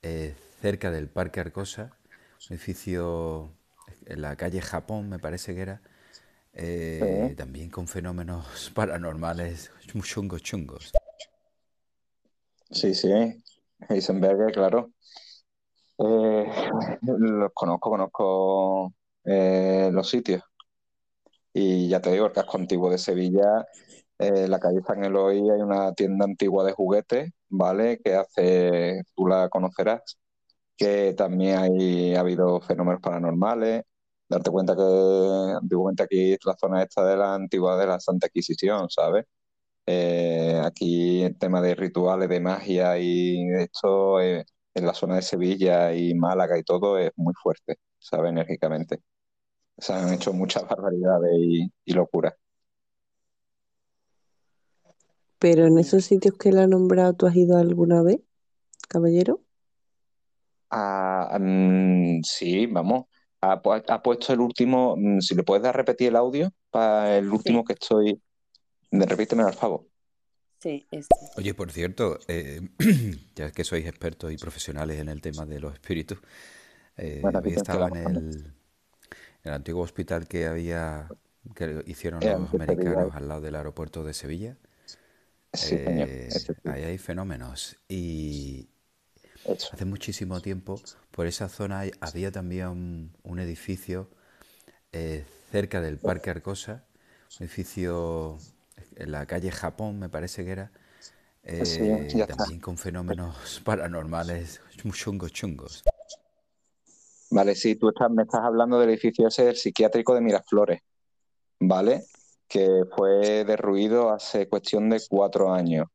eh, cerca del Parque Arcosa, un edificio en la calle Japón, me parece que era, eh, Sí. también con fenómenos paranormales chungos, chungos. Sí, sí, Heisenberg, claro. Eh, los conozco, conozco eh, los sitios. Y ya te digo, el casco antiguo de Sevilla, eh, en la calle San Eloy hay una tienda antigua de juguetes, ¿vale? Que hace, tú la conocerás, que también hay, ha habido fenómenos paranormales. Darte cuenta que antiguamente aquí la zona esta de la antigua de la Santa Inquisición, ¿sabes? Eh, aquí el tema de rituales, de magia y esto eh, en la zona de Sevilla y Málaga y todo es muy fuerte, ¿sabes? Enérgicamente. Se han hecho muchas barbaridades y, y locuras. Pero en esos sitios que él ha nombrado, ¿tú has ido alguna vez, caballero? Ah, mm, sí, vamos. Ha, pu- ha puesto el último, mm, si le puedes dar repetir el audio para el último sí, que estoy. de- Repíteme al favor. sí, este. Oye, por cierto, eh, ya que sois expertos y profesionales en el tema de los espíritus, eh, Bueno, ¿habéis repite estado la en el, en el antiguo hospital que había, que hicieron Eh, los americanos al lado del aeropuerto de Sevilla? Sí, señor. Eh, ahí hay fenómenos. Y Eso. hace muchísimo tiempo, por esa zona había también un, un edificio eh, cerca del Parque Arcosa, un edificio en la calle Japón, me parece que era, Sí, eh, está. también con fenómenos paranormales chungos, chungos. Vale, sí, tú estás, me estás hablando del edificio ese del psiquiátrico de Miraflores, ¿vale? Que fue derruido hace cuestión de cuatro años.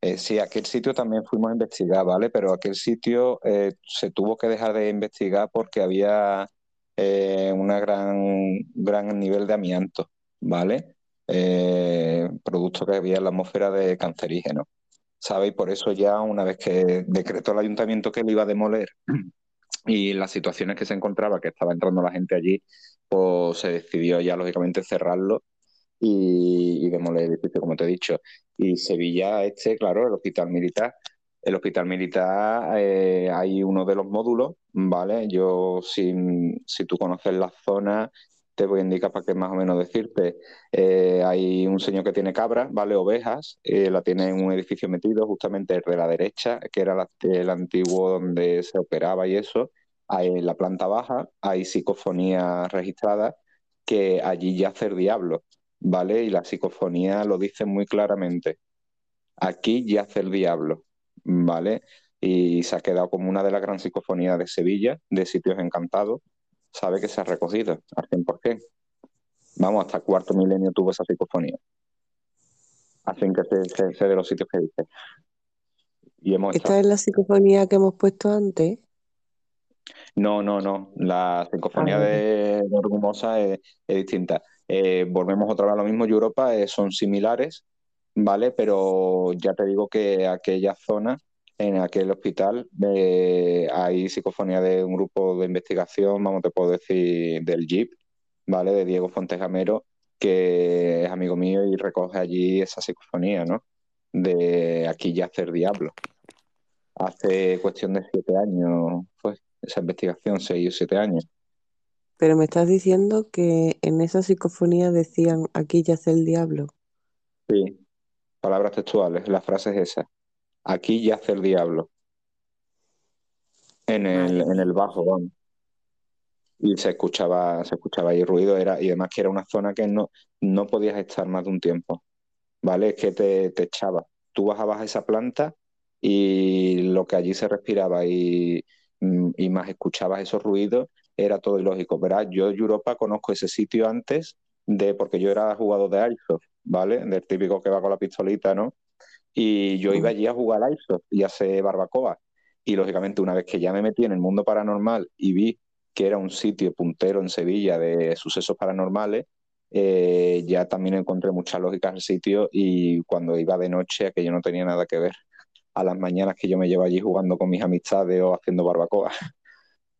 Eh, sí, aquel sitio también fuimos a investigar, ¿vale? Pero aquel sitio eh, se tuvo que dejar de investigar porque había eh, una gran, gran nivel de amianto, ¿vale? producto que había en la atmósfera de cancerígeno. ¿Sabe? Y por eso ya una vez que decretó el ayuntamiento que lo iba a demoler y las situaciones que se encontraba, que estaba entrando la gente allí, pues se decidió ya lógicamente cerrarlo y, y demoler el edificio, como te he dicho. Y Sevilla, este, claro, el hospital militar. El hospital militar eh, hay uno de los módulos, ¿vale? Yo, si, si tú conoces la zona, te voy a indicar para que más o menos decirte. Eh, hay un señor que tiene cabras, ¿vale? Ovejas, eh, la tiene en un edificio metido, justamente de la derecha, que era la, el antiguo donde se operaba y eso. En la planta baja, hay psicofonía registrada, que allí yace el diablo, ¿vale? Y la psicofonía lo dice muy claramente. Aquí yace el diablo, ¿vale? Y se ha quedado como una de las grandes psicofonías de Sevilla, de sitios encantados, sabe que se ha recogido al 100%. Vamos, hasta cuarto milenio tuvo esa psicofonía. Hacen que se, se, de los sitios que dice. Y hemos ¿Esta estado... es la psicofonía que hemos puesto antes? No, no, no. La psicofonía Ah, de, de Orgumosa es, es distinta. Eh, volvemos otra vez a lo mismo. Europa eh, son similares, ¿vale? Pero ya te digo que aquella zona, en aquel hospital, eh, hay psicofonía de un grupo de investigación, vamos, te puedo decir, del JIP, ¿vale? De Diego Fontegamero, que es amigo mío y recoge allí esa psicofonía, ¿no? De aquí yace el diablo. Hace cuestión de siete años fue esa investigación, seis o siete años. Pero me estás diciendo que en esa psicofonía decían aquí yace el diablo. Sí, palabras textuales, la frase es esa. Aquí yace el diablo. En el, en el bajo, vamos. Y se escuchaba, se escuchaba ahí ruido, era, y además que era una zona que no, no podías estar más de un tiempo, ¿vale? Es que te, te echaba. Tú bajabas a esa planta y lo que allí se respiraba y, mm, y más escuchabas esos ruidos, era todo ilógico. Verás, yo Europa conozco ese sitio antes de, porque yo era jugador de Airsoft, ¿vale? Del típico que va con la pistolita, ¿no? Y yo iba allí a jugar al Airsoft y a hacer barbacoa. Y lógicamente, una vez que ya me metí en el mundo paranormal y vi que era un sitio puntero en Sevilla de sucesos paranormales, eh, ya también encontré mucha lógica en el sitio y cuando iba de noche aquello no tenía nada que ver. A las mañanas que yo me llevo allí jugando con mis amistades o haciendo barbacoa,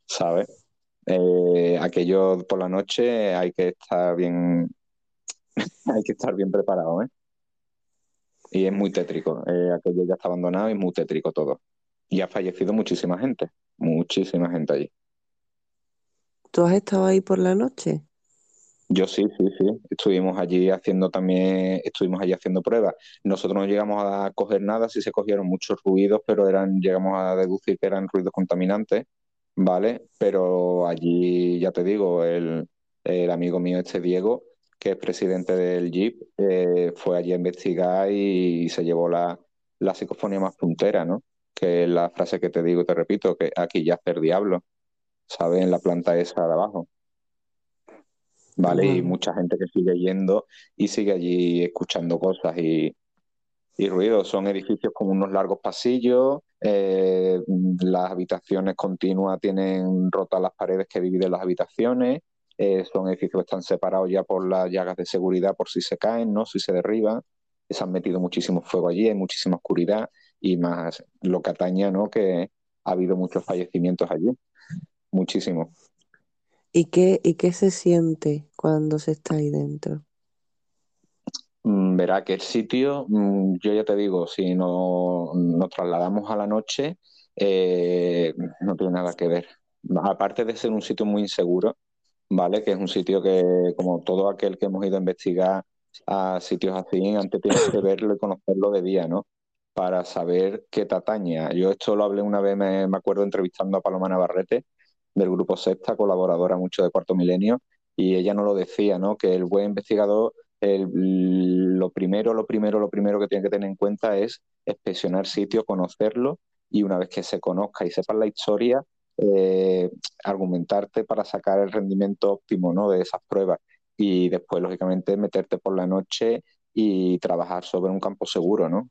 ¿sabes? Eh, aquello por la noche hay que estar bien, hay que estar bien preparado, ¿eh? Y es muy tétrico. Eh, aquello ya está abandonado y es muy tétrico todo. Y ha fallecido muchísima gente, muchísima gente allí. ¿Tú has estado ahí por la noche? Yo sí, sí, sí. Estuvimos allí haciendo también, estuvimos allí haciendo pruebas. Nosotros no llegamos a coger nada, sí se cogieron muchos ruidos, pero eran, llegamos a deducir que eran ruidos contaminantes, ¿vale? Pero allí, ya te digo, el, el amigo mío, este Diego, que es presidente del JIP, eh, fue allí a investigar y se llevó la, la psicofonía más puntera, ¿no? Que es la frase que te digo y te repito, que aquí yace el diablo, ¿sabes? En la planta esa de abajo. ¿vale? Y mucha gente que sigue yendo y sigue allí escuchando cosas y, y ruidos. Son edificios con unos largos pasillos, eh, las habitaciones continuas tienen rotas las paredes que dividen las habitaciones, eh, son edificios que están separados ya por las llagas de seguridad por si se caen, ¿no? Si se derriban. Se han metido muchísimo fuego allí, hay muchísima oscuridad y más lo que atañe, ¿no? Que ha habido muchos fallecimientos allí, muchísimo. ¿Y qué, y qué se siente cuando se está ahí dentro? Mm, Verá que el sitio, mm, yo ya te digo, si no, nos trasladamos a la noche, eh, no tiene nada que ver. Aparte de ser un sitio muy inseguro, ¿vale? Que es un sitio que, como todo aquel que hemos ido a investigar a sitios así, antes tienes que verlo y conocerlo de día, ¿no? Para saber qué te atañe. Yo esto lo hablé una vez, me, me acuerdo, entrevistando a Paloma Navarrete, del grupo Sexta, colaboradora mucho de Cuarto Milenio, y ella nos lo decía, ¿no? Que el buen investigador el- lo primero, lo primero, lo primero que tiene que tener en cuenta es inspeccionar sitio, conocerlo y una vez que se conozca y sepas la historia, eh, argumentarte para sacar el rendimiento óptimo, ¿no? de esas pruebas y después, lógicamente, meterte por la noche y trabajar sobre un campo seguro, ¿no?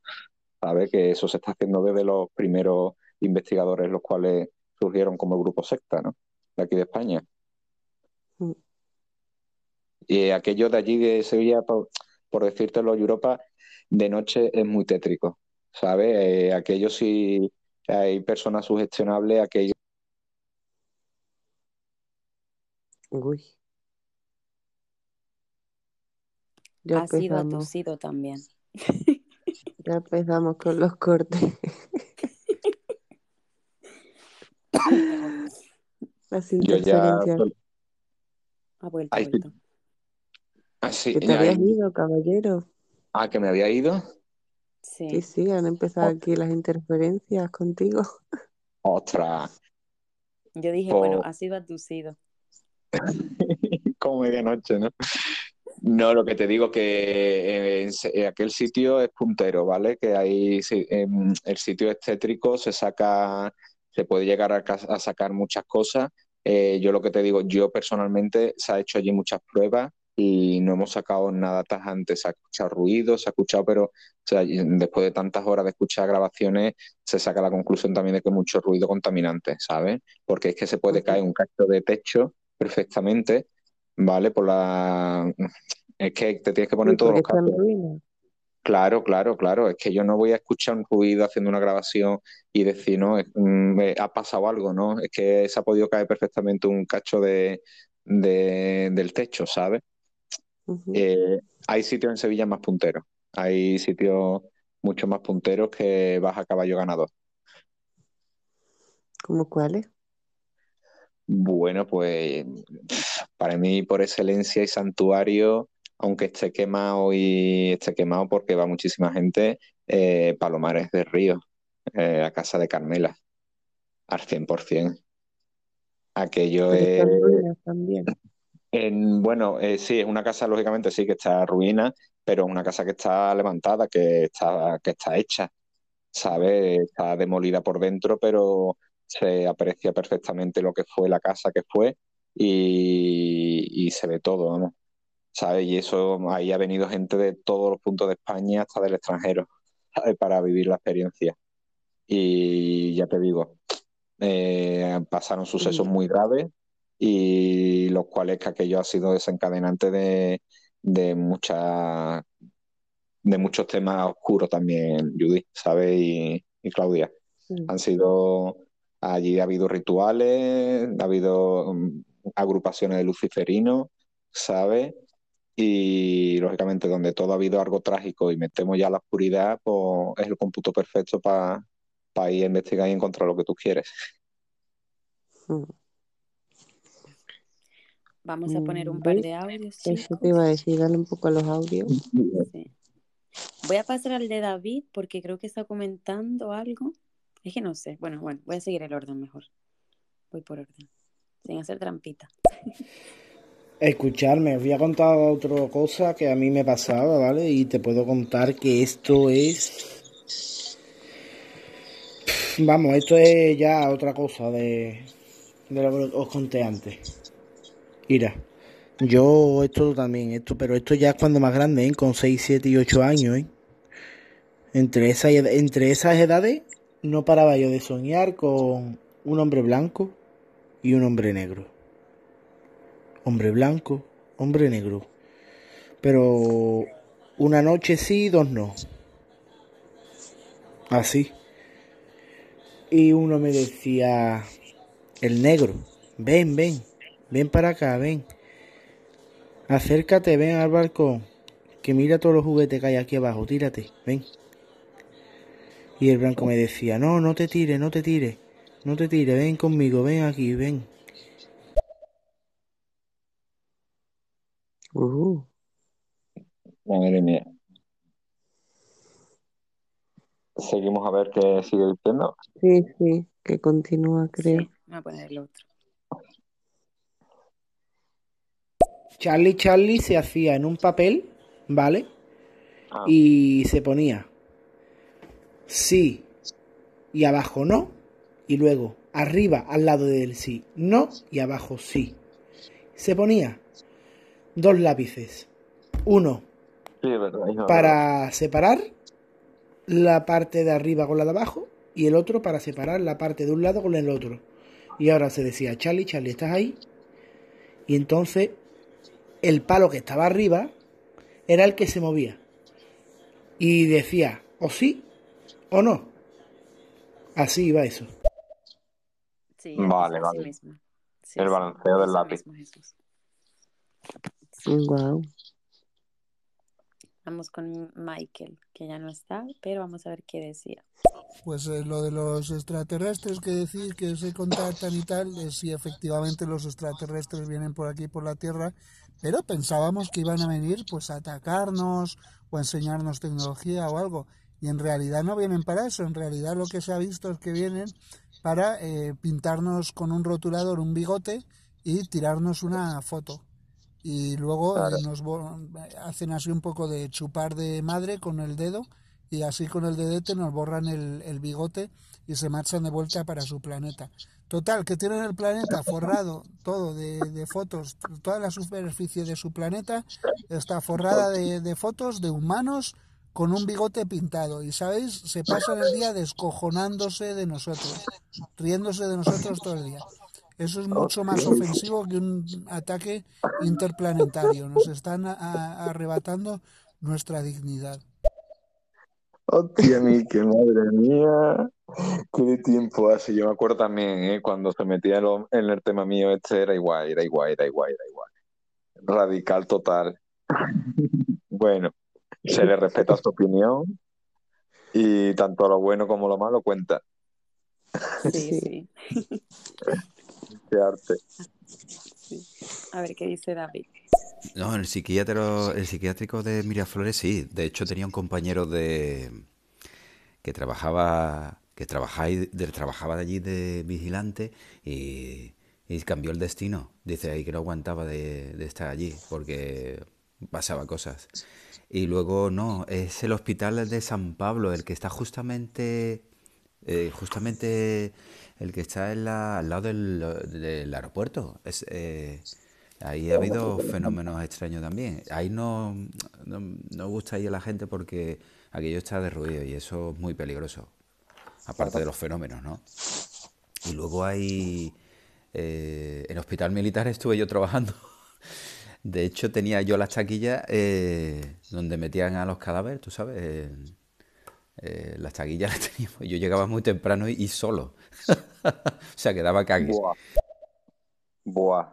Sabe que eso se está haciendo desde los primeros investigadores, los cuales surgieron como el grupo secta, ¿no? De aquí de España. Mm. Y aquello de allí de Sevilla, pues, por decírtelo, Europa de noche es muy tétrico, ¿sabes? Eh, aquello sí hay personas sugestionables, aquello Uy, ya Ha sido atucido también. ya empezamos con los cortes. Las yo ya. Ha vuelto, ha Ay, sí. vuelto. Sí, Que te habías ido, caballero. ah, que me había ido. Sí, Sí. sí, han empezado Oh, aquí las interferencias contigo. ostras, Yo dije, bueno, ha sido atucido. como medianoche, ¿no? No, lo que te digo que eh, en aquel sitio es puntero, ¿vale? Que ahí sí, em, el sitio es tétrico, se saca, se puede llegar a sacar muchas cosas. Eh, yo lo que te digo, yo personalmente se ha hecho allí muchas pruebas y no hemos sacado nada tajante. Se ha escuchado ruido, se ha escuchado, pero o sea, y después de tantas horas de escuchar grabaciones, se saca la conclusión también de que mucho ruido contaminante, ¿sabes? Porque es que se puede caer un cacho de techo perfectamente, ¿vale? Por la... Es que te tienes que poner todos los casos. Claro, claro, claro. Es que yo no voy a escuchar un ruido haciendo una grabación y decir, no, es- mm, ha pasado algo, ¿no? Es que se ha podido caer perfectamente un cacho de, de- del techo, ¿sabes? Eh, hay sitios en Sevilla más punteros. Hay sitios mucho más punteros que vas a caballo ganador. ¿Cómo cuáles? Bueno, pues para mí por excelencia y santuario, aunque esté quemado y esté quemado porque va muchísima gente, eh, Palomares de Río, eh, a casa de Carmela, al 100%. Aquello es, también. En, bueno, eh, sí, es una casa lógicamente sí que está ruina, pero es una casa que está levantada, que está, que está hecha, ¿sabes? Está demolida por dentro, pero se aprecia perfectamente lo que fue la casa que fue y, y se ve todo, vamos, ¿sabes? Y eso, ahí ha venido gente de todos los puntos de España, hasta del extranjero, ¿sabes? Para vivir la experiencia. Y ya te digo, eh, pasaron sucesos muy graves y los cuales que aquello ha sido desencadenante de, de muchas de muchos temas oscuros también, Judy, ¿sabes? Y, y Claudia. Han sido, allí ha habido rituales, ha habido mm, agrupaciones de luciferinos, ¿sabes? Y lógicamente donde todo ha habido algo trágico y metemos ya la oscuridad, pues es el cómputo perfecto para ir a investigar y encontrar lo que tú quieres. Mm. Vamos a poner un par de audios, Eso te iba a decir, dale un poco a los audios. Sí. Voy a pasar al de David porque creo que está comentando algo. Es que no sé. Bueno, bueno, voy a seguir el orden mejor. Voy por orden. Sin hacer trampita. Escucharme, os voy a contar otra cosa que a mí me pasaba, ¿vale? Y te puedo contar que esto es... Vamos, esto es ya otra cosa de, de lo que os conté antes. Mira, yo esto también, esto, pero esto ya es cuando más grande, ¿eh? Con 6, 7 y 8 años, ¿eh? Entre, esa, entre esas edades no paraba yo de soñar con un hombre blanco y un hombre negro. Hombre blanco, hombre negro. Pero una noche sí, dos no. Así. Y uno me decía, el negro, ven, ven, ven para acá, ven. Acércate, ven al balcón. Que mira todos los juguetes que hay aquí abajo, tírate, ven. Y el blanco me decía, no, no te tires, no te tires, no te tires, ven conmigo, ven aquí, ven. Uh, Madre mía. Seguimos a ver qué sigue diciendo. sí, sí, que continúa, creo. Sí, voy a poner el otro. Charlie Charlie se hacía en un papel, ¿vale? Ah, Y se ponía sí y abajo no. Y luego arriba al lado del sí no y abajo sí. Se ponía dos lápices. Uno sí, es verdad, hijo, es verdad. para separar la parte de arriba con la de abajo y el otro para separar la parte de un lado con el otro. Y ahora se decía, Charlie, Charlie, ¿estás ahí? Y entonces el palo que estaba arriba era el que se movía. Y decía, o sí o no. Así iba eso. Sí, Vale, vale. mismo. Sí, El sí, balanceo del lápiz. Wow. Vamos con Michael, que ya no está, pero vamos a ver qué decía. Pues eh, lo de los extraterrestres que decís que se contactan y tal, eh, sí, efectivamente los extraterrestres vienen por aquí, por la Tierra, pero pensábamos que iban a venir pues a atacarnos o a enseñarnos tecnología o algo. Y en realidad no vienen para eso, en realidad lo que se ha visto es que vienen para eh, pintarnos con un rotulador un bigote y tirarnos una foto. Y luego eh, nos hacen así un poco de chupar de madre con el dedo y así con el dedete nos borran el, el bigote y se marchan de vuelta para su planeta. Total, que tienen el planeta forrado todo de, fotos, toda la superficie de su planeta está forrada de, fotos de humanos con un bigote pintado. Y sabéis, se pasan el día descojonándose de nosotros, riéndose de nosotros todo el día. Eso es mucho más ofensivo que un ataque interplanetario. Nos están arrebatando nuestra dignidad. Hostia, mi, qué madre mía. Qué tiempo hace. Yo me acuerdo también, ¿eh? Cuando se metía en, lo- en el tema mío, este era igual, era igual, era igual, era igual. Radical total. Bueno, se le respeta su opinión y tanto lo bueno como lo malo cuenta. Sí, sí. Qué arte. sí. A ver qué dice David. No, el psiquiatra, el psiquiátrico de Miraflores sí. De hecho tenía un compañero de que trabajaba que trabajaba, de, trabajaba allí de vigilante y, cambió el destino. Dice ahí que no aguantaba de, de estar allí porque pasaba cosas. Y luego no, es el hospital de San Pablo, el que está justamente eh, justamente el que está en la- al lado del, del aeropuerto. Es, eh, ahí ha habido fenómenos extraños también. Ahí no, no, no gusta ir a la gente porque aquello está derruido y eso es muy peligroso. Aparte de los fenómenos, ¿no? Y luego hay... eh, en Hospital Militar estuve yo trabajando. De hecho, tenía yo las taquillas eh, donde metían a los cadáveres, tú sabes. en- eh, las taquillas las teníamos. Yo llegaba muy temprano y, solo. o sea, que daba cague. Buah. Buah.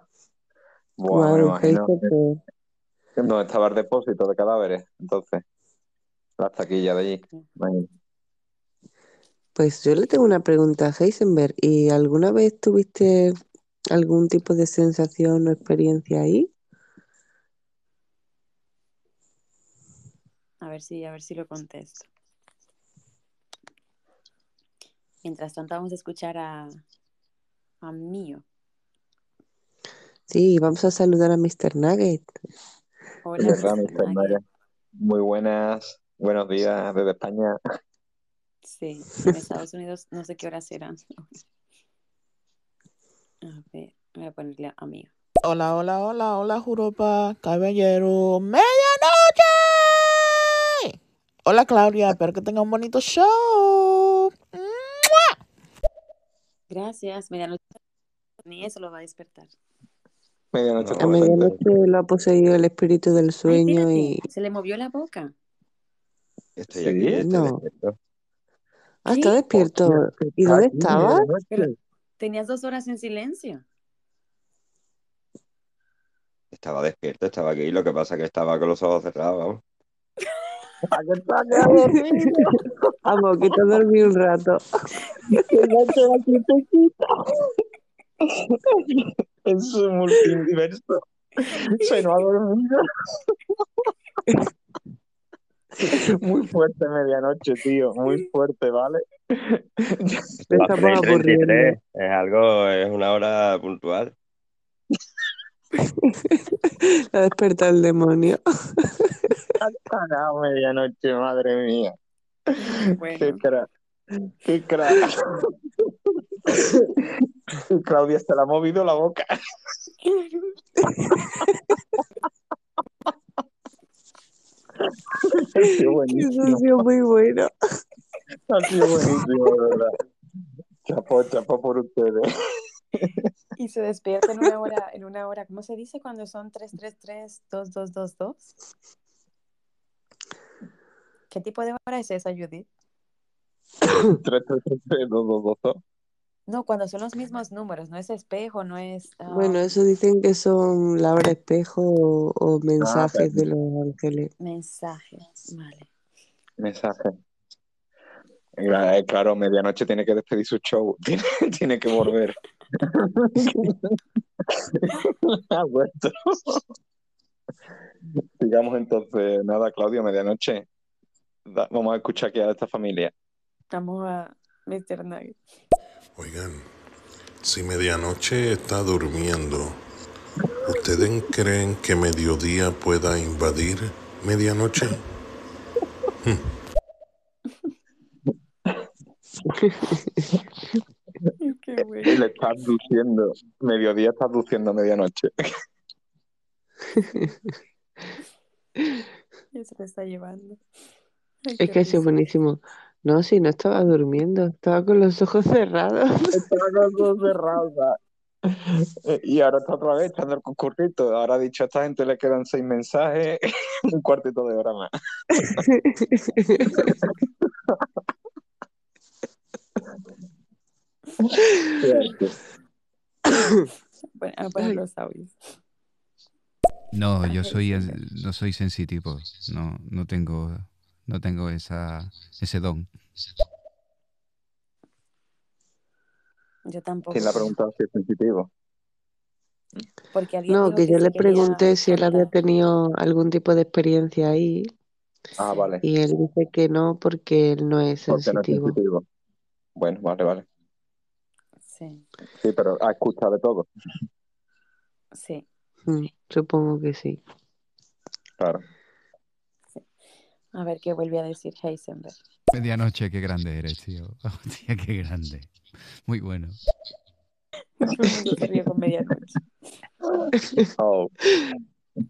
Me imagino. ¿Dónde estaba el depósito de cadáveres? Entonces, las taquillas de allí. Imagino. Pues yo le tengo una pregunta a Heisenberg. ¿Y alguna vez tuviste algún tipo de sensación o experiencia ahí? A ver si, a ver si lo contesto. Mientras tanto, vamos a escuchar a, a Mío. Sí, vamos a saludar a Mr. Nugget. Hola, verdad, Mr. Mr. Nugget. Muy buenas, buenos días desde España. Sí, en Estados Unidos no sé qué hora serán. A ver, voy a ponerle a Mío. Hola, hola, hola, hola, Juropa, caballero, medianoche. Hola, Claudia, espero que tenga un bonito show. Gracias, medianoche. Ni eso lo va a despertar. Medianoche A medianoche lo ha poseído el espíritu del sueño y... se le movió la boca. Estoy aquí, Sí, estoy No. despierto. Ah, está despierto. ¿Y dónde medianoche. tenías dos horas en silencio. Estaba despierto, estaba aquí. Lo que pasa es que estaba con los ojos cerrados, vamos. ¿A qué está quedado dormido? Vamos, que te dormí un rato. En su multiverso. Se nos ha dormido. Muy fuerte medianoche, tío. Muy fuerte, ¿vale? Te Las estamos 3 y aburriendo. 33. Es algo, es una hora puntual. La desperta el demonio. Ha cagado medianoche, madre mía. Qué Bueno, crack. Qué crack. Claudia se le ha movido la boca. Ha sido Eso ha buenísimo. sido muy bueno. Ha sido buenísimo, de verdad. Chapo, chapo por ustedes. y se despierta en una hora, en una hora, ¿cómo se dice cuando son 333 2222? ¿Qué tipo de hora es esa, Judith? 3, 3, 3, 3, 2, 2, 2, 2. No, cuando son los mismos números, no es espejo, no es... ah, Bueno, eso dicen que son la hora espejo o, o Ah, mensajes de los ángeles. mensajes, vale. mensaje. Eh, Claro, medianoche tiene que despedir su show, tiene, tiene que volver. Ha vuelto. Sigamos entonces. Nada, Claudio, medianoche. Vamos a escuchar aquí a esta familia. Vamos a Mr. Nugget. Oigan, si medianoche está durmiendo, ¿ustedes creen que mediodía pueda invadir medianoche? Qué bueno. Le está abduciendo. Mediodía está abduciendo a medianoche. Y se lo está llevando. Ay, Es que ha sido risa. buenísimo. No, si no estaba durmiendo, estaba con los ojos cerrados. Estaba con los ojos cerrados. Eh, Y ahora está otra vez echando el concurrito. Ahora ha dicho a esta gente le quedan seis mensajes, un cuartito de hora más. Bueno, los audios. No, yo soy no soy sensitivo, no, no tengo, no tengo esa, ese don. Yo tampoco. ¿Quién le ha preguntado si es sensitivo? Porque alguien No, que que yo le quería pregunté si él había tenido algún tipo de experiencia ahí Ah, vale. y él dice que no porque él no es Porque no es sensitivo. sensitivo. Bueno, vale, vale. Sí, Sí, pero ha escuchado de todo. sí. Mm, supongo que sí. Claro. A ver qué vuelve a decir Heisenberg. Medianoche, qué grande eres, tío. Hostia, qué grande. Muy bueno. Con medianoche. Oh,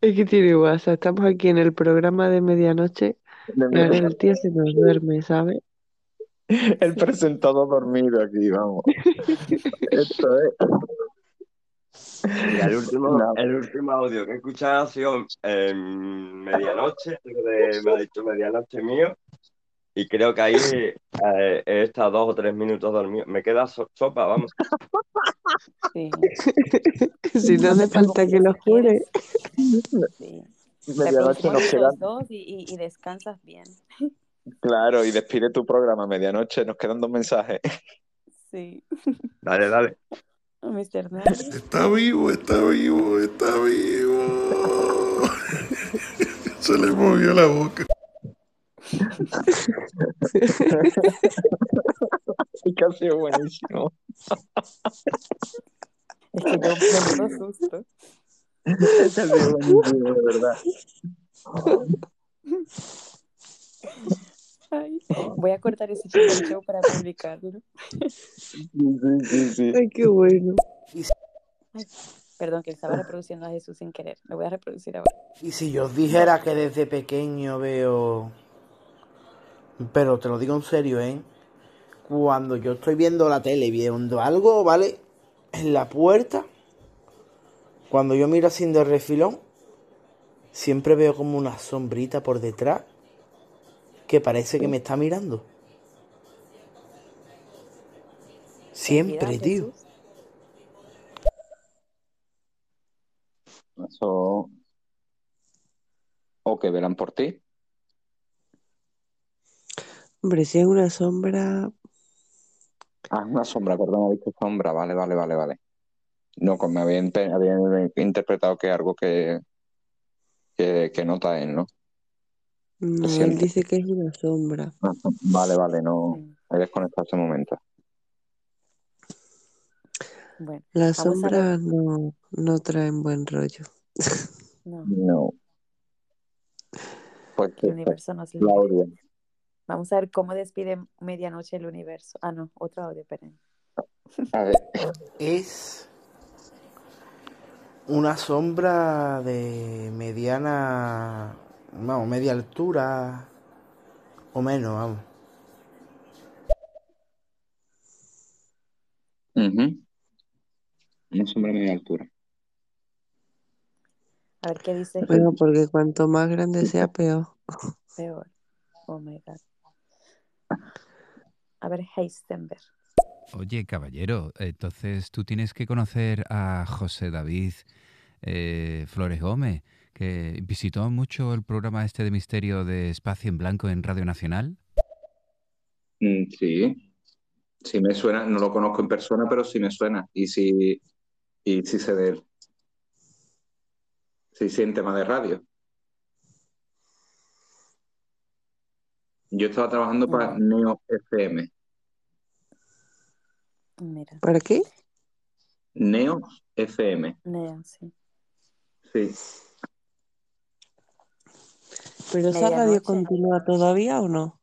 Es que tiene WhatsApp. Estamos aquí en el programa de medianoche de verdad. el tío se nos duerme, ¿sabes? El presentador dormido aquí, vamos. Esto es. El último, No. el último audio que he escuchado ha sido en medianoche, me ha dicho medianoche mío, y creo que ahí eh, he estado dos o tres minutos dormido. Me queda so- sopa, vamos. Sí. Si no hace falta que lo jure. Sí. Medianoche nos los quedan. dos y, y, y descansas bien. Claro, y despide tu programa medianoche. Nos quedan dos mensajes. Sí. Dale, dale. Mr. Nugget. Está vivo, está vivo, está vivo. Se le movió la boca. Sido buenísimo. Es que yo me meto susto. Ha sido buenísimo, de verdad. Voy a cortar ese chico show para publicarlo. Sí, sí, sí, sí. Ay, qué bueno. Ay, perdón, que estaba reproduciendo a Jesús sin querer. Lo voy a reproducir ahora. Y si yo os dijera que desde pequeño veo... Pero te lo digo en serio, ¿eh? Cuando yo estoy viendo la tele, viendo algo, ¿vale? En la puerta, cuando yo miro así de refilón, siempre veo como una sombrita por detrás que parece que me está mirando. Siempre, tío. Eso. O que verán por ti. Hombre, si es una sombra, Ah, una sombra, perdón, he visto sombra. Vale, vale, vale, vale. No, con- me había, inte- había interpretado que algo que, que, que nota él, ¿no? No, él siente. dice que es una sombra. Ajá. Vale, vale, no. He desconectado ese momento. Bueno, Las sombras no, no traen buen rollo. No, No. Pues que el eso, universo nos. Claudia. Vamos a ver cómo despide medianoche el universo. Ah, no, otro audio, esperen. A ver. Es una sombra de mediana, vamos, media altura o menos, vamos. Ujú. Una sombra media altura. A ver qué dice Bueno, porque cuanto más grande sea, peor. peor. Oh my God. A ver, Heisenberg. Oye, caballero, entonces tú tienes que conocer a José David eh, Flores Gómez, que visitó mucho el programa este de misterio de Espacio en Blanco en Radio Nacional. Mm, Sí, sí me suena, no lo conozco en persona, pero sí me suena. Y sí, y sí sé de él. Sí, sí, en tema de radio. Yo estaba trabajando para Neo FM. Mira, ¿Para qué? Neo FM, Neo, sí. sí. ¿Pero esa radio continúa todavía o no?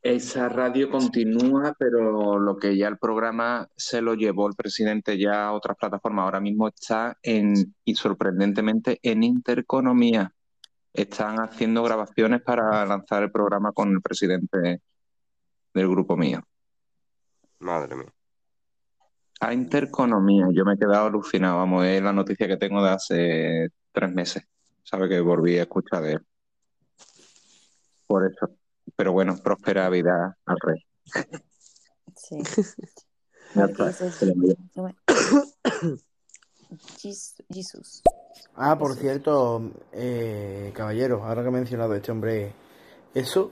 Esa radio continúa, pero lo que ya el programa se lo llevó el presidente ya a otras plataformas. Ahora mismo está en, y sorprendentemente, en Intereconomía. Están haciendo grabaciones para lanzar el programa con el presidente del grupo mío. Madre mía. A Intereconomía, yo me he quedado alucinado. Vamos, es la noticia que tengo de hace tres meses. Sabe que volví a escuchar de él. Por eso. Pero bueno, próspera vida al rey. Sí. Jesús. Ah, por cierto, eh, caballero, ahora que he mencionado este hombre, eso,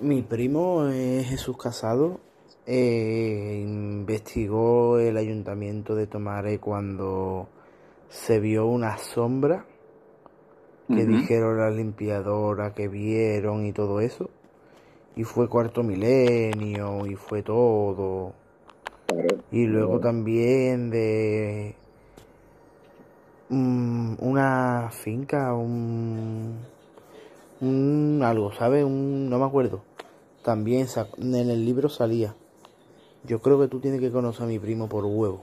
mi primo eh, Jesús Casado eh, investigó el ayuntamiento de Tomare cuando se vio una sombra que dijeron la limpiadora que vieron y todo eso. Y fue cuarto milenio y fue todo. Claro. Y luego también de mm, una finca, un, un algo, ¿sabes? Un, no me acuerdo. También en el libro salía. Yo creo que tú tienes que conocer a mi primo por huevo.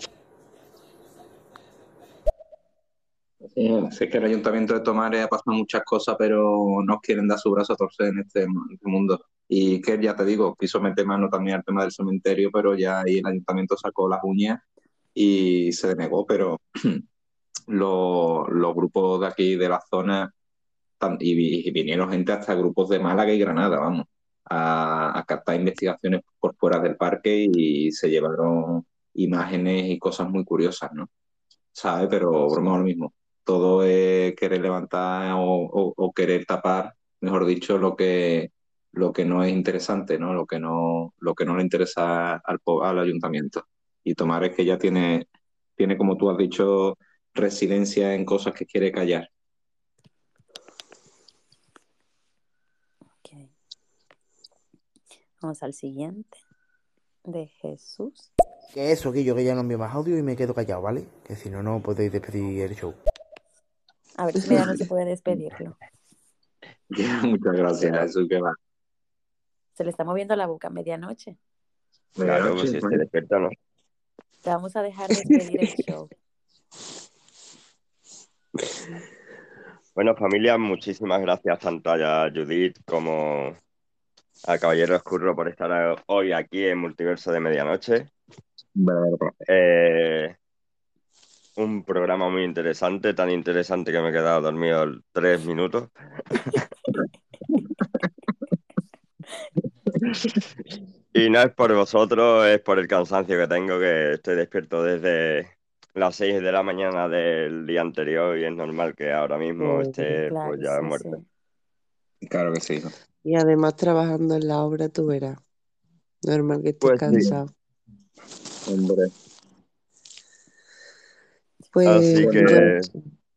Sí, sé que el Ayuntamiento de Tomare ha pasado muchas cosas, pero no quieren dar su brazo a torcer en este, en este mundo. Y que ya te digo, quiso meter mano también al tema del cementerio, pero ya ahí el Ayuntamiento sacó las uñas y se denegó, pero los, grupos de aquí de la zona y, y vinieron gente hasta grupos de Málaga y Granada, vamos, a, a captar investigaciones por fuera del parque y se llevaron imágenes y cosas muy curiosas, ¿no? ¿Sabes? Pero broma lo mismo. Todo es querer levantar o, o- o querer tapar, mejor dicho, lo que, lo que no es interesante, ¿no? Lo que no, lo que no le interesa al, al ayuntamiento. Y tomar es que ya tiene, tiene, como tú has dicho, residencia en cosas que quiere callar. Vamos al siguiente. De Jesús. Que eso, que yo que ya no envío más audio y me quedo callado, ¿vale? Que si no, no podéis despedir el show. A ver si no se puede despedirlo. Muchas gracias, Jesús, que va. Se le está moviendo la boca a medianoche. Claro, pues si esté despierto, ¿no? Te vamos a dejar despedir el show. Bueno, familia, muchísimas gracias tanto a Judith como a Caballero Oscuro por estar hoy aquí en Multiverso de Medianoche. Eh, un programa muy interesante, tan interesante que me he quedado dormido tres minutos. Y no es por vosotros, es por el cansancio que tengo, que estoy despierto desde las 6 de la mañana del día anterior y es normal que ahora mismo esté Claro, pues ya sí, muerto. Claro que sí. Y además trabajando en la obra, tú verás. Normal que estés Pues sí. cansado. Hombre. Pues Así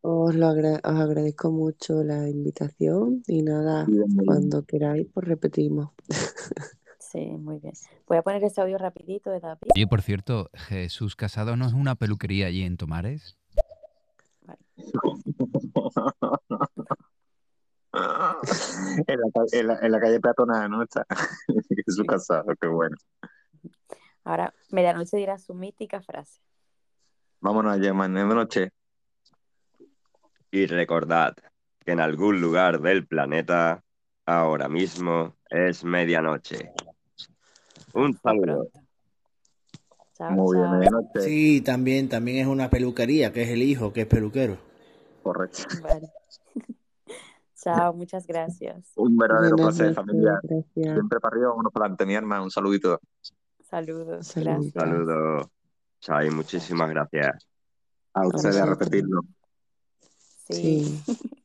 os, lo agra- os agradezco mucho la invitación y nada, cuando queráis, pues repetimos. Sí, muy bien. Voy a poner este audio rapidito de David. Oye, por cierto, Jesús Casado no es una peluquería allí en Tomares. En la, en la- en la calle peatonal, ¿no? Está Jesús Casado, qué bueno. Ahora, medianoche dirá su mítica frase. Vámonos allá, mañana de noche. Y recordad que en algún lugar del planeta ahora mismo es medianoche. Un saludo. Muy bien, medianoche. Sí, también, también es una peluquería, que es el hijo, que es peluquero. Correcto. Vale. Chao, muchas gracias. Un verdadero Buenas placer, noches, familia. gracias. Siempre para arriba, uno para adelante, mi hermano. Un saludito. Saludos, Saludos. gracias. Saludos. Chai, muchísimas gracias. A ustedes a repetirlo. Sí. Sí.